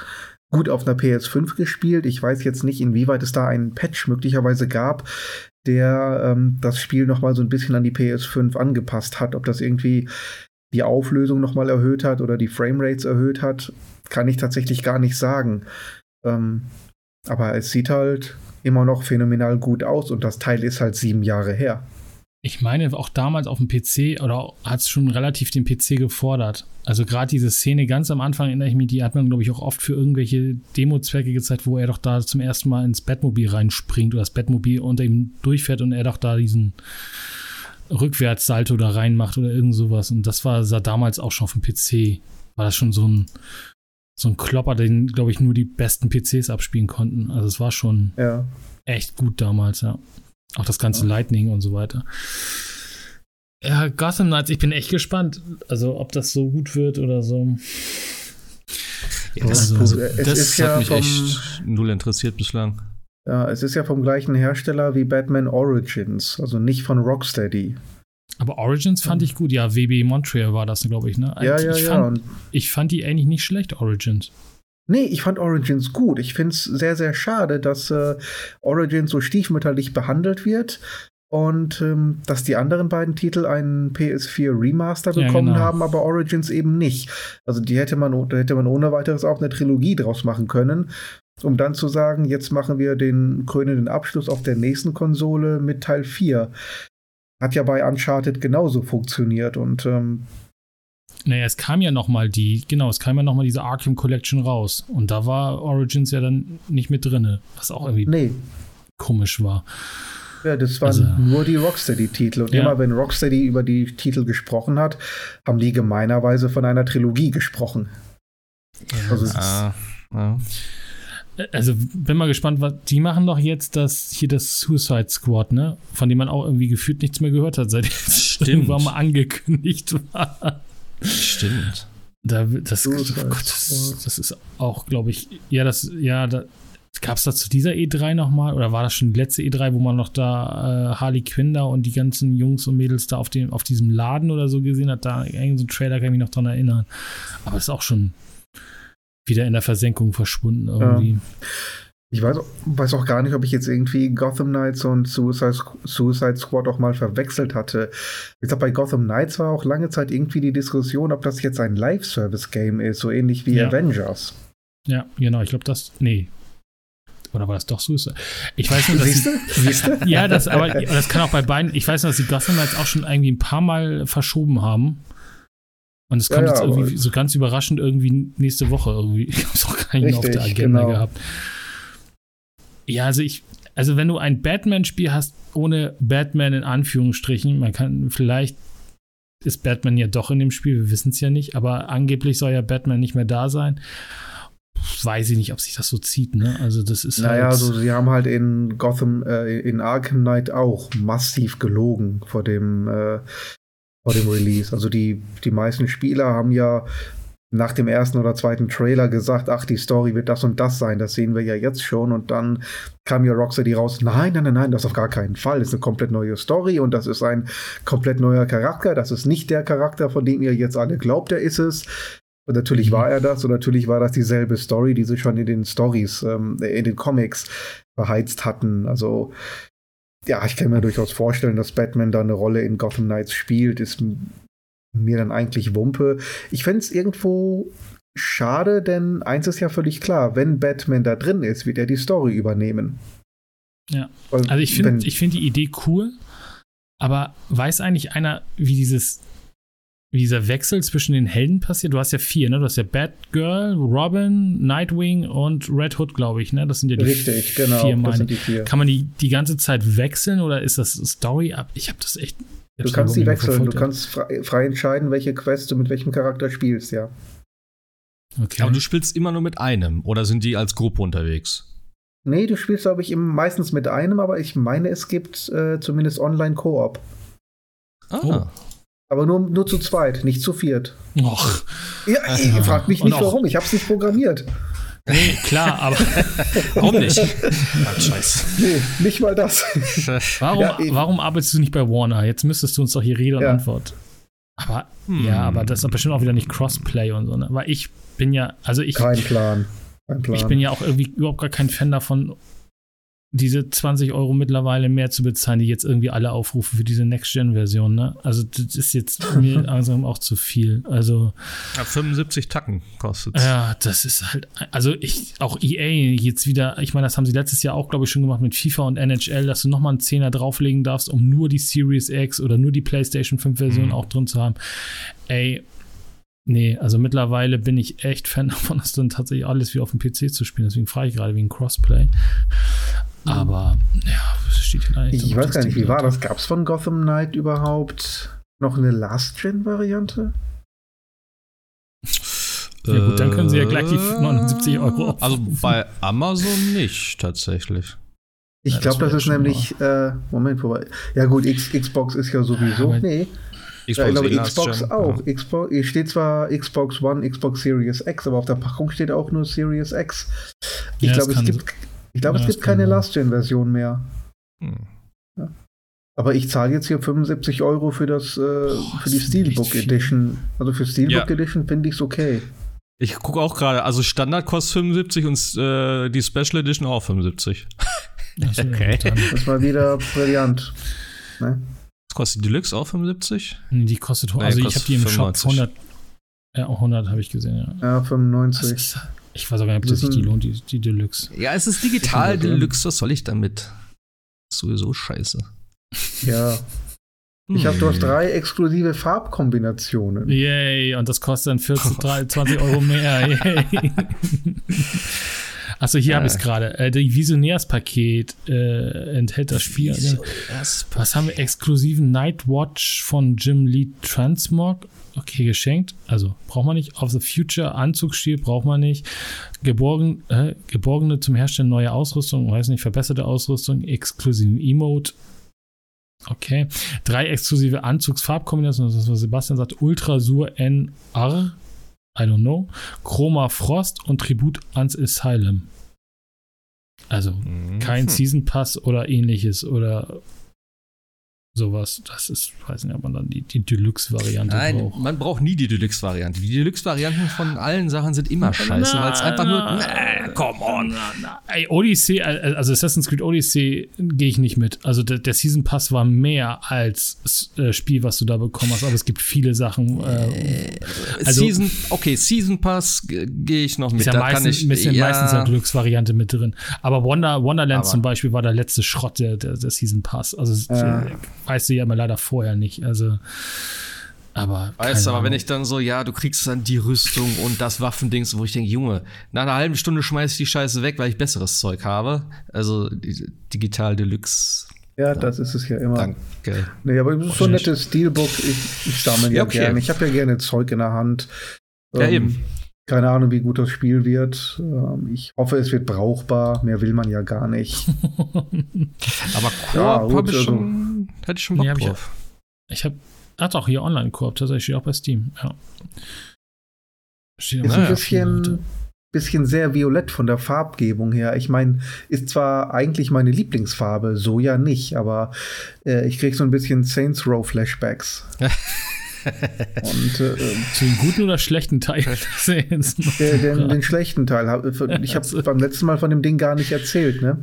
gut auf einer PS5 gespielt. Ich weiß jetzt nicht, inwieweit es da einen Patch möglicherweise gab. der ähm, das Spiel noch mal so ein bisschen an die PS5 angepasst hat. Ob das irgendwie die Auflösung noch mal erhöht hat oder die Framerates erhöht hat, kann ich tatsächlich gar nicht sagen. Ähm, aber es sieht halt immer noch phänomenal gut aus und das Teil ist halt sieben Jahre her. Ich meine, auch damals auf dem PC oder hat es schon relativ den PC gefordert. Also gerade diese Szene ganz am Anfang erinnere ich mich, die hat man, glaube ich, auch oft für irgendwelche Demo-Zwecke gezeigt, wo er doch da zum ersten Mal ins Bettmobil reinspringt oder das Bettmobil unter ihm durchfährt und er doch da diesen Rückwärtssalto da reinmacht oder irgend sowas. Und das war sah damals auch schon auf dem PC. War das schon so ein, so ein Klopper, den, glaube ich, nur die besten PCs abspielen konnten. Also es war schon ja. echt gut damals, ja. Auch das ganze ja. Lightning und so weiter. Ja, Gotham Knights, ich bin echt gespannt. Also, ob das so gut wird oder so. Ja, das, also, das hat ja mich echt null interessiert bislang. Ja, es ist ja vom gleichen Hersteller wie Batman Origins, also nicht von Rocksteady. Aber Origins fand ich gut. Ja, WB Montreal war das, glaube ich, ne? Ja, ja, ich ja. Fand, ich fand die eigentlich nicht schlecht, Origins. Nee, ich fand Origins gut. Ich finde es sehr, sehr schade, dass äh, Origins so stiefmütterlich behandelt wird und ähm, dass die anderen beiden Titel einen PS4 Remaster bekommen ja, genau. haben, aber Origins eben nicht. Also die hätte man, da hätte man ohne weiteres auch eine Trilogie draus machen können, um dann zu sagen, jetzt machen wir den krönenden Abschluss auf der nächsten Konsole mit Teil 4. Hat ja bei Uncharted genauso funktioniert und ähm, naja, es kam ja noch mal die, genau, es kam ja noch mal diese Arkham Collection raus. Und da war Origins ja dann nicht mit drin, was auch irgendwie nee. komisch war. Ja, das waren also, nur die Rocksteady-Titel. Und ja. immer wenn Rocksteady über die Titel gesprochen hat, haben die gemeinerweise von einer Trilogie gesprochen. Also, ja. ja. Also bin mal gespannt, was die machen doch jetzt das hier das Suicide Squad, ne? Von dem man auch irgendwie gefühlt nichts mehr gehört hat, seit es irgendwann mal angekündigt war. Stimmt. Da, das, oh Gott, das, das, ist auch, glaube ich, ja, das, ja, da, gab es da zu dieser E3 nochmal oder war das schon die letzte E3, wo man noch da äh, Harley Quinn da und die ganzen Jungs und Mädels da auf, dem, auf diesem Laden oder so gesehen hat? Da irgendein so Trailer kann ich mich noch dran erinnern. Aber es ist auch schon wieder in der Versenkung verschwunden irgendwie. Ja. Ich weiß, weiß, auch gar nicht, ob ich jetzt irgendwie Gotham Knights und Suicide, Suicide Squad auch mal verwechselt hatte. Ich glaube, bei Gotham Knights war auch lange Zeit irgendwie die Diskussion, ob das jetzt ein Live-Service-Game ist, so ähnlich wie ja. Avengers. Ja, genau. Ich glaube, das. Nee. Oder war das doch Suicide? Ich weiß nur, dass. Siehst du? Siehst du? ja, das, aber das kann auch bei beiden. Ich weiß nur, dass die Gotham Knights auch schon irgendwie ein paar Mal verschoben haben. Und es kommt ja, jetzt irgendwie so ganz überraschend irgendwie nächste Woche irgendwie. Ich habe es auch gar nicht auf der Agenda genau. gehabt. Ja, also ich, also wenn du ein Batman-Spiel hast ohne Batman in Anführungsstrichen, man kann vielleicht ist Batman ja doch in dem Spiel, wir wissen es ja nicht, aber angeblich soll ja Batman nicht mehr da sein. Weiß ich nicht, ob sich das so zieht, ne? Also das ist naja, halt. also sie haben halt in Gotham, äh, in Arkham Knight auch massiv gelogen vor dem, äh, vor dem Release. Also die, die meisten Spieler haben ja nach dem ersten oder zweiten Trailer gesagt, ach, die Story wird das und das sein, das sehen wir ja jetzt schon. Und dann kam ja Rocksteady raus, nein, nein, nein, nein, das auf gar keinen Fall. Das ist eine komplett neue Story und das ist ein komplett neuer Charakter. Das ist nicht der Charakter, von dem ihr jetzt alle glaubt, er ist es. Und natürlich mhm. war er das und natürlich war das dieselbe Story, die sie schon in den Stories, ähm, in den Comics beheizt hatten. Also ja, ich kann mir durchaus vorstellen, dass Batman da eine Rolle in Gotham Knights spielt. Ist mir dann eigentlich Wumpe. Ich fände es irgendwo schade, denn eins ist ja völlig klar, wenn Batman da drin ist, wird er die Story übernehmen. Ja. Also ich finde find die Idee cool, aber weiß eigentlich einer, wie dieses wie dieser Wechsel zwischen den Helden passiert? Du hast ja vier, ne? Du hast ja Batgirl, Robin, Nightwing und Red Hood, glaube ich, ne? Das sind ja die Richtig, genau, vier, meine. Die vier. Kann man die die ganze Zeit wechseln oder ist das Story ab? Ich habe das echt Du kannst die wechseln, du kannst frei, frei, entscheiden, welche Quest du mit welchem Charakter spielst, ja. Okay. Aber du spielst immer nur mit einem oder sind die als Gruppe unterwegs? Nee, du spielst, glaube ich, meistens mit einem, aber ich meine, es gibt äh, zumindest Online-Koop. Ah. Oh. Aber nur, nur zu zweit, nicht zu viert. Och. Ja, ihr fragt mich nicht warum, ich habe es nicht programmiert. Nee, klar, aber warum nicht? Ach, scheiße. Nee, nicht mal das. Warum, ja, warum arbeitest du nicht bei Warner? Jetzt müsstest du uns doch hier Rede und ja. Antwort. Aber, hm. ja, aber das ist bestimmt auch wieder nicht Crossplay und so, ne? Weil ich bin ja, also ich. Kein Plan. Kein Plan. Ich bin ja auch irgendwie überhaupt gar kein Fan davon, diese 20 Euro mittlerweile mehr zu bezahlen, die jetzt irgendwie alle aufrufen für diese Next-Gen-Version. Ne? Also das ist jetzt mir langsam auch zu viel. Also ja, 75 Tacken kostet Ja, das ist halt, also ich, auch EA jetzt wieder, ich meine, das haben sie letztes Jahr auch, glaube ich, schon gemacht mit FIFA und NHL, dass du nochmal einen Zehner drauflegen darfst, um nur die Series X oder nur die PlayStation 5-Version mhm. auch drin zu haben. Ey, Nee, also mittlerweile bin ich echt Fan davon, dass dann tatsächlich alles wie auf dem PC zu spielen. Deswegen frage ich gerade wegen Crossplay. Aber ja, steht hier eigentlich. Ich weiß gar nicht, wie war das? Gab es von Gotham Knight überhaupt noch eine Last-Gen-Variante? Ja gut, dann können sie ja gleich die 79 Euro auf. Also bei Amazon nicht tatsächlich. Ich ja, glaube, das, das ist nämlich, äh, Moment, vorbei. Ja gut, X, Xbox ist ja sowieso, ja, nee. Xbox, ja, ich glaube, Xbox auch. Ja. Xbox, hier steht zwar Xbox One, Xbox Series X, aber auf der Packung steht auch nur Series X. Ich ja, glaube, es gibt, ich glaube, ja, es gibt keine Last-Gen-Version mehr. Hm. Ja. Aber ich zahle jetzt hier 75 Euro für das äh, Boah, für die Steelbook Edition. Also für Steelbook ja. Edition finde ich es okay. Ich gucke auch gerade, also Standard kostet 75 und äh, die Special Edition auch 75. okay. Das war wieder brillant. Ne? Kostet die Deluxe auch 75? Die kostet, also nee, ich habe die im 95. Shop 100. Ja, 100 habe ich gesehen, ja. Ja, 95. Ich weiß auch gar nicht, ob das sich die lohnt, die, die Deluxe. Ja, es ist digital Deluxe, was soll ich damit? Sowieso scheiße. Ja. Ich habe, du hast drei exklusive Farbkombinationen. Yay, und das kostet dann 14, 20 Euro mehr. Yay. Achso, hier äh. habe ich es gerade. Äh, die Visionärspaket äh, enthält das Spiel. Was haben wir? Exklusiven Nightwatch von Jim Lee Transmog. Okay, geschenkt. Also braucht man nicht. Of the Future Anzugsstil braucht man nicht. Geborgen, äh, geborgene zum Herstellen neue Ausrüstung, weiß nicht, verbesserte Ausrüstung, exklusiven Emote. Okay. Drei exklusive Anzugsfarbkombinationen, das ist, was Sebastian sagt. Ultrasur NR I don't know, Chroma Frost und Tribut ans Asylum. Also mhm. kein Season Pass oder ähnliches oder sowas. Das ist, weiß nicht, ob man dann die, die Deluxe-Variante braucht. Man braucht nie die Deluxe-Variante. Die Deluxe-Varianten von allen Sachen sind immer scheiße, weil es einfach nur. Na, come on. Na, ey, Odyssey, äh, also Assassin's Creed Odyssey gehe ich nicht mit. Also der, der, Season Pass war mehr als äh, Spiel, was du da bekommen hast, aber es gibt viele Sachen. Äh, also, Season, okay, Season Pass gehe ich noch mit. Ist ja da meistens, kann ich, ja, meistens eine Deluxe-Variante mit drin. Aber Wonder, Wonderland aber. zum Beispiel war der letzte Schrott der, der, der Season Pass. Also ja weißt du ja immer leider vorher nicht. Also, aber. Weißt du, aber wenn ich dann so, ja, du kriegst dann die Rüstung und das Waffendings, wo ich denke, Junge, nach einer halben Stunde schmeiß ich die Scheiße weg, weil ich besseres Zeug habe. Also Digital Deluxe. Ja, das ist es ja immer. Danke. Nee, aber es ist so ein nettes Steelbook. Ich, ich sammle ja, ja okay. gerne. Ich habe ja gerne Zeug in der Hand. Ja, ähm, eben. Keine Ahnung, wie gut das Spiel wird. Ähm, ich hoffe, es wird brauchbar. Mehr will man ja gar nicht. aber Koop ja, habe ich also schon, hätte ich schon Bock nee, drauf. Ich, ich habe, hat auch hier Online-Koop, tatsächlich auch bei Steam. Ja. Steht ist ein bisschen, bisschen sehr violett von der Farbgebung her. Ich meine, ist zwar eigentlich meine Lieblingsfarbe, so ja nicht, aber äh, ich kriege so ein bisschen Saints Row Flashbacks. Und, äh, Zu den guten oder schlechten Teil den, den, den, schlechten Teil. Ich habe also. beim letzten Mal von dem Ding gar nicht erzählt, ne?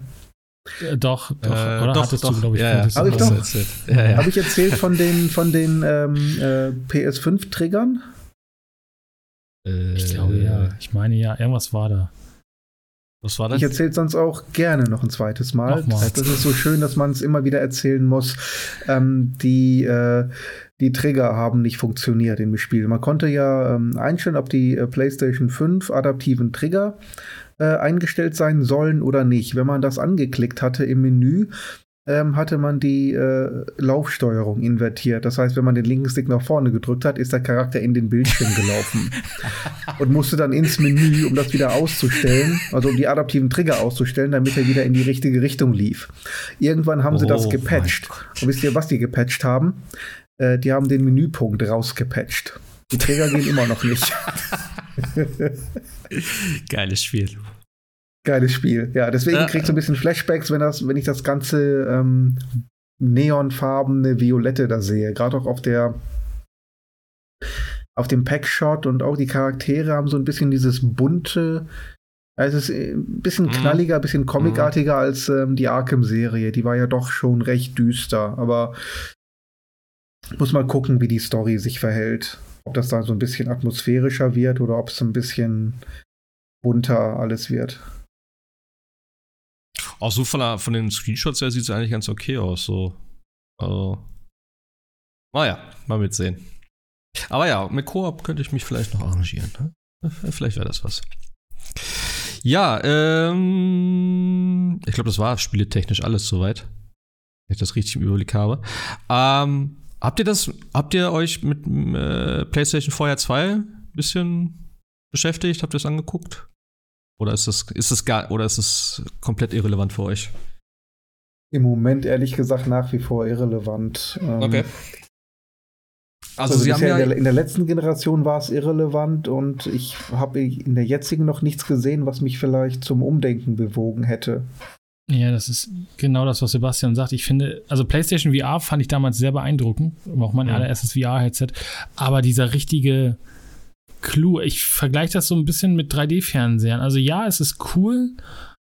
Äh, doch, doch, äh, oder doch, hattest doch. du, glaube ich, ja, ja. Habe ich doch. Erzählt. Ja, ja. Habe ich erzählt von den, von den ähm, äh, PS5-Triggern? Ich glaube ja. Ich meine ja, irgendwas war da. Was war das? Ich erzähle sonst auch gerne noch ein zweites Mal. Mal. Das ist so schön, dass man es immer wieder erzählen muss. Ähm, die, äh, die Trigger haben nicht funktioniert im Spiel. Man konnte ja ähm, einstellen, ob die äh, PlayStation 5 adaptiven Trigger äh, eingestellt sein sollen oder nicht. Wenn man das angeklickt hatte im Menü, ähm, hatte man die äh, Laufsteuerung invertiert. Das heißt, wenn man den linken Stick nach vorne gedrückt hat, ist der Charakter in den Bildschirm gelaufen und musste dann ins Menü, um das wieder auszustellen, also um die adaptiven Trigger auszustellen, damit er wieder in die richtige Richtung lief. Irgendwann haben oh, sie das oh gepatcht. Und wisst ihr, was die gepatcht haben? Äh, die haben den Menüpunkt rausgepatcht. Die Trigger gehen immer noch nicht. Geiles Spiel. Geiles Spiel. Ja, deswegen äh, kriegst du ein bisschen Flashbacks, wenn, das, wenn ich das ganze ähm, neonfarbene Violette da sehe. Gerade auch auf der auf dem Packshot und auch die Charaktere haben so ein bisschen dieses bunte Es ist äh, ein bisschen mhm. knalliger, ein bisschen comicartiger mhm. als ähm, die Arkham-Serie. Die war ja doch schon recht düster, aber muss mal gucken, wie die Story sich verhält. Ob das da so ein bisschen atmosphärischer wird oder ob es ein bisschen bunter alles wird. Auch so von, der, von den Screenshots her sieht es eigentlich ganz okay aus. So. Also. Naja, mal mitsehen. Aber ja, mit Koop könnte ich mich vielleicht noch arrangieren. Ne? Vielleicht wäre das was. Ja, ähm, ich glaube, das war spieletechnisch alles soweit. Wenn ich das richtig im Überblick habe. Ähm, habt ihr das, habt ihr euch mit äh, PlayStation Vorher 2 ein bisschen beschäftigt? Habt ihr das angeguckt? Oder ist das, ist das gar, oder ist es komplett irrelevant für euch? Im Moment ehrlich gesagt nach wie vor irrelevant. Ähm, okay. Also, also Sie haben ja in der, in der, letzten Generation war es irrelevant und ich habe in der jetzigen noch nichts gesehen, was mich vielleicht zum Umdenken bewogen hätte. Ja, das ist genau das, was Sebastian sagt. Ich finde, also PlayStation VR fand ich damals sehr beeindruckend, auch mein mhm. allererstes VR-Headset. Aber dieser richtige Clou, ich vergleiche das so ein bisschen mit 3D-Fernsehern. Also ja, es ist cool,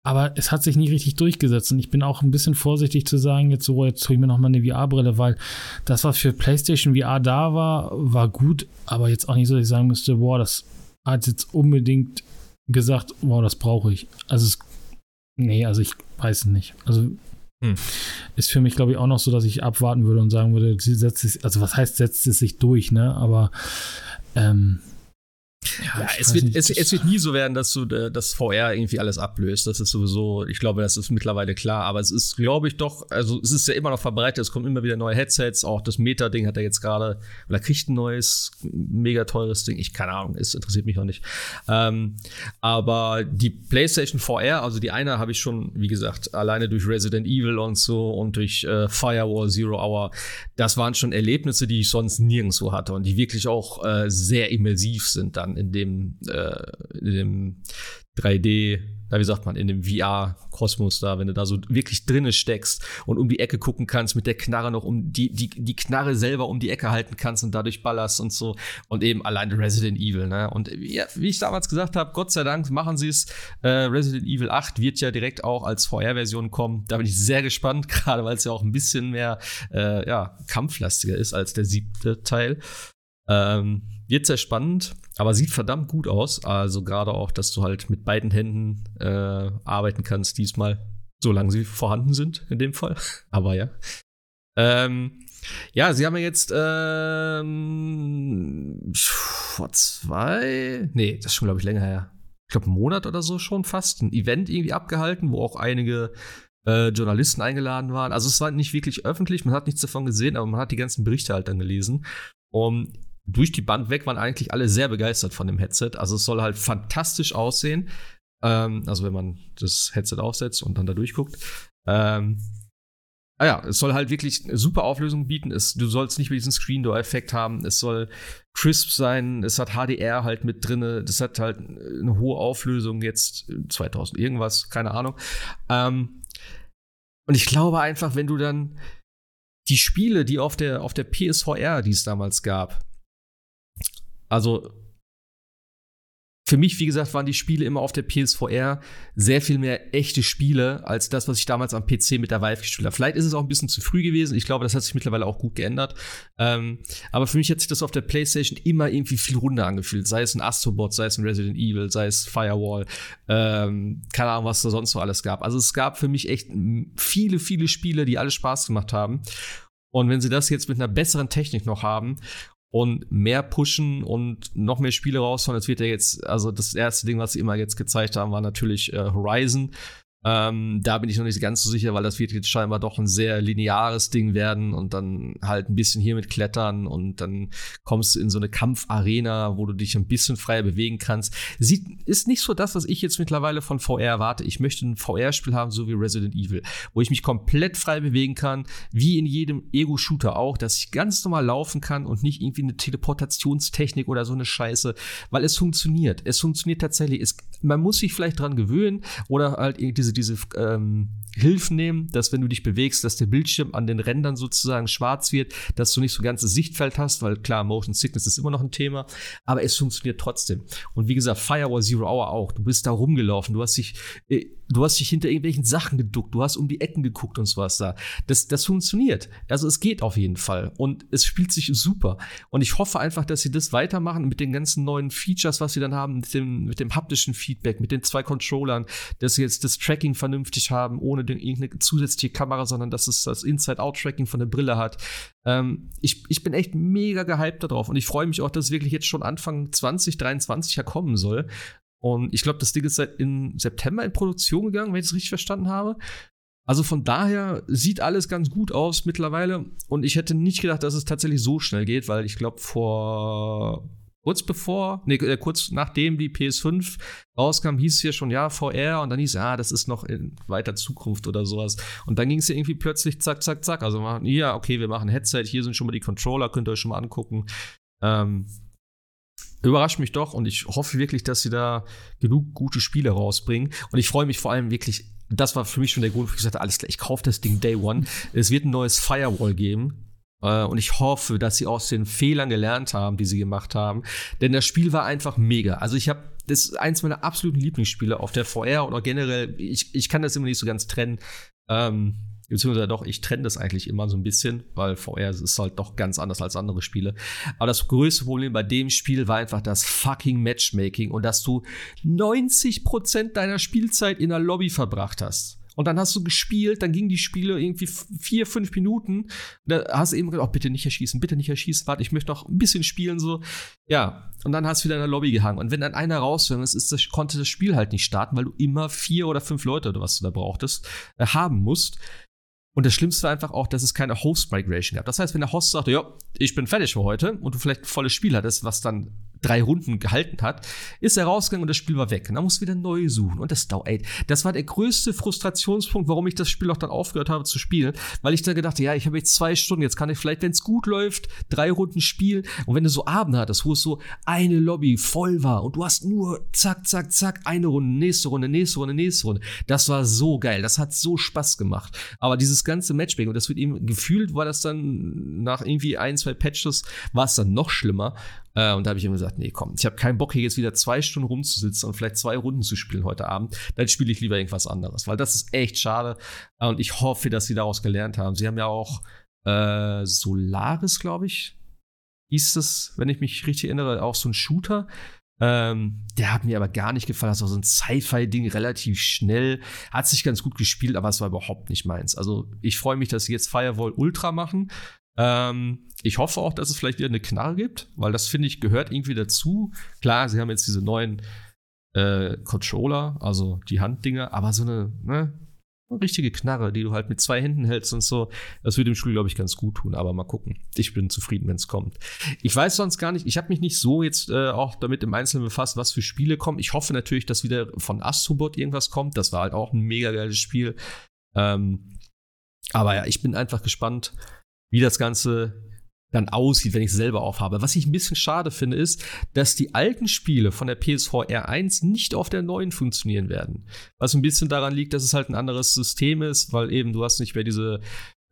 aber es hat sich nie richtig durchgesetzt. Und ich bin auch ein bisschen vorsichtig zu sagen, jetzt so, jetzt hole ich mir nochmal eine VR-Brille, weil das, was für PlayStation VR da war, war gut, aber jetzt auch nicht so, dass ich sagen müsste, boah, das hat jetzt unbedingt gesagt, boah, das brauche ich. Also es, nee, also ich weiß es nicht. Also hm. ist für mich, glaube ich, auch noch so, dass ich abwarten würde und sagen würde, sie setzt es, also was heißt, setzt es sich durch, ne? Aber ähm, ja, ja es, wird, nicht, es, es, wird nie so werden, dass du äh, das VR irgendwie alles ablöst. Das ist sowieso, ich glaube, das ist mittlerweile klar. Aber es ist, glaube ich, doch, also es ist ja immer noch verbreitet. Es kommen immer wieder neue Headsets. Auch das Meta-Ding hat er jetzt gerade, oder kriegt ein neues, mega teures Ding. Ich keine Ahnung, es interessiert mich auch nicht. Ähm, aber die PlayStation VR, also die eine habe ich schon, wie gesagt, alleine durch Resident Evil und so und durch äh, Firewall Zero Hour, das waren schon Erlebnisse, die ich sonst nirgendwo hatte und die wirklich auch äh, sehr immersiv sind dann in dem, äh, in dem 3D, na, wie sagt man, in dem VR-Kosmos da, wenn du da so wirklich drinne steckst und um die Ecke gucken kannst, mit der Knarre noch um die, die, die Knarre selber um die Ecke halten kannst und dadurch ballerst und so. Und eben allein Resident Evil, ne? Und ja, wie ich damals gesagt habe, Gott sei Dank machen sie es. Äh, Resident Evil 8 wird ja direkt auch als VR-Version kommen. Da bin ich sehr gespannt, gerade weil es ja auch ein bisschen mehr äh, ja, kampflastiger ist als der siebte Teil. Ähm, wird sehr spannend, aber sieht verdammt gut aus. Also gerade auch, dass du halt mit beiden Händen äh, arbeiten kannst diesmal, solange sie vorhanden sind in dem Fall. aber ja. Ähm, ja, sie haben ja jetzt ähm, vor zwei, nee, das ist schon glaube ich länger her. Ich glaube einen Monat oder so schon fast ein Event irgendwie abgehalten, wo auch einige äh, Journalisten eingeladen waren. Also es war nicht wirklich öffentlich, man hat nichts davon gesehen, aber man hat die ganzen Berichte halt dann gelesen. Und durch die Band weg waren eigentlich alle sehr begeistert von dem Headset. Also es soll halt fantastisch aussehen. Ähm, also wenn man das Headset aufsetzt und dann da durchguckt. Ähm, ah ja, es soll halt wirklich eine super Auflösung bieten. Es, du sollst nicht mehr diesen Screen Door Effekt haben. Es soll crisp sein. Es hat HDR halt mit drinne. Das hat halt eine hohe Auflösung jetzt 2000 irgendwas, keine Ahnung. Ähm, und ich glaube einfach, wenn du dann die Spiele, die auf der auf der PSVR, die es damals gab, also für mich, wie gesagt, waren die Spiele immer auf der PSVR sehr viel mehr echte Spiele als das, was ich damals am PC mit der Vive gespielt habe. Vielleicht ist es auch ein bisschen zu früh gewesen. Ich glaube, das hat sich mittlerweile auch gut geändert. Ähm, aber für mich hat sich das auf der PlayStation immer irgendwie viel runder angefühlt. Sei es ein Astrobot, sei es ein Resident Evil, sei es Firewall, ähm, keine Ahnung, was da sonst so alles gab. Also es gab für mich echt viele, viele Spiele, die alle Spaß gemacht haben. Und wenn sie das jetzt mit einer besseren Technik noch haben und mehr pushen und noch mehr Spiele raushauen. Es wird ja jetzt, also das erste Ding, was sie immer jetzt gezeigt haben, war natürlich äh, Horizon. Ähm, da bin ich noch nicht ganz so sicher, weil das wird jetzt scheinbar doch ein sehr lineares Ding werden und dann halt ein bisschen hier mit Klettern und dann kommst du in so eine Kampfarena, wo du dich ein bisschen freier bewegen kannst. Sieht, ist nicht so das, was ich jetzt mittlerweile von VR erwarte. Ich möchte ein VR-Spiel haben, so wie Resident Evil, wo ich mich komplett frei bewegen kann, wie in jedem Ego-Shooter auch, dass ich ganz normal laufen kann und nicht irgendwie eine Teleportationstechnik oder so eine Scheiße, weil es funktioniert. Es funktioniert tatsächlich. Es, man muss sich vielleicht dran gewöhnen oder halt diese sie diese ähm, Hilfen nehmen, dass wenn du dich bewegst, dass der Bildschirm an den Rändern sozusagen schwarz wird, dass du nicht so ganzes Sichtfeld hast, weil klar, Motion Sickness ist immer noch ein Thema, aber es funktioniert trotzdem. Und wie gesagt, Firewall Zero Hour auch. Du bist da rumgelaufen, du hast dich, äh, du hast dich hinter irgendwelchen Sachen geduckt, du hast um die Ecken geguckt und sowas da. Das, das funktioniert. Also es geht auf jeden Fall und es spielt sich super. Und ich hoffe einfach, dass sie das weitermachen mit den ganzen neuen Features, was sie dann haben, mit dem, mit dem haptischen Feedback, mit den zwei Controllern, dass jetzt das Tracking vernünftig haben, ohne den, irgendeine zusätzliche Kamera, sondern dass es das Inside-Out-Tracking von der Brille hat. Ähm, ich, ich bin echt mega gehypt darauf und ich freue mich auch, dass es wirklich jetzt schon Anfang 2023 ja kommen soll. Und ich glaube, das Ding ist seit im September in Produktion gegangen, wenn ich es richtig verstanden habe. Also von daher sieht alles ganz gut aus mittlerweile. Und ich hätte nicht gedacht, dass es tatsächlich so schnell geht, weil ich glaube, vor kurz bevor, nee, äh, kurz nachdem die PS5 rauskam, hieß es hier schon, ja, VR und dann hieß es, ja, das ist noch in weiter Zukunft oder sowas. Und dann ging es ja irgendwie plötzlich zack, zack, zack. Also, machen, ja, okay, wir machen Headset, hier sind schon mal die Controller, könnt ihr euch schon mal angucken. Ähm, überrascht mich doch und ich hoffe wirklich, dass sie da genug gute Spiele rausbringen. Und ich freue mich vor allem wirklich, das war für mich schon der Grund, wo ich gesagt habe, alles klar, ich kaufe das Ding Day One. Es wird ein neues Firewall geben. Äh, und ich hoffe, dass sie aus den Fehlern gelernt haben, die sie gemacht haben. Denn das Spiel war einfach mega. Also ich habe das ist eins meiner absoluten Lieblingsspiele auf der VR oder generell. Ich, ich kann das immer nicht so ganz trennen. Ähm, beziehungsweise doch, ich trenne das eigentlich immer so ein bisschen, weil VR ist halt doch ganz anders als andere Spiele. Aber das größte Problem bei dem Spiel war einfach das fucking Matchmaking und dass du 90% deiner Spielzeit in der Lobby verbracht hast. Und dann hast du gespielt, dann gingen die Spiele irgendwie vier, fünf Minuten. Da hast du eben gesagt, oh, bitte nicht erschießen, bitte nicht erschießen, warte, ich möchte noch ein bisschen spielen, so. Ja. Und dann hast du wieder in der Lobby gehangen. Und wenn dann einer rausgegangen ist, ist das, konnte das Spiel halt nicht starten, weil du immer vier oder fünf Leute oder was du da brauchtest, äh, haben musst. Und das Schlimmste war einfach auch, dass es keine Host-Migration gab. Das heißt, wenn der Host sagte, ja, ich bin fertig für heute und du vielleicht ein volles Spiel hattest, was dann drei Runden gehalten hat, ist er rausgegangen und das Spiel war weg. Und dann musst du wieder neu suchen. Und das dauert, ey, das war der größte Frustrationspunkt, warum ich das Spiel auch dann aufgehört habe zu spielen, weil ich dann gedacht, ja, ich habe jetzt zwei Stunden, jetzt kann ich vielleicht, wenn es gut läuft, drei Runden spielen. Und wenn du so Abend hattest, wo es so eine Lobby voll war und du hast nur zack, zack, zack, eine Runde, nächste Runde, nächste Runde, nächste Runde. Das war so geil. Das hat so Spaß gemacht. Aber dieses ganze Matchmaking, und das wird eben gefühlt, war das dann nach irgendwie ein, zwei Patches, war es dann noch schlimmer. Äh, und da habe ich immer gesagt, nee, komm, ich habe keinen Bock, hier jetzt wieder zwei Stunden rumzusitzen und vielleicht zwei Runden zu spielen heute Abend. Dann spiele ich lieber irgendwas anderes, weil das ist echt schade. Und ich hoffe, dass sie daraus gelernt haben. Sie haben ja auch äh, Solaris, glaube ich, hieß es, wenn ich mich richtig erinnere, auch so ein Shooter. Ähm, der hat mir aber gar nicht gefallen. Das war so ein Sci-Fi-Ding, relativ schnell. Hat sich ganz gut gespielt, aber es war überhaupt nicht meins. Also ich freue mich, dass sie jetzt Firewall Ultra machen. Ähm, ich hoffe auch, dass es vielleicht wieder eine Knarre gibt, weil das finde ich gehört irgendwie dazu. Klar, sie haben jetzt diese neuen äh, Controller, also die Handdinger, aber so eine, ne, eine richtige Knarre, die du halt mit zwei Händen hältst und so, das würde dem Spiel, glaube ich, ganz gut tun. Aber mal gucken. Ich bin zufrieden, wenn es kommt. Ich weiß sonst gar nicht, ich habe mich nicht so jetzt äh, auch damit im Einzelnen befasst, was für Spiele kommen. Ich hoffe natürlich, dass wieder von Astrobot irgendwas kommt. Das war halt auch ein mega geiles Spiel. Ähm, aber ja, ich bin einfach gespannt, wie das Ganze dann aussieht, wenn ich es selber aufhabe. Was ich ein bisschen schade finde, ist, dass die alten Spiele von der PSV R1 nicht auf der neuen funktionieren werden. Was ein bisschen daran liegt, dass es halt ein anderes System ist, weil eben du hast nicht mehr diese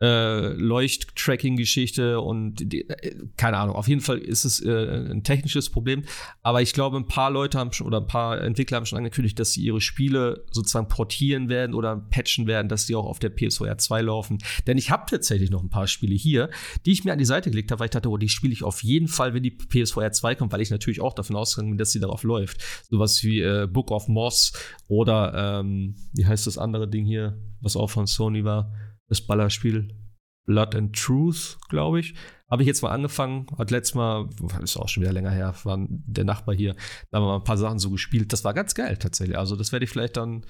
äh, Leucht-Tracking-Geschichte und die, äh, keine Ahnung. Auf jeden Fall ist es äh, ein technisches Problem. Aber ich glaube, ein paar Leute haben schon oder ein paar Entwickler haben schon angekündigt, dass sie ihre Spiele sozusagen portieren werden oder patchen werden, dass die auch auf der PSVR 2 laufen. Denn ich habe tatsächlich noch ein paar Spiele hier, die ich mir an die Seite gelegt habe, weil ich dachte, oh, die spiele ich auf jeden Fall, wenn die PSVR 2 kommt, weil ich natürlich auch davon ausgegangen bin, dass sie darauf läuft. Sowas wie äh, Book of Moss oder ähm, wie heißt das andere Ding hier, was auch von Sony war? Das Ballerspiel Blood and Truth, glaube ich. Habe ich jetzt mal angefangen, hat letztes Mal, ist auch schon wieder länger her, war der Nachbar hier, da haben wir mal ein paar Sachen so gespielt. Das war ganz geil tatsächlich. Also, das werde ich vielleicht dann.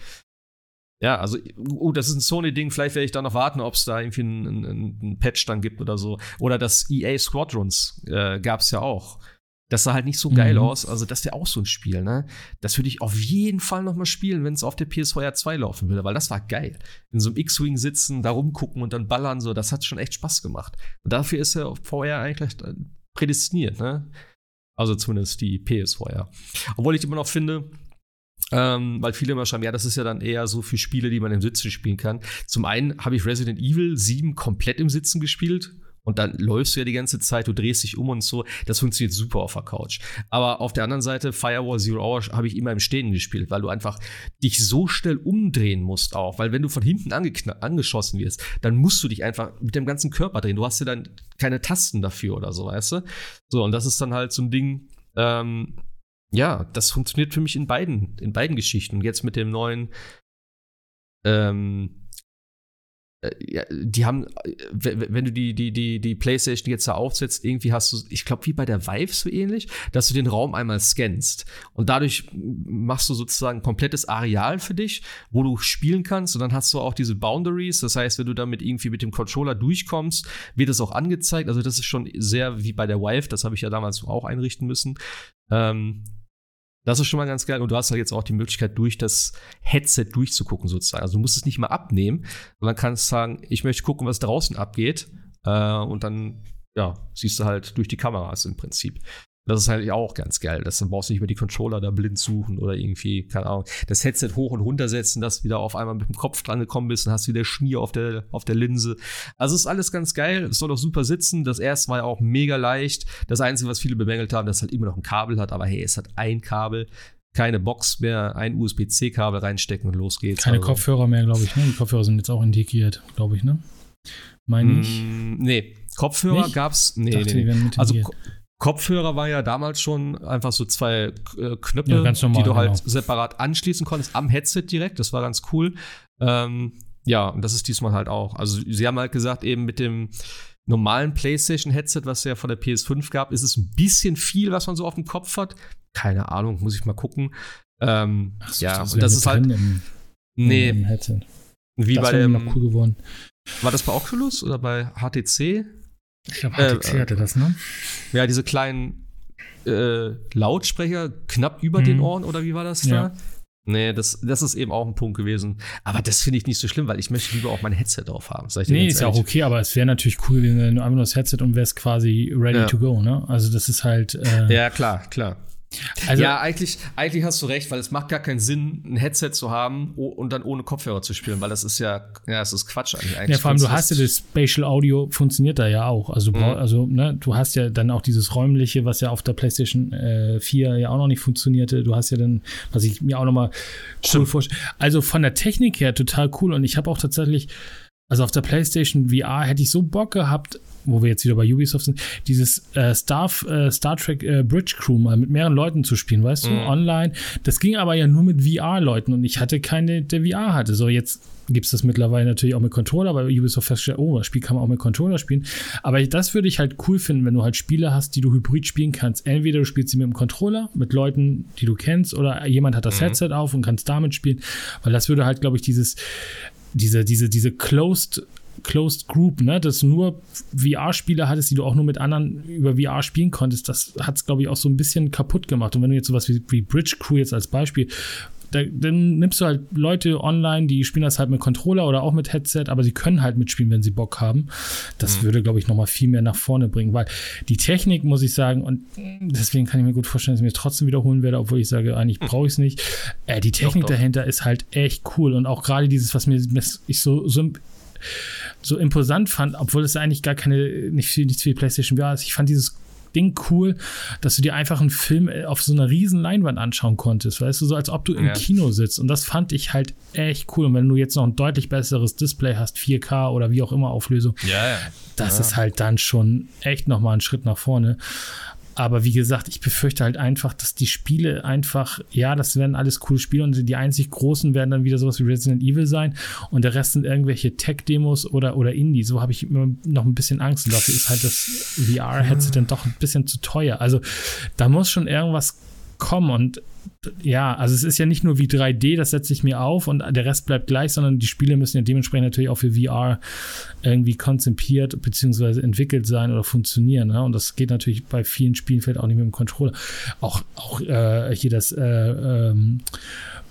Ja, also, oh, das ist ein Sony-Ding. Vielleicht werde ich da noch warten, ob es da irgendwie einen, einen, Patch dann gibt oder so. Oder das EA Squadrons äh, gab es ja auch. Das sah halt nicht so geil mhm. aus. Also, das wäre auch so ein Spiel, ne? Das würde ich auf jeden Fall noch mal spielen, wenn es auf der PSVR 2 laufen würde, weil das war geil. In so einem X-Wing sitzen, da rumgucken und dann ballern, so, das hat schon echt Spaß gemacht. Und dafür ist ja VR eigentlich prädestiniert, ne? Also zumindest die PSVR. Obwohl ich immer noch finde, Ähm, weil viele immer schreiben, ja, das ist ja dann eher so für Spiele, die man im Sitzen spielen kann. Zum einen habe ich Resident Evil 7 komplett im Sitzen gespielt. Und dann läufst du ja die ganze Zeit, du drehst dich um und so. Das funktioniert super auf der Couch. Aber auf der anderen Seite, Firewall Zero Hour habe ich immer im Stehen gespielt, weil du einfach dich so schnell umdrehen musst auch. Weil wenn du von hinten angeschossen wirst, dann musst du dich einfach mit dem ganzen Körper drehen. Du hast ja dann keine Tasten dafür oder so, weißt du? So, und das ist dann halt so ein Ding, ähm, ja, das funktioniert für mich in beiden, in beiden Geschichten. Und jetzt mit dem neuen, ähm, äh, ja, die haben, äh, wenn du die, die, die, die Playstation jetzt da aufsetzt, irgendwie hast du, ich glaube, wie bei der Vive so ähnlich, dass du den Raum einmal scannst. Und dadurch machst du sozusagen ein komplettes Areal für dich, wo du spielen kannst. Und dann hast du auch diese Boundaries. Das heißt, wenn du damit irgendwie mit dem Controller durchkommst, wird es auch angezeigt. Also, das ist schon sehr wie bei der Vive. Das habe ich ja damals auch einrichten müssen. Ähm, das ist schon mal ganz geil. Und du hast halt jetzt auch die Möglichkeit, durch das Headset durchzugucken, sozusagen. Also du musst es nicht mal abnehmen, sondern kannst sagen, ich möchte gucken, was draußen abgeht. Äh, und dann, ja, siehst du halt durch die Kameras im Prinzip. Das ist halt auch ganz geil. Das, dann brauchst du nicht mehr die Controller da blind suchen oder irgendwie, keine Ahnung, das Headset hoch und runter setzen, dass du wieder auf einmal mit dem Kopf dran gekommen bist und hast wieder Schmier auf der, auf der Linse. Also ist alles ganz geil. Es soll auch super sitzen. Das erste war ja auch mega leicht. Das Einzige, was viele bemängelt haben, dass es halt immer noch ein Kabel hat. Aber hey, es hat ein Kabel keine Box mehr, ein USB-C-Kabel reinstecken und los geht's. Keine also. Kopfhörer mehr, glaube ich. Ne? Die Kopfhörer sind jetzt auch integriert, glaube ich, ne? Meine ich. Mm, nee, Kopfhörer Nicht? gab's. Nee, Dachte, nee, nee. Also Kopfhörer war ja damals schon einfach so zwei äh, Knöpfe, ja, die du halt genau. separat anschließen konntest am Headset direkt. Das war ganz cool. Ähm, ja, und das ist diesmal halt auch. Also sie haben halt gesagt, eben mit dem normalen PlayStation-Headset, was es ja von der PS5 gab, ist es ein bisschen viel, was man so auf dem Kopf hat. Keine Ahnung, muss ich mal gucken. Ähm, so, ja, das und das ist halt. Im, nee. Im Headset. Wie das bei dem. Noch cool geworden. War das bei Oculus oder bei HTC? Ich glaube, HTC äh, hatte das, ne? Ja, diese kleinen äh, Lautsprecher knapp über mhm. den Ohren, oder wie war das ja. da? Nee, das, das ist eben auch ein Punkt gewesen. Aber das finde ich nicht so schlimm, weil ich möchte lieber auch mein Headset drauf haben. nee, ist ja auch okay, aber es wäre natürlich cool, wenn du einfach nur das Headset und wärst quasi ready ja. to go, ne? Also das ist halt. Äh, ja, klar, klar. Also, ja, eigentlich, eigentlich hast du recht, weil es macht gar keinen Sinn, ein Headset zu haben und dann ohne Kopfhörer zu spielen, weil das ist ja, ja, das ist Quatsch eigentlich. Ja, vor allem, du hast ja das Spatial Audio, funktioniert da ja auch. Also, mhm. also ne, du hast ja dann auch dieses räumliche, was ja auf der PlayStation äh, 4 ja auch noch nicht funktionierte. Du hast ja dann, was ich mir auch noch mal cool vorstelle. Also von der Technik her total cool und ich habe auch tatsächlich also auf der PlayStation VR hätte ich so Bock gehabt, wo wir jetzt wieder bei Ubisoft sind, dieses äh, Star, äh, Star Trek äh, Bridge Crew mal mit mehreren Leuten zu spielen, weißt mhm. du, online. Das ging aber ja nur mit VR-Leuten und ich hatte keine, der VR hatte. So, jetzt gibt es das mittlerweile natürlich auch mit Controller, weil Ubisoft feststellt, oh, das Spiel kann man auch mit Controller spielen. Aber das würde ich halt cool finden, wenn du halt Spiele hast, die du hybrid spielen kannst. Entweder du spielst sie mit dem Controller, mit Leuten, die du kennst, oder jemand hat das mhm. Headset auf und kannst damit spielen, weil das würde halt, glaube ich, dieses diese, diese, diese Closed Closed Group, ne, dass du nur VR-Spiele hattest, die du auch nur mit anderen über VR spielen konntest, das hat es, glaube ich, auch so ein bisschen kaputt gemacht. Und wenn du jetzt sowas wie, wie Bridge Crew jetzt als Beispiel, da, dann nimmst du halt Leute online, die spielen das halt mit Controller oder auch mit Headset, aber sie können halt mitspielen, wenn sie Bock haben. Das mhm. würde, glaube ich, nochmal viel mehr nach vorne bringen, weil die Technik, muss ich sagen, und deswegen kann ich mir gut vorstellen, dass ich mir trotzdem wiederholen werde, obwohl ich sage, eigentlich brauche ich es nicht. Äh, die Technik doch, doch. dahinter ist halt echt cool und auch gerade dieses, was mir ich so, so so imposant fand, obwohl es eigentlich gar keine, nicht viel, nichts für die PlayStation VR ist. Ich fand dieses Ding cool, dass du dir einfach einen Film äh, auf so einer riesen Leinwand anschauen konntest, weißt du, so als ob du im ja. Kino sitzt. Und das fand ich halt echt cool. Und wenn du jetzt noch ein deutlich besseres Display hast, 4K oder wie auch immer Auflösung, ja, ja. das ist halt dann schon echt nochmal ein Schritt nach vorne. Aber wie gesagt, ich befürchte halt einfach, dass die Spiele einfach, ja, das werden alles coole Spiele und die einzig großen werden dann wieder sowas wie Resident Evil sein und der Rest sind irgendwelche Tech-Demos oder, oder Indie. So habe ich immer noch ein bisschen Angst und dafür ist halt das VR-Headset dann doch ein bisschen zu teuer. Also da muss schon irgendwas kommen und ja, also es ist ja nicht nur wie 3D, das setze ich mir auf und der Rest bleibt gleich, sondern die Spiele müssen ja dementsprechend natürlich auch für VR irgendwie konzipiert bzw. entwickelt sein oder funktionieren. Ne? Und das geht natürlich bei vielen Spielen vielleicht auch nicht mit dem Controller. Auch, auch äh, hier das äh, ähm,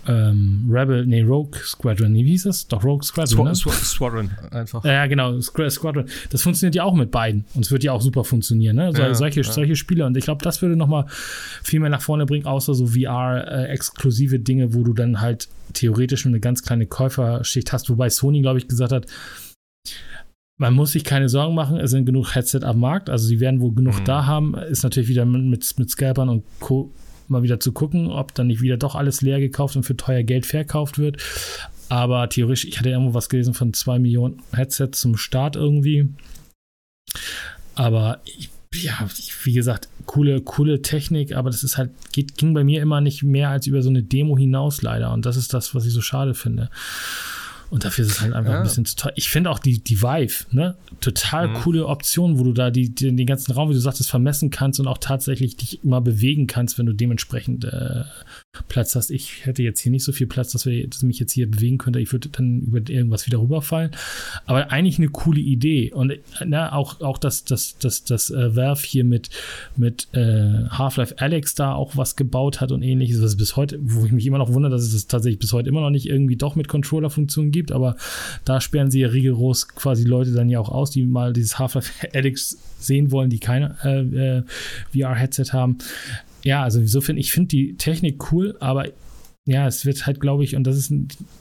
ähm, Rebel, nee, Rogue Squadron, nee, wie hieß das? Doch, Rogue Squadron. Squ ne? Squadron, einfach. Ja, genau, Squadron. Das funktioniert ja auch mit beiden. Und es wird ja auch super funktionieren, ne? So, ja, solche, ja. solche Spiele. Und ich glaube, das würde nochmal viel mehr nach vorne bringen, außer so VR mal äh, Dinge, wo du dann halt theoretisch nur eine ganz kleine Käuferschicht hast, wobei Sony, glaube ich, gesagt hat, man muss sich keine Sorgen machen, es sind genug Headset am Markt, also sie werden wohl genug mhm. da haben. Ist natürlich wieder mit, mit Scalpern und Co. mal wieder zu gucken, ob dann nicht wieder doch alles leer gekauft und für teuer Geld verkauft wird. Aber theoretisch, ich hatte irgendwo was gelesen von zwei Millionen Headsets zum Start irgendwie. Aber ich, ja, wie gesagt, coole, coole Technik, aber das ist halt, geht, ging bei mir immer nicht mehr als über so eine Demo hinaus leider. Und das ist das, was ich so schade finde. Und dafür ist es halt einfach ja. ein bisschen zu teuer. Ich finde auch die, die Vive, ne? Total mhm. coole Option, wo du da die, die, den ganzen Raum, wie du sagtest, vermessen kannst und auch tatsächlich dich immer bewegen kannst, wenn du dementsprechend äh, Platz hast. Ich hätte jetzt hier nicht so viel Platz, dass, wir, dass ich mich jetzt hier bewegen könnte. Ich würde dann über irgendwas wieder rüberfallen. Aber eigentlich eine coole Idee. Und na, auch, auch dass das, das, das äh, Valve hier mit, mit äh, Half-Life Alex da auch was gebaut hat und ähnliches, was bis heute, wo ich mich immer noch wundere, dass es das tatsächlich bis heute immer noch nicht irgendwie doch mit Controller-Funktionen gibt. Aber da sperren sie ja rigoros quasi Leute dann ja auch aus, die mal dieses Half-Life Alex sehen wollen, die keine äh, äh VR-Headset haben ja, also insofern, ich finde die Technik cool, aber ja, es wird halt, glaube ich, und das ist,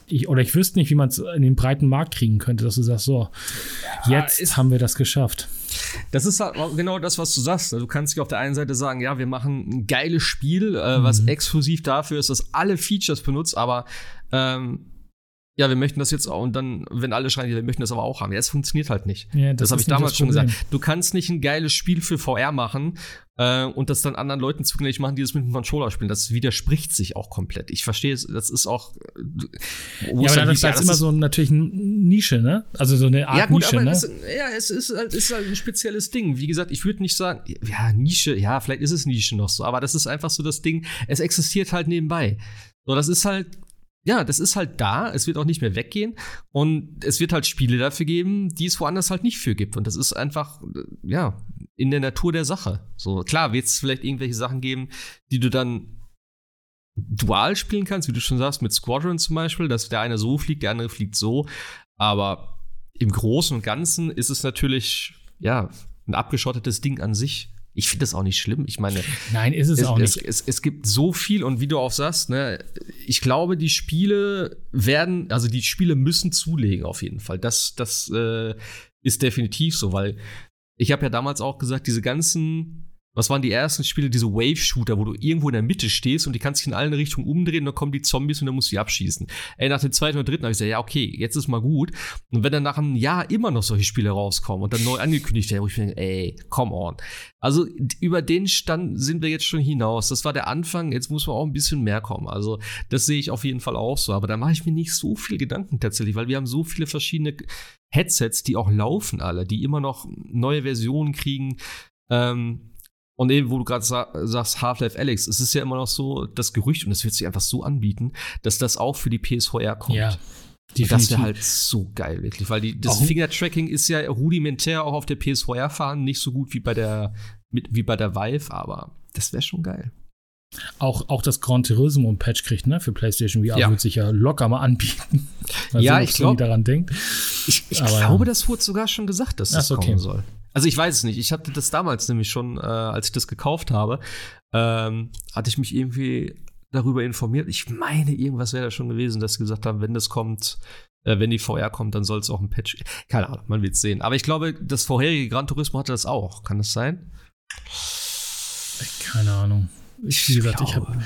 ich, oder ich wüsste nicht, wie man es in den breiten Markt kriegen könnte, dass du sagst, so, ja, jetzt haben wir das geschafft. Das ist halt genau das, was du sagst. Du kannst dich auf der einen Seite sagen, ja, wir machen ein geiles Spiel, äh, mhm. was exklusiv dafür ist, dass alle Features benutzt, aber ähm, ja, wir möchten das jetzt auch, und dann, wenn alle schreien, wir möchten das aber auch haben. Ja, es funktioniert halt nicht. Ja, das, das habe ich damals schon gesagt. Du kannst nicht ein geiles Spiel für VR machen äh, und das dann anderen Leuten zugänglich machen, die das mit dem Controller spielen. Das widerspricht sich auch komplett. Ich verstehe es, das ist auch. Äh, ja, aber das ist immer so natürlich eine Nische, ne? Also so eine Art ja, gut, Nische, aber ne? Es, ja, es ist, halt, ist halt ein spezielles Ding. Wie gesagt, ich würde nicht sagen, ja, Nische, ja, vielleicht ist es Nische noch so, aber das ist einfach so das Ding, es existiert halt nebenbei. So, das ist halt ja, das ist halt da, es wird auch nicht mehr weggehen und es wird halt Spiele dafür geben, die es woanders halt nicht für gibt und das ist einfach, äh, ja, in der Natur der Sache. So, klar wird es vielleicht irgendwelche Sachen geben, die du dann dual spielen kannst, wie du schon sagst, mit Squadron zum Beispiel, dass der eine so fliegt, der andere fliegt so, aber im Großen und Ganzen ist es natürlich, ja, ein abgeschottetes Ding an sich. Ich finde das auch nicht schlimm. Ich meine, nein, ist es, es auch nicht. Es, es, es, gibt so viel und wie du auch sagst, ne, ich glaube, die Spiele werden, also die Spiele müssen zulegen auf jeden Fall. Das, das äh, ist definitiv so, weil ich habe ja damals auch gesagt, diese ganzen was waren die ersten Spiele, diese Wave-Shooter, wo du irgendwo in der Mitte stehst und die kannst dich in alle Richtungen umdrehen dann kommen die Zombies und dann musst du die abschießen. Ey, nach dem zweiten oder dritten habe ich gesagt, ja, okay, jetzt ist mal gut. Und wenn dann nach einem Jahr immer noch solche Spiele rauskommen und dann neu angekündigt werden, wo ich denke, ey, come on. Also über den Stand sind wir jetzt schon hinaus. Das war der Anfang, jetzt muss man auch ein bisschen mehr kommen. Also das sehe ich auf jeden Fall auch so. Aber da mache ich mir nicht so viel Gedanken tatsächlich, weil wir haben so viele verschiedene Headsets, die auch laufen alle, die immer noch neue Versionen kriegen. Ähm, und eben, wo du gerade sa sagst, Half-Life Alex, es ist ja immer noch so das Gerücht, und es wird sich einfach so anbieten, dass das auch für die PSVR kommt. Ja. Und das wäre halt so geil, wirklich, weil die, das Finger-Tracking ist ja rudimentär auch auf der PSVR fahren, nicht so gut wie bei der, mit, wie bei der Vive, aber das wäre schon geil. Auch, auch das Gran Turismo Patch kriegt, ne? Für PlayStation VR ja. wird sich ja locker mal anbieten. ja, sehen, ich glaube. daran denkt. Ich, ich glaube, das wurde sogar schon gesagt, dass das okay. kommen soll. Also ich weiß es nicht. Ich hatte das damals nämlich schon, äh, als ich das gekauft habe, ähm, hatte ich mich irgendwie darüber informiert. Ich meine, irgendwas wäre da schon gewesen, dass sie gesagt haben, wenn das kommt, äh, wenn die VR kommt, dann soll es auch ein Patch. Keine Ahnung, man wird es sehen. Aber ich glaube, das vorherige Gran Turismo hatte das auch. Kann das sein? Keine Ahnung. Ich, wie gesagt, ich habe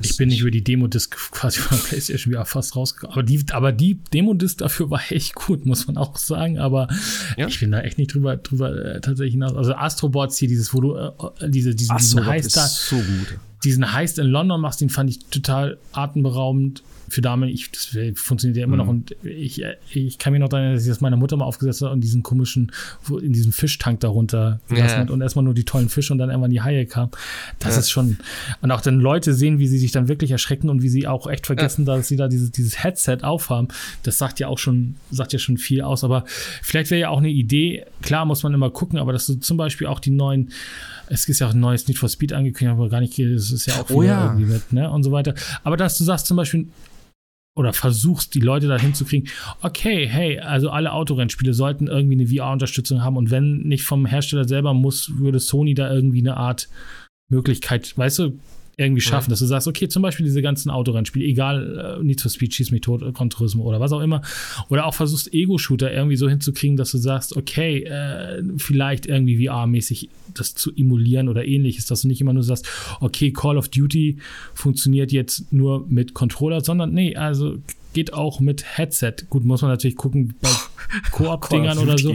ich bin nicht über die Demo-Disc quasi von der PlayStation wieder fast rausgekommen. Aber die, aber die Demo-Disc dafür war echt gut, muss man auch sagen. Aber ja. ich bin da echt nicht drüber, drüber äh, tatsächlich hinaus. Also Astrobots hier, dieses, wo du äh, äh diese, diesen, diesen Heist da, so gut. diesen Heist in London machst, den fand ich total atemberaubend für Damen, ich, das funktioniert ja immer mhm. noch und ich, ich kann mir noch daran, dass ich das meiner Mutter mal aufgesetzt habe und diesen komischen, in diesem Fischtank darunter gelassen ja. und erstmal nur die tollen Fische und dann irgendwann die Haie kam. Das ja. ist schon, und auch dann Leute sehen, wie sie sich dann wirklich erschrecken und wie sie auch echt vergessen, ja. dass sie da dieses, dieses Headset aufhaben. Das sagt ja auch schon, sagt ja schon viel aus, aber vielleicht wäre ja auch eine Idee, klar muss man immer gucken, aber dass du zum Beispiel auch die neuen, es ist ja auch ein neues Need for Speed angekündigt, aber gar nicht, das ist ja auch oh, ja. irgendwie mit, ne, und so weiter. Aber dass du sagst zum Beispiel, oder versuchst, die Leute dahin zu kriegen, okay, hey, also alle Autorennspiele sollten irgendwie eine VR-Unterstützung haben und wenn nicht vom Hersteller selber muss, würde Sony da irgendwie eine Art Möglichkeit, weißt du, irgendwie schaffen, mhm. dass du sagst, okay, zum Beispiel diese ganzen Autorennspiele, egal, äh, Need for Speed, Schieß mich tot, äh, Gran oder was auch immer, oder auch versuchst, Ego-Shooter irgendwie so hinzukriegen, dass du sagst, okay, äh, vielleicht irgendwie VR-mäßig das zu emulieren oder ähnliches, dass du nicht immer nur sagst, okay, Call of Duty funktioniert jetzt nur mit Controller, sondern nee, also geht auch mit Headset. Gut, muss man natürlich gucken bei Koop-Dingern oder so.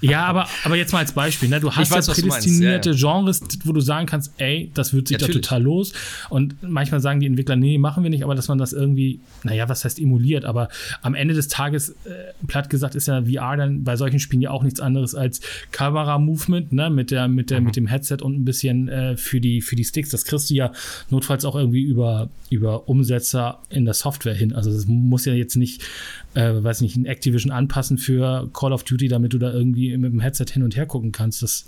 Ja, aber, aber jetzt mal als Beispiel, ne? Du hast weiß, ja prädestinierte ja, ja. Genres, wo du sagen kannst, ey, das wird sich da total los. Und manchmal sagen die Entwickler, nee, machen wir nicht, aber dass man das irgendwie, naja, was heißt emuliert, aber am Ende des Tages, äh, platt gesagt, ist ja VR dann bei solchen Spielen ja auch nichts anderes als Kamera-Movement, ne? Mit der, mit der, mhm. mit dem Headset und ein bisschen äh, für die, für die Sticks. Das kriegst du ja notfalls auch irgendwie über, über Umsetzer in der Software hin. Also das muss ja jetzt nicht, äh, weiß nicht, ein Activision anpassen für Call of Duty, damit du da irgendwie mit dem Headset hin und her gucken kannst. Das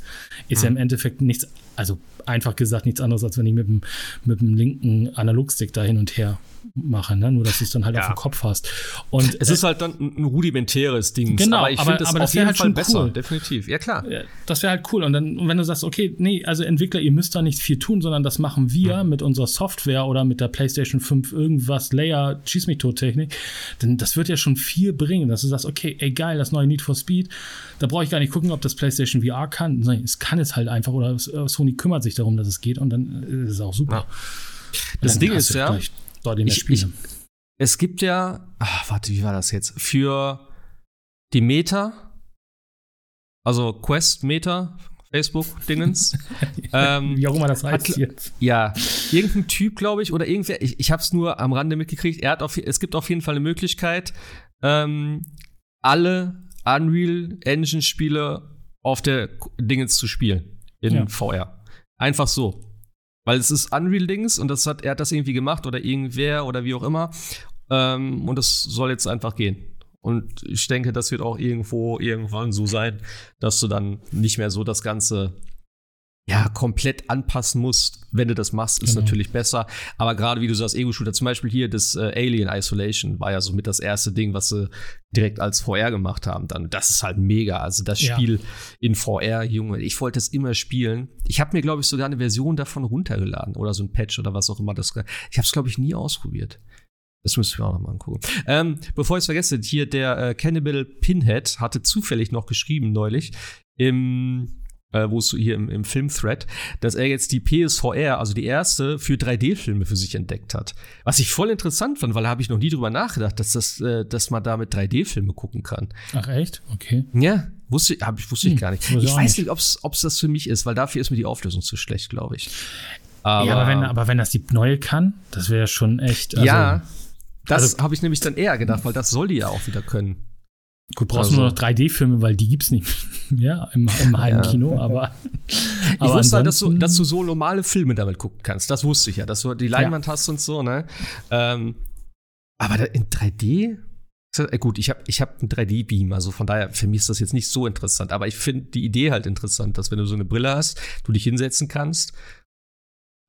ist mhm. ja im Endeffekt nichts, also einfach gesagt nichts anderes, als wenn ich mit dem, mit dem linken Analogstick da hin und her machen, ne? nur dass du es dann halt ja. auf dem Kopf hast. Und es äh, ist halt dann ein rudimentäres Ding. Genau, aber ich finde das, aber das auf jeden halt Fall besser, cool. definitiv. Ja, klar. Das wäre halt cool. Und dann, wenn du sagst, okay, nee, also Entwickler, ihr müsst da nicht viel tun, sondern das machen wir mhm. mit unserer Software oder mit der PlayStation 5 irgendwas, Layer, Schieß mich tot Technik, dann das wird ja schon viel bringen, dass du sagst, okay, ey geil, das neue Need for Speed, da brauche ich gar nicht gucken, ob das PlayStation VR kann. Nein, es kann es halt einfach oder Sony kümmert sich darum, dass es geht und dann ist es auch super. Ja. Das Ding ist ja, ich, ich, es gibt ja, ach, warte, wie war das jetzt? Für die Meta, also Quest Meta, Facebook-Dingens. ähm, wie auch immer das heißt hat, jetzt. Ja, irgendein Typ, glaube ich, oder irgendwer, ich, ich habe es nur am Rande mitgekriegt, er hat auf, es gibt auf jeden Fall eine Möglichkeit, ähm, alle Unreal Engine-Spiele auf der Dingens zu spielen in ja. VR. Einfach so. Weil es ist Unreal-Dings und das hat, er hat das irgendwie gemacht oder irgendwer oder wie auch immer. Ähm, und es soll jetzt einfach gehen. Und ich denke, das wird auch irgendwo irgendwann so sein, dass du dann nicht mehr so das Ganze ja, komplett anpassen musst, wenn du das machst, ist genau. natürlich besser. Aber gerade wie du sagst, Ego-Shooter, zum Beispiel hier das äh, Alien Isolation war ja so mit das erste Ding, was sie direkt als VR gemacht haben. Dann, das ist halt mega. Also das Spiel ja. in VR, Junge, ich wollte es immer spielen. Ich habe mir, glaube ich, sogar eine Version davon runtergeladen oder so ein Patch oder was auch immer. Das, ich habe es, glaube ich, nie ausprobiert. Das müssen wir auch noch mal angucken. Ähm, bevor ich es vergesse, hier der äh, Cannibal Pinhead hatte zufällig noch geschrieben neulich im äh, wo es hier im, im Film-Thread, dass er jetzt die PSVR, also die erste, für 3D-Filme für sich entdeckt hat. Was ich voll interessant fand, weil da habe ich noch nie drüber nachgedacht, dass, das, äh, dass man damit 3D-Filme gucken kann. Ach echt? Okay. Ja, wusste, hab, ich, wusste hm, ich gar nicht. Ich weiß nicht, ob es das für mich ist, weil dafür ist mir die Auflösung zu schlecht, glaube ich. Aber, ja, aber wenn, aber wenn das die neue kann, das wäre schon echt. Also, ja, das also, habe ich nämlich dann eher gedacht, weil das soll die ja auch wieder können. Gut, brauchst also. nur noch 3D-Filme, weil die gibt's nicht ja, im, im Heimkino, ja. aber. ich aber wusste halt, dass du, dass du so normale Filme damit gucken kannst. Das wusste ich ja, dass du die Leinwand ja. hast und so, ne? Ähm, aber in 3D? Äh, gut, ich habe ich hab einen 3D-Beam, also von daher für mich ist das jetzt nicht so interessant. Aber ich finde die Idee halt interessant, dass wenn du so eine Brille hast, du dich hinsetzen kannst.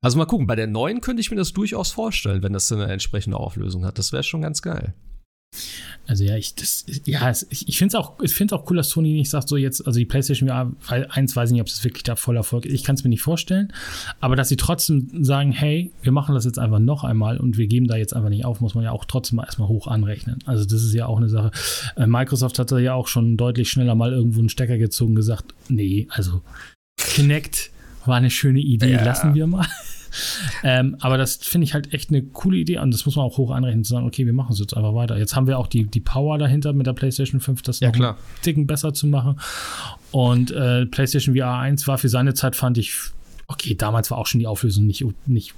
Also mal gucken, bei der neuen könnte ich mir das durchaus vorstellen, wenn das eine entsprechende Auflösung hat. Das wäre schon ganz geil. Also ja, ich, das, ja, ich, ich finde es auch, ich auch cool, dass Sony nicht sagt, so jetzt, also die PlayStation VR 1 weiß ich nicht, ob es wirklich da voll Erfolg ist. Ich kann es mir nicht vorstellen. Aber dass sie trotzdem sagen, hey, wir machen das jetzt einfach noch einmal und wir geben da jetzt einfach nicht auf, muss man ja auch trotzdem erstmal hoch anrechnen. Also das ist ja auch eine Sache. Äh, Microsoft hat da ja auch schon deutlich schneller mal irgendwo einen Stecker gezogen und gesagt, nee, also Kinect war eine schöne Idee, ja. lassen wir mal. Ähm, aber das finde ich halt echt eine coole Idee und das muss man auch hoch anrechnen, zu sagen, okay, wir machen es jetzt einfach weiter. Jetzt haben wir auch die, die Power dahinter mit der PlayStation 5, das ja, klar. einen Ticken besser zu machen. Und äh, PlayStation VR 1 war für seine Zeit, fand ich, okay, damals war auch schon die Auflösung nicht, nicht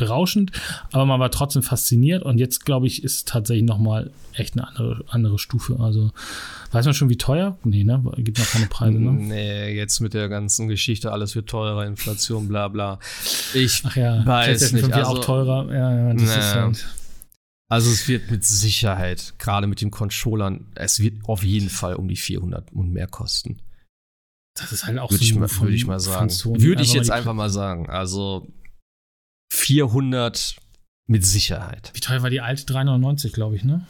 berauschend, aber man war trotzdem fasziniert und jetzt, glaube ich, ist tatsächlich nochmal echt eine andere, andere Stufe. Also, weiß man schon, wie teuer? Nee, ne? Gibt noch keine Preise, ne? Nee, jetzt mit der ganzen Geschichte, alles wird teurer, Inflation, bla bla. Ich Ach ja, weiß nicht. Also, auch teurer. Ja, ja, halt also es wird mit Sicherheit, gerade mit den Controllern, es wird auf jeden Fall um die 400 und mehr kosten. Das ist halt auch würde so ich, mal, würde ich mal sagen. Würde ich jetzt einfach mal sagen. Also 400 mit Sicherheit. Wie teuer war die alte? 3,99, glaube ich, ne?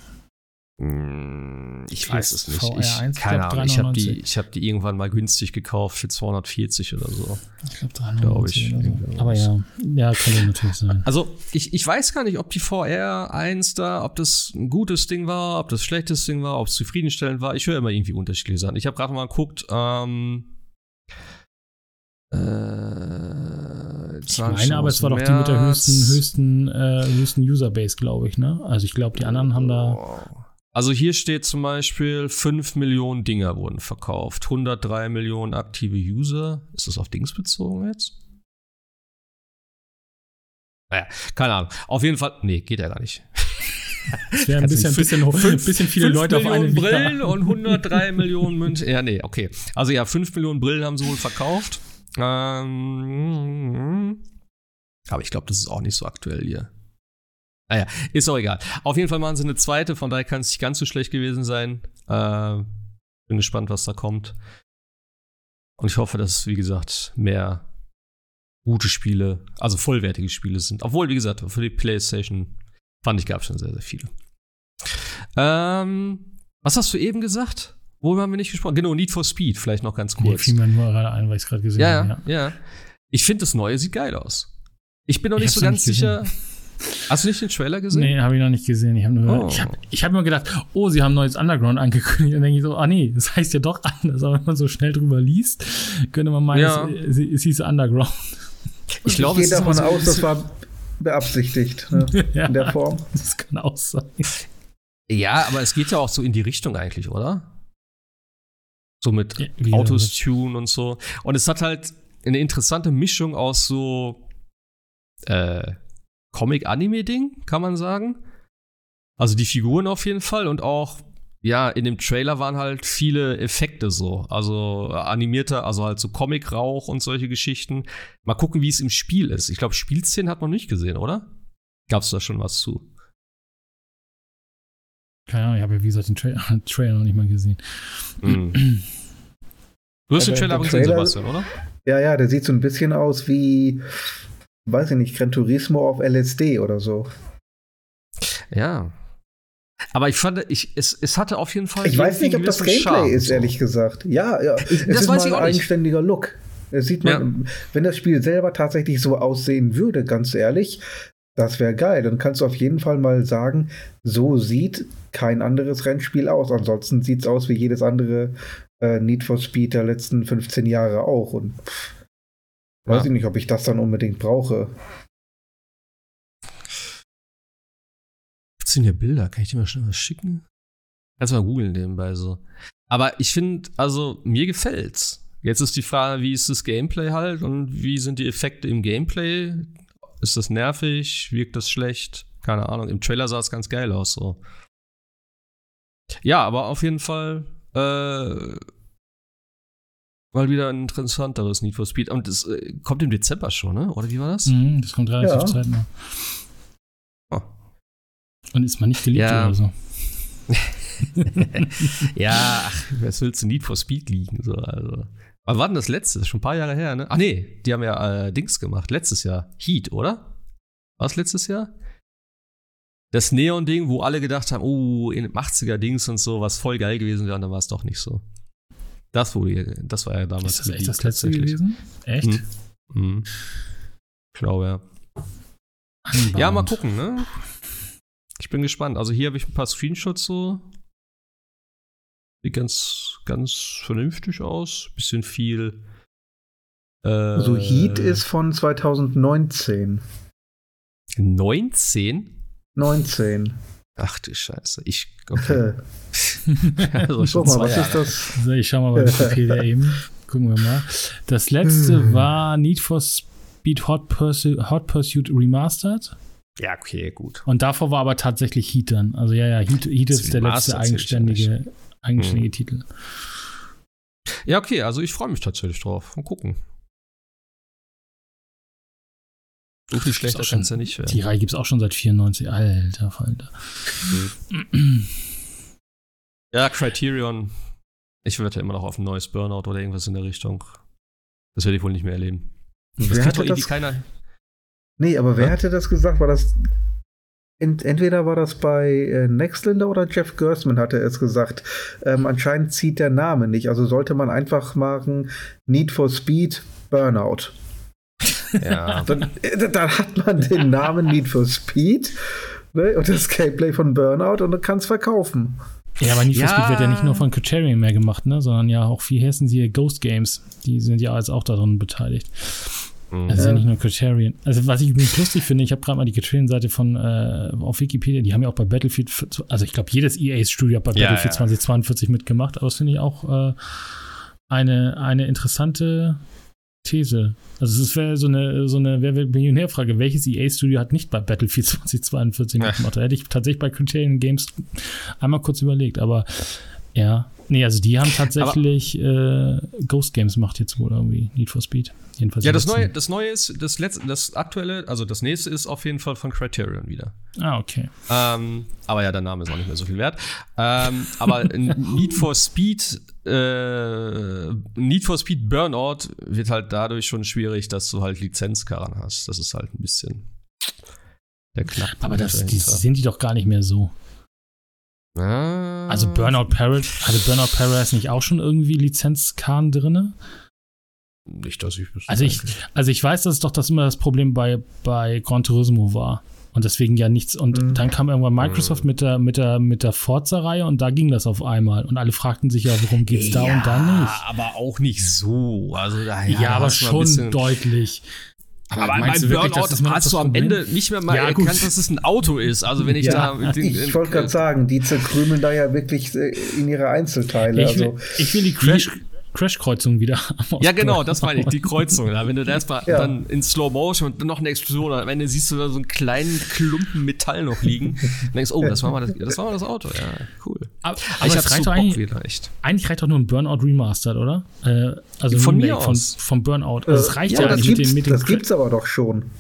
Hm, ich weiß es nicht. Ich, keine Ahnung. Ich habe die, hab die irgendwann mal günstig gekauft für 240 oder so. Ich glaube 390 glaub ich, so. Aber ja, ja, kann ja natürlich sein. Also ich, ich weiß gar nicht, ob die VR 1 da, ob das ein gutes Ding war, ob das ein schlechtes Ding war, ob es zufriedenstellend war. Ich höre immer irgendwie unterschiedliche Sachen. Ich habe gerade mal geguckt, ähm, äh, ich meine, aber es war doch die mit der höchsten, höchsten, äh, höchsten Userbase, glaube ich, ne? Also ich glaube, die anderen haben da. Also hier steht zum Beispiel, 5 Millionen Dinger wurden verkauft, 103 Millionen aktive User. Ist das auf Dings bezogen jetzt? Naja, keine Ahnung. Auf jeden Fall, nee, geht ja gar nicht. Es wäre ein bisschen, bisschen, fünf, ein bisschen viele Leute Millionen auf eine Brillen und 103 Millionen Münzen. Ja, nee, okay. Also ja, 5 Millionen Brillen haben sie wohl verkauft. Ähm, aber ich glaube, das ist auch nicht so aktuell hier. Naja, ah ist auch egal. Auf jeden Fall machen sie eine zweite, von daher kann es nicht ganz so schlecht gewesen sein. Äh, bin gespannt, was da kommt. Und ich hoffe, dass es, wie gesagt, mehr gute Spiele, also vollwertige Spiele sind. Obwohl, wie gesagt, für die PlayStation fand ich, gab es schon sehr, sehr viele. Ähm, was hast du eben gesagt? Worüber haben wir nicht gesprochen? Genau, Need for Speed, vielleicht noch ganz kurz. Mir fiel mir nur gerade ein, weil ich es gerade gesehen ja, habe. Ja, ja. Ich finde, das Neue sieht geil aus. Ich bin noch nicht so ganz nicht sicher. Hast du nicht den Trailer gesehen? Nee, habe ich noch nicht gesehen. Ich habe nur, oh. ich hab, ich hab mir gedacht, oh, sie haben neues Underground angekündigt. Dann denke ich so, ah nee, das heißt ja doch anders. Aber wenn man so schnell drüber liest, könnte man meinen, ja. es, es hieß Underground. Ich, glaube, ich gehe davon aus, das war beabsichtigt ne? ja, in der Form. Das kann auch sein. Ja, aber es geht ja auch so in die Richtung eigentlich, oder? So mit ja, Autos tune und so. Und es hat halt eine interessante Mischung aus so äh, Comic-Anime-Ding, kann man sagen. Also die Figuren auf jeden Fall und auch, ja, in dem Trailer waren halt viele Effekte so. Also animierte, also halt so Comic-Rauch und solche Geschichten. Mal gucken, wie es im Spiel ist. Ich glaube, Spielszenen hat man nicht gesehen, oder? Gab es da schon was zu? Keine Ahnung, ich habe ja wie gesagt den Tra Trailer noch nicht mal gesehen. Mm. Du hast ja, den Trailer aber gesehen, Sebastian, oder? Ja, ja, der sieht so ein bisschen aus wie, weiß ich nicht, Gran Turismo auf LSD oder so. Ja. Aber ich fand, ich, es, es hatte auf jeden Fall. Ich weiß nicht, ob das Gameplay Charme, ist, so. ehrlich gesagt. Ja, ja. Es das ist mal ein eigenständiger Look. Es sieht man, ja. wenn das Spiel selber tatsächlich so aussehen würde, ganz ehrlich, das wäre geil. Dann kannst du auf jeden Fall mal sagen, so sieht kein anderes Rennspiel aus. Ansonsten sieht es aus wie jedes andere äh, Need for Speed der letzten 15 Jahre auch. Und pff, ja. weiß ich nicht, ob ich das dann unbedingt brauche. Sind hier Bilder? Kann ich dir mal schnell was schicken? Kannst mal googeln nebenbei so. Aber ich finde, also mir gefällt's. Jetzt ist die Frage, wie ist das Gameplay halt und wie sind die Effekte im Gameplay? Ist das nervig? Wirkt das schlecht? Keine Ahnung. Im Trailer sah es ganz geil aus so. Ja, aber auf jeden Fall äh, mal wieder ein interessanteres Need for Speed. Und es äh, kommt im Dezember schon, ne? Oder wie war das? Mhm, das kommt relativ ja. zeitnah. Oh. Und ist man nicht geliebt ja. oder so. ja, ach, was willst du Need for Speed liegen? So, also. Aber war denn das letzte? Schon ein paar Jahre her, ne? Ach nee, die haben ja äh, Dings gemacht. Letztes Jahr. Heat, oder? War es letztes Jahr? das Neon-Ding, wo alle gedacht haben, oh, in 80er-Dings und so, was voll geil gewesen wäre, und dann war es doch nicht so. Das, die, das war ja damals. Ist das echt das letzte gewesen? Echt? Hm. Hm. Ich glaube, ja. Anband. Ja, mal gucken, ne? Ich bin gespannt. Also hier habe ich ein paar Screenshots so. Sieht ganz, ganz vernünftig aus. Bisschen viel. Äh, also Heat ist von 2019. 19? 19. Ach du Scheiße. Ich. Okay. also Guck mal, was Jahre. ist das? Also ich schau mal bei Wikipedia eben. Gucken wir mal. Das letzte hm. war Need for Speed Hot, Pursu Hot Pursuit Remastered. Ja, okay, gut. Und davor war aber tatsächlich Heat dann. Also ja, ja, Heat, Heat ist der letzte eigenständige, eigenständige hm. Titel. Ja, okay, also ich freue mich tatsächlich drauf. Mal gucken. So viel schlechter kann es ja nicht werden. Die Reihe gibt es auch schon seit 94. Alter Falter. Mhm. Ja, Criterion. Ich werde immer noch auf ein neues Burnout oder irgendwas in der Richtung. Das werde ich wohl nicht mehr erleben. Das wer hatte das? keiner. Nee, aber wer ja? hatte das gesagt? War das Ent entweder war das bei äh, Nextlander oder Jeff Gersman hatte es gesagt. Ähm, anscheinend zieht der Name nicht. Also sollte man einfach machen Need for Speed Burnout. Ja. dann, äh, dann, hat man den Namen Need for Speed ne, und das Gameplay von Burnout und kann es verkaufen. Ja, aber Need for ja. Speed wird ja nicht nur von Criterion mehr gemacht, ne, sondern ja auch, wie heißen sie, Ghost Games. Die sind ja jetzt auch daran beteiligt. Mhm. Ist ja nicht nur Criterion. Also, was ich übrigens lustig finde, ich habe gerade mal die Criterion-Seite von äh, auf Wikipedia, die haben ja auch bei Battlefield, also ich glaube, jedes EA-Studio hat bei ja, Battlefield ja. 2042 mitgemacht, aber das finde ich auch äh, eine, eine interessante These. Also es wäre so eine, so eine Wer wird Millionär-Frage. Welches EA-Studio hat nicht bei Battlefield 2042 mitgemacht? Da hätte ich tatsächlich bei Criterion Games einmal kurz überlegt, aber ja. Nee, also die haben tatsächlich äh, Ghost Games macht jetzt wohl irgendwie Need for Speed. Jedenfalls ja, das neue, das neue ist, das letzte, das aktuelle, also das nächste ist auf jeden Fall von Criterion wieder. Ah, okay. Ähm, aber ja, der Name ist auch nicht mehr so viel wert. Ähm, aber Need for Speed, äh, Need for Speed Burnout wird halt dadurch schon schwierig, dass du halt Lizenzkarren hast. Das ist halt ein bisschen der Knackpunkt. Aber das die, sind die doch gar nicht mehr so. Ah. Also Burnout Paradise, hatte Burnout Paradise nicht auch schon irgendwie Lizenzkarren drinne? Nicht, dass ich Also ich, also ich weiß, dass es doch das immer das Problem bei, bei Gran Turismo war. Und deswegen ja nichts. Und mhm. dann kam irgendwann Microsoft mhm. mit der, mit der, mit der Forza-Reihe und da ging das auf einmal. Und alle fragten sich ja, worum geht's ja, da und da nicht. aber auch nicht so. Also, ja, ja aber schon deutlich. Aber, aber beim Burnout das hast du am Ende nicht mehr mal ja, erkannt, gut. dass es ein Auto ist. Also wenn ich ja, da. Den, ich wollte gerade sagen, die zerkrümeln da ja wirklich äh, in ihre Einzelteile. Ich will, also, ich will die Crash, Crash-Kreuzung wieder. Ja, genau, das meine ich, die Kreuzung. Da. Wenn du da erstmal ja. dann in Slow Motion und dann noch eine Explosion, am Ende siehst du da so einen kleinen Klumpen Metall noch liegen und denkst, oh, das war mal das, das, war mal das Auto. Ja, cool. Aber, aber ich hab's reicht so eigentlich, wieder, echt. Eigentlich reicht doch nur ein Burnout Remastered, oder? Äh, also von mir aus. Von, vom Burnout. Also es reicht ja, ja nicht mit dem, mit dem Das gibt's aber doch schon.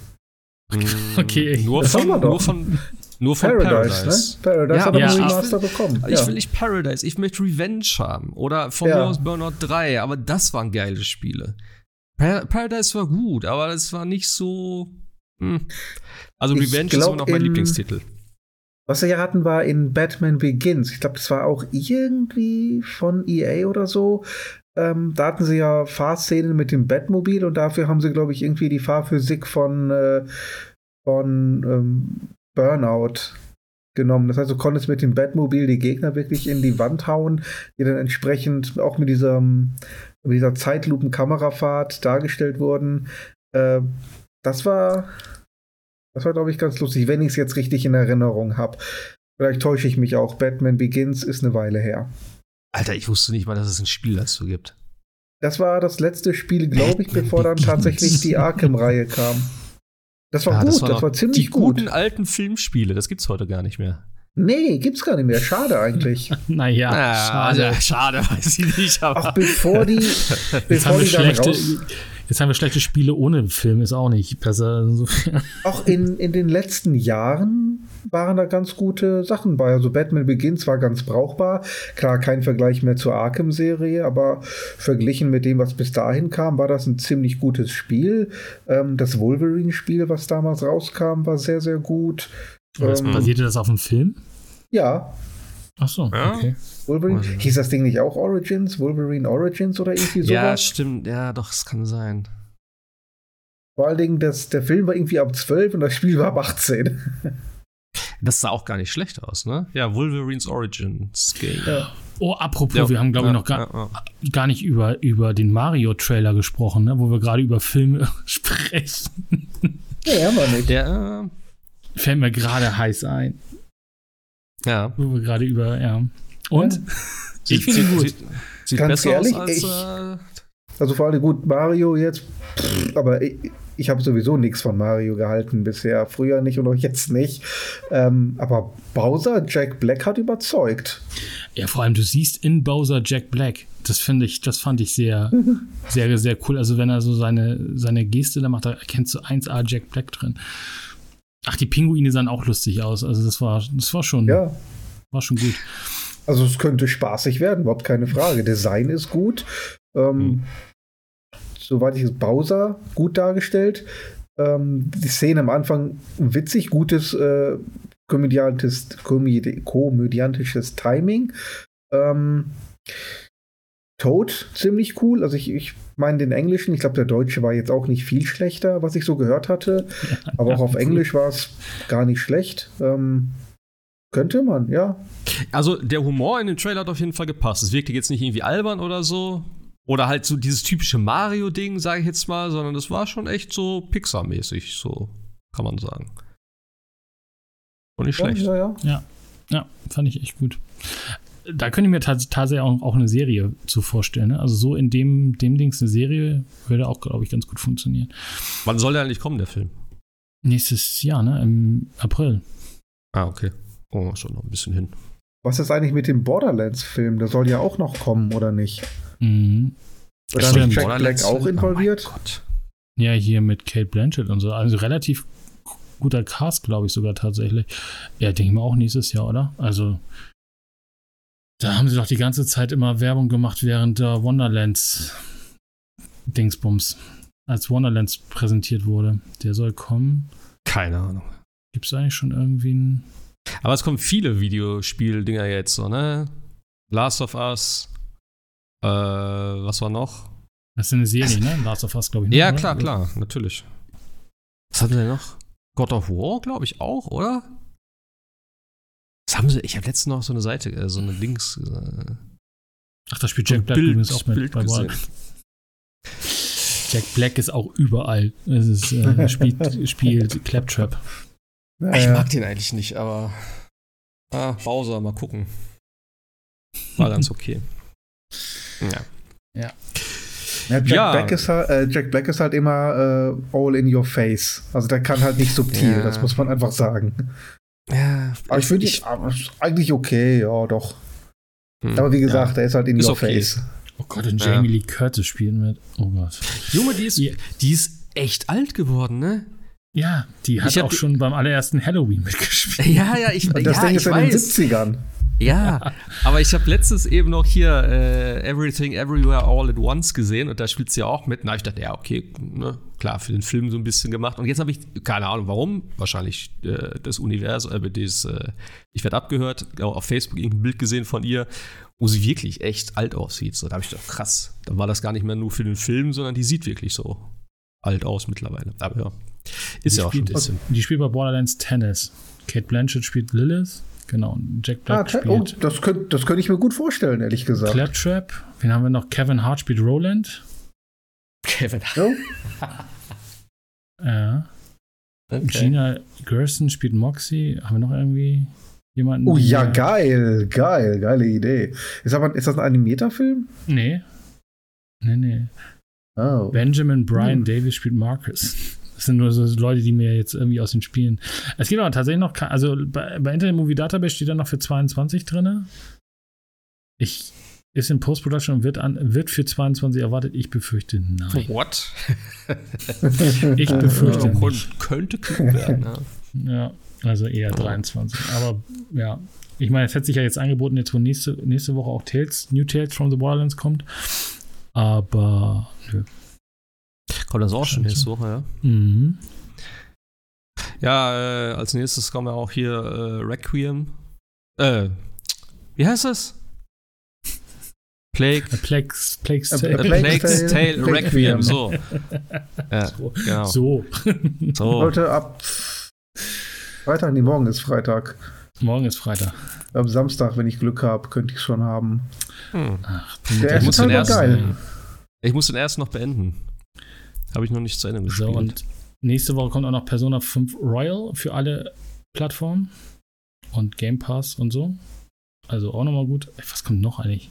okay. Nur von, nur von, nur von Paradise. Paradise, ne? Paradise ja, hat ja, einen Remaster will, bekommen. Ich will nicht Paradise, ich möchte Revenge haben. Oder von ja. mir aus Burnout 3, aber das waren geile Spiele. Par Paradise war gut, aber es war nicht so. Hm. Also ich Revenge glaub, ist immer noch mein Lieblingstitel. Was wir ja hatten, war in Batman Begins. Ich glaube, das war auch irgendwie von EA oder so. Ähm, da hatten sie ja Fahrszenen mit dem Batmobil und dafür haben sie, glaube ich, irgendwie die Fahrphysik von, äh, von ähm, Burnout genommen. Das heißt, du konntest mit dem Batmobil die Gegner wirklich in die Wand hauen, die dann entsprechend auch mit dieser, mit dieser Zeitlupen-Kamerafahrt dargestellt wurden. Äh, das war, das war, glaube ich, ganz lustig, wenn ich es jetzt richtig in Erinnerung habe. Vielleicht täusche ich mich auch. Batman Begins ist eine Weile her. Alter, ich wusste nicht mal, dass es ein Spiel dazu gibt. Das war das letzte Spiel, glaube ich, bevor dann tatsächlich die Arkham-Reihe kam. Das war ja, gut, das war, das war ziemlich die gut. Die guten alten Filmspiele, das gibt's heute gar nicht mehr. Nee, gibt's gar nicht mehr. Schade eigentlich. naja, naja, schade. Also, schade, weiß ich nicht. Aber Ach, bevor die, bevor die schlechte, Jetzt haben wir schlechte Spiele ohne Film, ist auch nicht besser. Auch in, in den letzten Jahren waren da ganz gute Sachen bei. Also Batman Begins war ganz brauchbar. Klar, kein Vergleich mehr zur Arkham-Serie, aber verglichen mit dem, was bis dahin kam, war das ein ziemlich gutes Spiel. Ähm, das Wolverine-Spiel, was damals rauskam, war sehr, sehr gut. Ähm, basierte das auf dem Film? Ja. Ach so, ja? okay. Wolverine. Also. Hieß das Ding nicht auch Origins? Wolverine Origins oder irgendwie sowas? Ja, stimmt. Ja, doch, es kann sein. Vor allen Dingen, das, der Film war irgendwie ab 12 und das Spiel war ab 18. Das sah auch gar nicht schlecht aus, ne? Ja, Wolverines Origins Game. Ja. Oh, apropos, ja, wir haben, glaube ich, noch gar, ja, gar nicht über, über den Mario-Trailer gesprochen, ne? wo wir gerade über Filme sprechen. Ja, haben wir nicht. Der äh, fällt mir gerade heiß ein. Ja. Wo wir gerade über, ja. Und? Ja. ich finde ihn gut. Sieht, sieht Ganz ehrlich, als, ich, äh, also vor allem gut, Mario jetzt, pff, aber ich, ich habe sowieso nichts von Mario gehalten bisher. Früher nicht und auch jetzt nicht. Ähm, aber Bowser, Jack Black hat überzeugt. Ja, vor allem, du siehst in Bowser Jack Black. Das finde ich, das fand ich sehr, sehr, sehr cool. Also, wenn er so seine, seine Geste da macht, da erkennst du 1A Jack Black drin. Ach, die Pinguine sahen auch lustig aus. Also das war, das war schon, ja. war schon gut. Also es könnte spaßig werden, überhaupt keine Frage. Design ist gut. Ähm, hm. Soweit ich es Bowser gut dargestellt. Ähm, die Szene am Anfang witzig, gutes äh, komödiantisches, komödiantisches Timing. Ähm, Toad ziemlich cool. Also ich, ich meine den Englischen, ich glaube der Deutsche war jetzt auch nicht viel schlechter, was ich so gehört hatte. Aber auch auf Englisch war es gar nicht schlecht. Ähm, könnte man, ja. Also der Humor in dem Trailer hat auf jeden Fall gepasst. Es wirkte jetzt nicht irgendwie albern oder so. Oder halt so dieses typische Mario-Ding, sage ich jetzt mal, sondern das war schon echt so Pixar-mäßig, so kann man sagen. Und nicht schlecht. Ja, ja, ja. ja, fand ich echt gut. Da könnte ich mir tatsächlich auch, auch, eine Serie zu vorstellen. Ne? Also so in dem, dem Dings eine Serie würde auch, glaube ich, ganz gut funktionieren. Wann soll der eigentlich kommen, der Film? Nächstes Jahr, ne? Im April. Ah, okay. Oh, schon noch ein bisschen hin. Was ist eigentlich mit dem Borderlands-Film? Der soll ja auch noch kommen, oder nicht? Mhm. Oder ist Jack Black auch involviert? Oh ja, hier mit Kate Blanchett und so. Also relativ guter Cast, glaube ich sogar tatsächlich. Ja, denke ich mal auch nächstes Jahr, oder? Also da haben sie doch die ganze Zeit immer Werbung gemacht während der Wonderlands Dingsbums. Als Wonderlands präsentiert wurde. Der soll kommen. Keine Ahnung. Gibt es eigentlich schon irgendwie einen. Aber es kommen viele Videospieldinger jetzt so, ne? Last of Us. Äh, was war noch? Das ist eine Serie, ne? Last of Us, glaube ich. Ne? Ja, klar, klar, natürlich. Was hatten denn noch? God of War, glaube ich, auch, oder? Was haben sie? Ich habe letztens noch so eine Seite, äh, so eine Links. Äh, Ach, da spielt Jack Black Bild, übrigens auch mit Bild bei gesehen. Jack Black ist auch überall. Es ist, äh, spielt, spielt Claptrap. Ja, ich mag den eigentlich nicht, aber ah, Bowser, mal gucken. War ganz okay. ja. Ja. Ja, Jack, ja. Black ist halt, äh, Jack Black ist halt immer äh, all in your face. Also der kann halt nicht subtil, ja. das muss man einfach sagen. Ja, aber ich finde ich eigentlich okay, ja, doch. Hm, aber wie gesagt, ja. er ist halt in ist your okay. face. Oh Gott, und Jamie Lee Curtis spielen mit. Oh Gott. Junge, die ist, die ist echt alt geworden, ne? Ja, die hat auch schon beim allerersten Halloween mitgespielt. Ja, ja, ich Und das ja, Ding ist in den 70ern. Ja, aber ich habe letztens eben noch hier äh, Everything Everywhere All at Once gesehen und da spielt sie ja auch mit. Na, ich dachte, ja, okay, ne, klar, für den Film so ein bisschen gemacht. Und jetzt habe ich keine Ahnung, warum. Wahrscheinlich äh, das Universum, äh, dieses, äh, ich werde abgehört, auf Facebook irgendein Bild gesehen von ihr, wo sie wirklich echt alt aussieht. So, da habe ich gedacht, krass, dann war das gar nicht mehr nur für den Film, sondern die sieht wirklich so alt aus mittlerweile. Aber ja, ist die ja auch schon ein bisschen. Die spielt bei Borderlands Tennis. Kate Blanchett spielt Lilith. Genau, Jack Black ah, oh, spielt. Oh, das könnte das könnt ich mir gut vorstellen, ehrlich gesagt. Claptrap. Wen haben wir noch? Kevin Hart spielt Roland. Kevin Hart. ja. Okay. Gina Gerson spielt Moxie. Haben wir noch irgendwie jemanden? Oh ja, geil, geil, geile Idee. Ist, aber, ist das ein animierter Film? Nee. Nee, nee. Oh. Benjamin Brian hm. Davis spielt Marcus. Das sind nur so Leute, die mir jetzt irgendwie aus den Spielen. Es gibt aber tatsächlich noch, also bei, bei Internet Movie Database steht da noch für 22 drin. Ich ist in Post-Production und wird, an, wird für 22 erwartet. Ich befürchte nein. What? ich befürchte ja, nicht. Könnte klug werden, ja. ja, also eher 23. Aber ja, ich meine, es hätte sich ja jetzt angeboten, jetzt wo nächste, nächste Woche auch Tales, New Tales from the Borderlands kommt. Aber nö. Kommt das auch schon nächste Woche, ja? Mhm. Ja, äh, als nächstes kommen wir auch hier äh, Requiem. Äh, wie heißt das? Plague. A Plague's, Plague's, Tale. A Plague's Tale Requiem, so. ja, so. Genau. So. so. Leute, ab Freitag, nee, morgen ist Freitag. Morgen ist Freitag. Am Samstag, wenn ich Glück habe, könnte ich schon haben. Hm. Ach, Der erste Teil war geil. Ich muss den ersten noch beenden. Habe ich noch nicht zu Ende gespielt. So, und nächste Woche kommt auch noch Persona 5 Royal für alle Plattformen und Game Pass und so. Also auch nochmal gut. Was kommt noch eigentlich?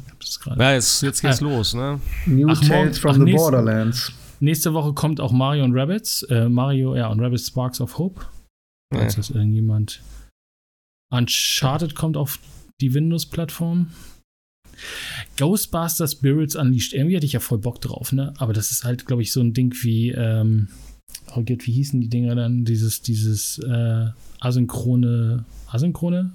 Ja, jetzt, jetzt geht's ah, los, ne? New ach, Tales from ach, the nächste, Borderlands. Nächste Woche kommt auch Mario und Rabbits. Äh, Mario, ja, und Rabbits Sparks of Hope. Falls das irgendjemand. Uncharted kommt auf die Windows-Plattform. Ghostbuster Spirits Unleashed. Irgendwie hatte ich ja voll Bock drauf, ne? Aber das ist halt, glaube ich, so ein Ding wie, ähm, oh Gott, wie hießen die Dinger dann? Dieses, dieses äh, asynchrone, asynchrone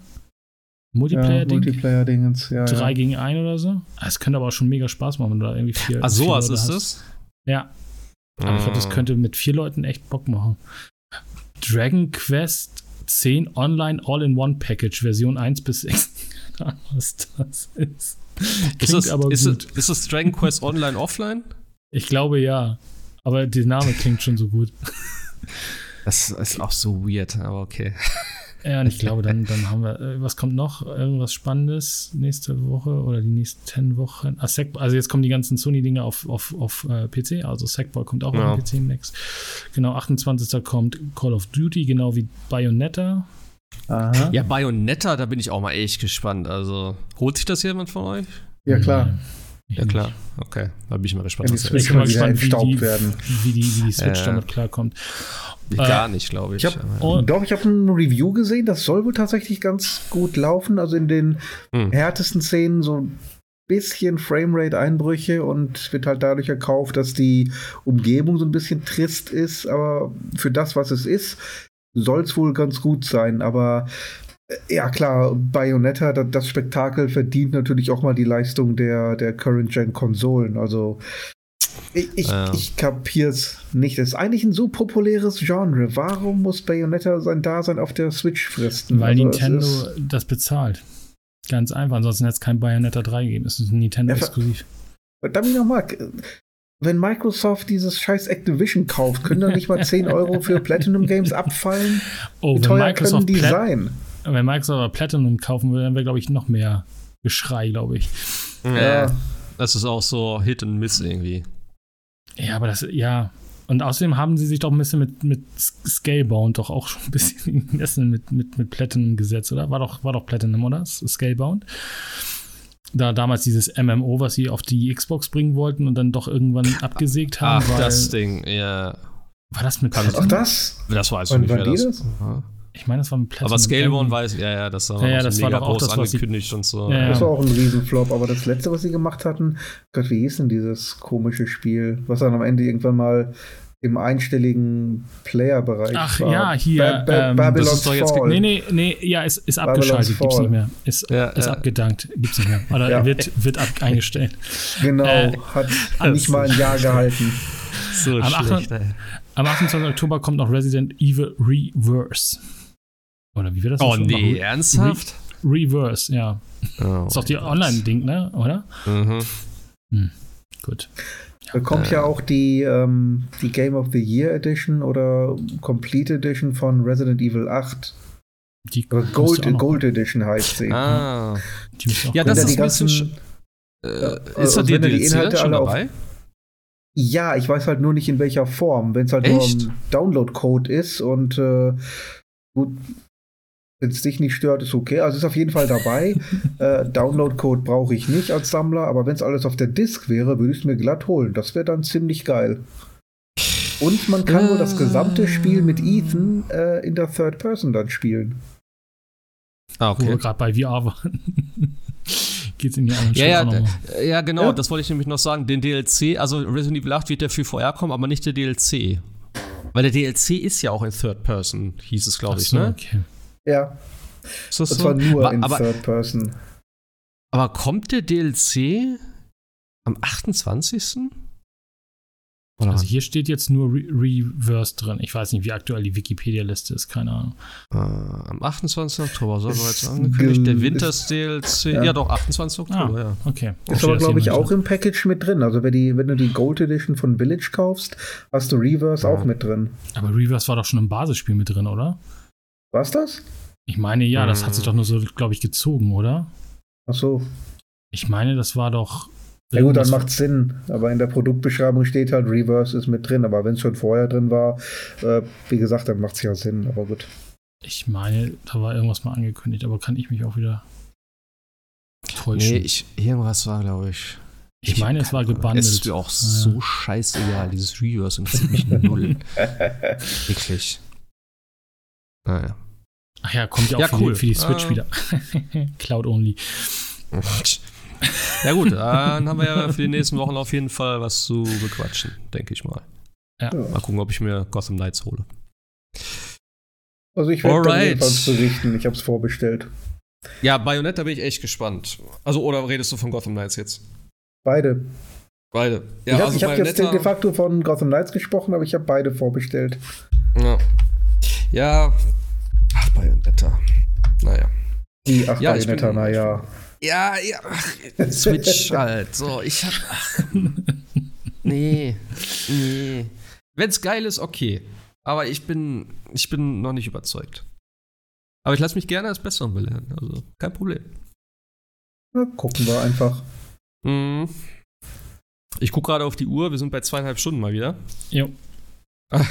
Multiplayer-Ding. Ja, Multiplayer-Dingens, ja. Drei ja. gegen ein oder so. Ah, es könnte aber auch schon mega Spaß machen, wenn du da irgendwie vier. Ach, sowas ist es? Ja. Aber ich glaube, das ah. könnte mit vier Leuten echt Bock machen. Dragon Quest 10 Online All-in-One Package Version 1 bis 6. Was das ist. Ist das, aber ist, gut. es- ist das Dragon Quest Online Offline? Ich glaube ja. Aber der Name klingt schon so gut. Das ist auch so weird, aber okay. Ja, und ich glaube, dann, dann haben wir, äh, was kommt noch? Irgendwas Spannendes nächste Woche oder die nächsten Wochen? Ah, Sack, also jetzt kommen die ganzen Sony-Dinge auf, auf, auf äh, PC, also Sackboy kommt auch Ja. auf PC next. Genau, 28. kommt Call of Duty, genau wie Bayonetta. Aha. Ja, Bayonetta, da bin ich auch mal echt gespannt. Also, holt sich das jemand von euch? Ja, klar. Ich Ja, klar. Okay, da bin ich mal gespannt. Switch Ich bin mal gespannt, wie die, werden. wie die, wie die Switch Ja. damit klarkommt. ich, äh, gar nicht, glaube ich. Ich habe aber- Und- doch, ich habe ein Review gesehen, das soll wohl tatsächlich ganz gut laufen. Also in den Hm. härtesten Szenen so ein bisschen Framerate-Einbrüche und wird halt dadurch erkauft, dass die Umgebung so ein bisschen trist ist. Aber für das, was es ist, soll es wohl ganz gut sein. Aber äh, ja, klar, Bayonetta, da- das Spektakel verdient natürlich auch mal die Leistung der, der Current-Gen-Konsolen. Also ich, ich, Ja. ich kapier's nicht. Es ist eigentlich ein so populäres Genre. Warum muss Bayonetta sein Dasein auf der Switch fristen? Weil Also Nintendo das bezahlt. Ganz einfach, ansonsten hätte es kein Bayonetta 3 gegeben. Es ist ein Nintendo-Exklusiv. Verdammt nochmal. Wenn Microsoft dieses scheiß Activision kauft, können da nicht mal 10 Euro für Platinum Games abfallen? Oh, Wie wenn teuer Microsoft, können die Plat sein? wenn Microsoft aber Platinum kaufen würde, dann wäre, glaube ich, noch mehr Geschrei, glaube ich. ja. Das ist auch so Hit and Miss irgendwie. Ja, aber das, ja. Und außerdem haben sie sich doch ein bisschen mit, mit Scalebound doch auch schon ein bisschen mit, mit, mit Platinum gesetzt, oder? War doch, war doch Platinum, oder? Scalebound. Da damals dieses MMO, was sie auf die Xbox bringen wollten und dann doch irgendwann abgesägt haben, Ach, weil. das Ding, ja. war das mit Platinum? Ach, das? Das weiß ich nicht, war die das, das? Ich meine, das war mit Platinum. Aber Scalebound Irgendwie. weiß ich, ja, ja, das war Ja, ja, das war mega doch auch groß das, angekündigt und so. Ja, Das ja. war auch ein Riesenflop, aber das letzte, was sie gemacht hatten, Gott, wie hieß denn dieses komische Spiel, was dann am Ende irgendwann mal im einstelligen Player-Bereich Ach war? ja, hier. Ba Ba ähm, Babylon's das ist doch jetzt Fall. Nee, nee, nee, ja, ist, ist Babylon's abgeschaltet, gibt's Fall. nicht mehr. Ist, Ja, ist ja. abgedankt, gibt's nicht mehr. Oder Ja. wird, wird ab, eingestellt. Genau, Äh, hat nicht mal ein Jahr gehalten. So Am schlecht. Am 28. Oktober kommt noch Resident Evil Reverse. Oder wie wird das? Oh nee, Re ernsthaft? Reverse, ja. Oh, Ist doch die Online-Ding, ne? Oder? Mhm. Gut. Da kommt ja auch die, ähm, die Game of the Year Edition oder Complete Edition von Resident Evil 8. Die Gold, Gold Edition heißt sie. Ah. Auch Ja, das ist die bisschen ganzen, äh, Ja, ist da die die DLC Inhalte schon auf- dabei? Ja, ich weiß halt nur nicht in welcher Form. Wenn es halt nur Echt? ein Download-Code ist und äh, gut, wenn es dich nicht stört, ist okay. Also ist auf jeden Fall dabei. äh, Download-Code brauche ich nicht als Sammler, aber wenn es alles auf der Disk wäre, würde ich es mir glatt holen. Das wäre dann ziemlich geil. Und man kann wohl das gesamte Spiel mit Ethan äh, in der Third Person dann spielen. Ah, Wo wir okay. gerade bei VR waren. Geht's in die anderen Ja, ja, ja, genau, Ja. das wollte ich nämlich noch sagen. Den DLC, also Resident Evil 8 wird ja für VR kommen, aber nicht der DLC. Weil der DLC ist ja auch in Third Person, hieß es, glaube ich, so, ne? okay. Ja, Ist das das so? war nur Wa- in aber, Third Person. aber kommt der DLC am 28.? Oder Also hier steht jetzt nur Re Reverse drin. Ich weiß nicht, wie aktuell die Wikipedia-Liste ist, keine Ahnung. Äh, am 28. Oktober, so war Ist jetzt angekündigt. Der gel- Winters DLC. Ja. ja. doch, 28. Oktober, ja. Okay. Ist aber, glaube ich, auch im Package mit drin. Also wenn, die, wenn du die Gold Edition von Village kaufst, hast du Reverse Ja. auch mit drin. Aber Reverse war doch schon im Basisspiel mit drin, oder? War's das? Ich meine, ja, das Hm. hat sich doch nur so, glaube ich, gezogen, oder? Ach so. Ich meine, das war doch. Ja gut, dann macht Sinn. Aber in der Produktbeschreibung steht halt, Reverse ist mit drin. Aber wenn es schon vorher drin war, äh, wie gesagt, dann macht es ja Sinn. Aber gut. Ich meine, da war irgendwas mal angekündigt, aber kann ich mich auch wieder täuschen? Nee, ich, irgendwas war, glaube ich. Ich meine, es war gebundelt. Es ist mir auch so scheißegal, dieses Reverse interessiert mich null. Wirklich. Naja. Ach ja, kommt ja auch Ja, für, cool. die, für die Switch Ah. wieder. Cloud only. Ja gut, dann haben wir ja für die nächsten Wochen auf jeden Fall was zu bequatschen, denke ich mal. Ja. Mal gucken, ob ich mir Gotham Knights hole. Also ich werde Alright. jedenfalls berichten. Ich habe es vorbestellt. Ja, Bayonetta bin ich echt gespannt. Also, oder redest du von Gotham Knights jetzt? Beide. Beide. Ja, ich habe also hab jetzt de facto von Gotham Knights gesprochen, aber ich habe beide vorbestellt. Ja. Ja. Bayonetta. Naja. Die, ach, Ja, Bayonetta, bin- naja. Ja, ja. ach, Switch halt. So, ich hab. Ach, nee. Nee. Wenn's geil ist, okay. Aber ich bin. Ich bin noch nicht überzeugt. Aber ich lasse mich gerne als Besseren belehren. Also, kein Problem. Na, gucken wir einfach. Mhm. Ich gucke gerade auf die Uhr. Wir sind bei zweieinhalb Stunden mal wieder. Jo. Und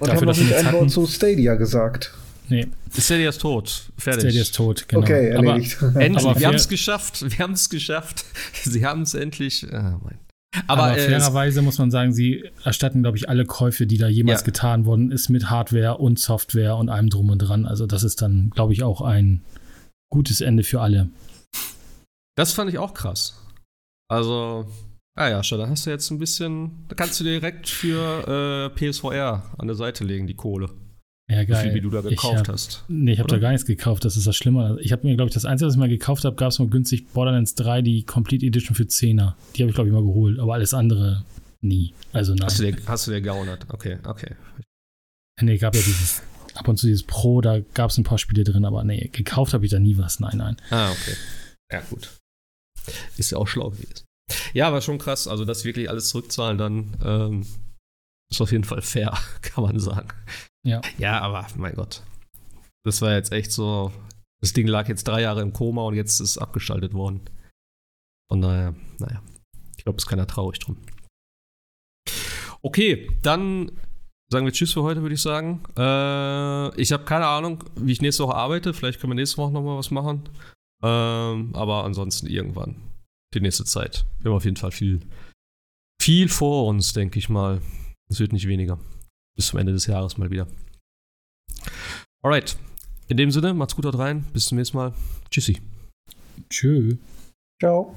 Dafür, haben wir nicht ein Wort zu Stadia gesagt. Nee, Stadia ist tot. Fertig. Stadia ist tot, genau. Okay, Aber erledigt. Endlich, Aber wir haben es geschafft. Wir haben es geschafft. Sie haben es endlich. Ah, mein. Aber, Aber, äh, fairerweise muss man sagen, sie erstatten, glaube ich, alle Käufe, die da jemals Ja. getan worden ist, mit Hardware und Software und allem drum und dran. Also das ist dann, glaube ich, auch ein gutes Ende für alle. das fand ich auch krass. Also, ah ja, schon, dann hast du jetzt ein bisschen. Da kannst du direkt für äh, PSVR an der Seite legen, die Kohle. Ja, Wie geil. viel, wie du da gekauft hab- hast. Nee, ich habe da gar nichts gekauft, das ist das Schlimme. Ich habe mir, glaube ich, das Einzige, was ich mal gekauft habe, gab es mal günstig Borderlands 3, die Complete Edition für 10er. Die habe ich, glaube ich, mal geholt, aber alles andere nie. Also nein. Hast du dir, hast du dir gegaunert? Okay, okay. Nee, gab ja dieses, ab und zu dieses Pro, da gab es ein paar Spiele drin, aber nee, gekauft habe ich da nie was. Nein, nein. Ah, okay. Ja, gut. Ist ja auch schlau gewesen. Ja, aber schon krass. Also, das wirklich alles zurückzahlen, dann ähm, ist auf jeden Fall fair, kann man sagen. Ja. Ja, aber mein Gott. Das war jetzt echt so. Das Ding lag jetzt drei Jahre im Koma und jetzt ist es abgeschaltet worden. Von daher, naja. Ich glaube, es ist keiner traurig drum. Okay, dann sagen wir Tschüss für heute, würde ich sagen. Äh, ich habe keine Ahnung, wie ich nächste Woche arbeite. Vielleicht können wir nächste Woche nochmal was machen. Ähm, aber ansonsten irgendwann. Die nächste Zeit. Wir haben auf jeden Fall viel, viel vor uns, denke ich mal. Es wird nicht weniger. Bis zum Ende des Jahres mal wieder. Alright. In dem Sinne, macht's gut dort rein. Bis zum nächsten Mal. Tschüssi. Tschö. Ciao.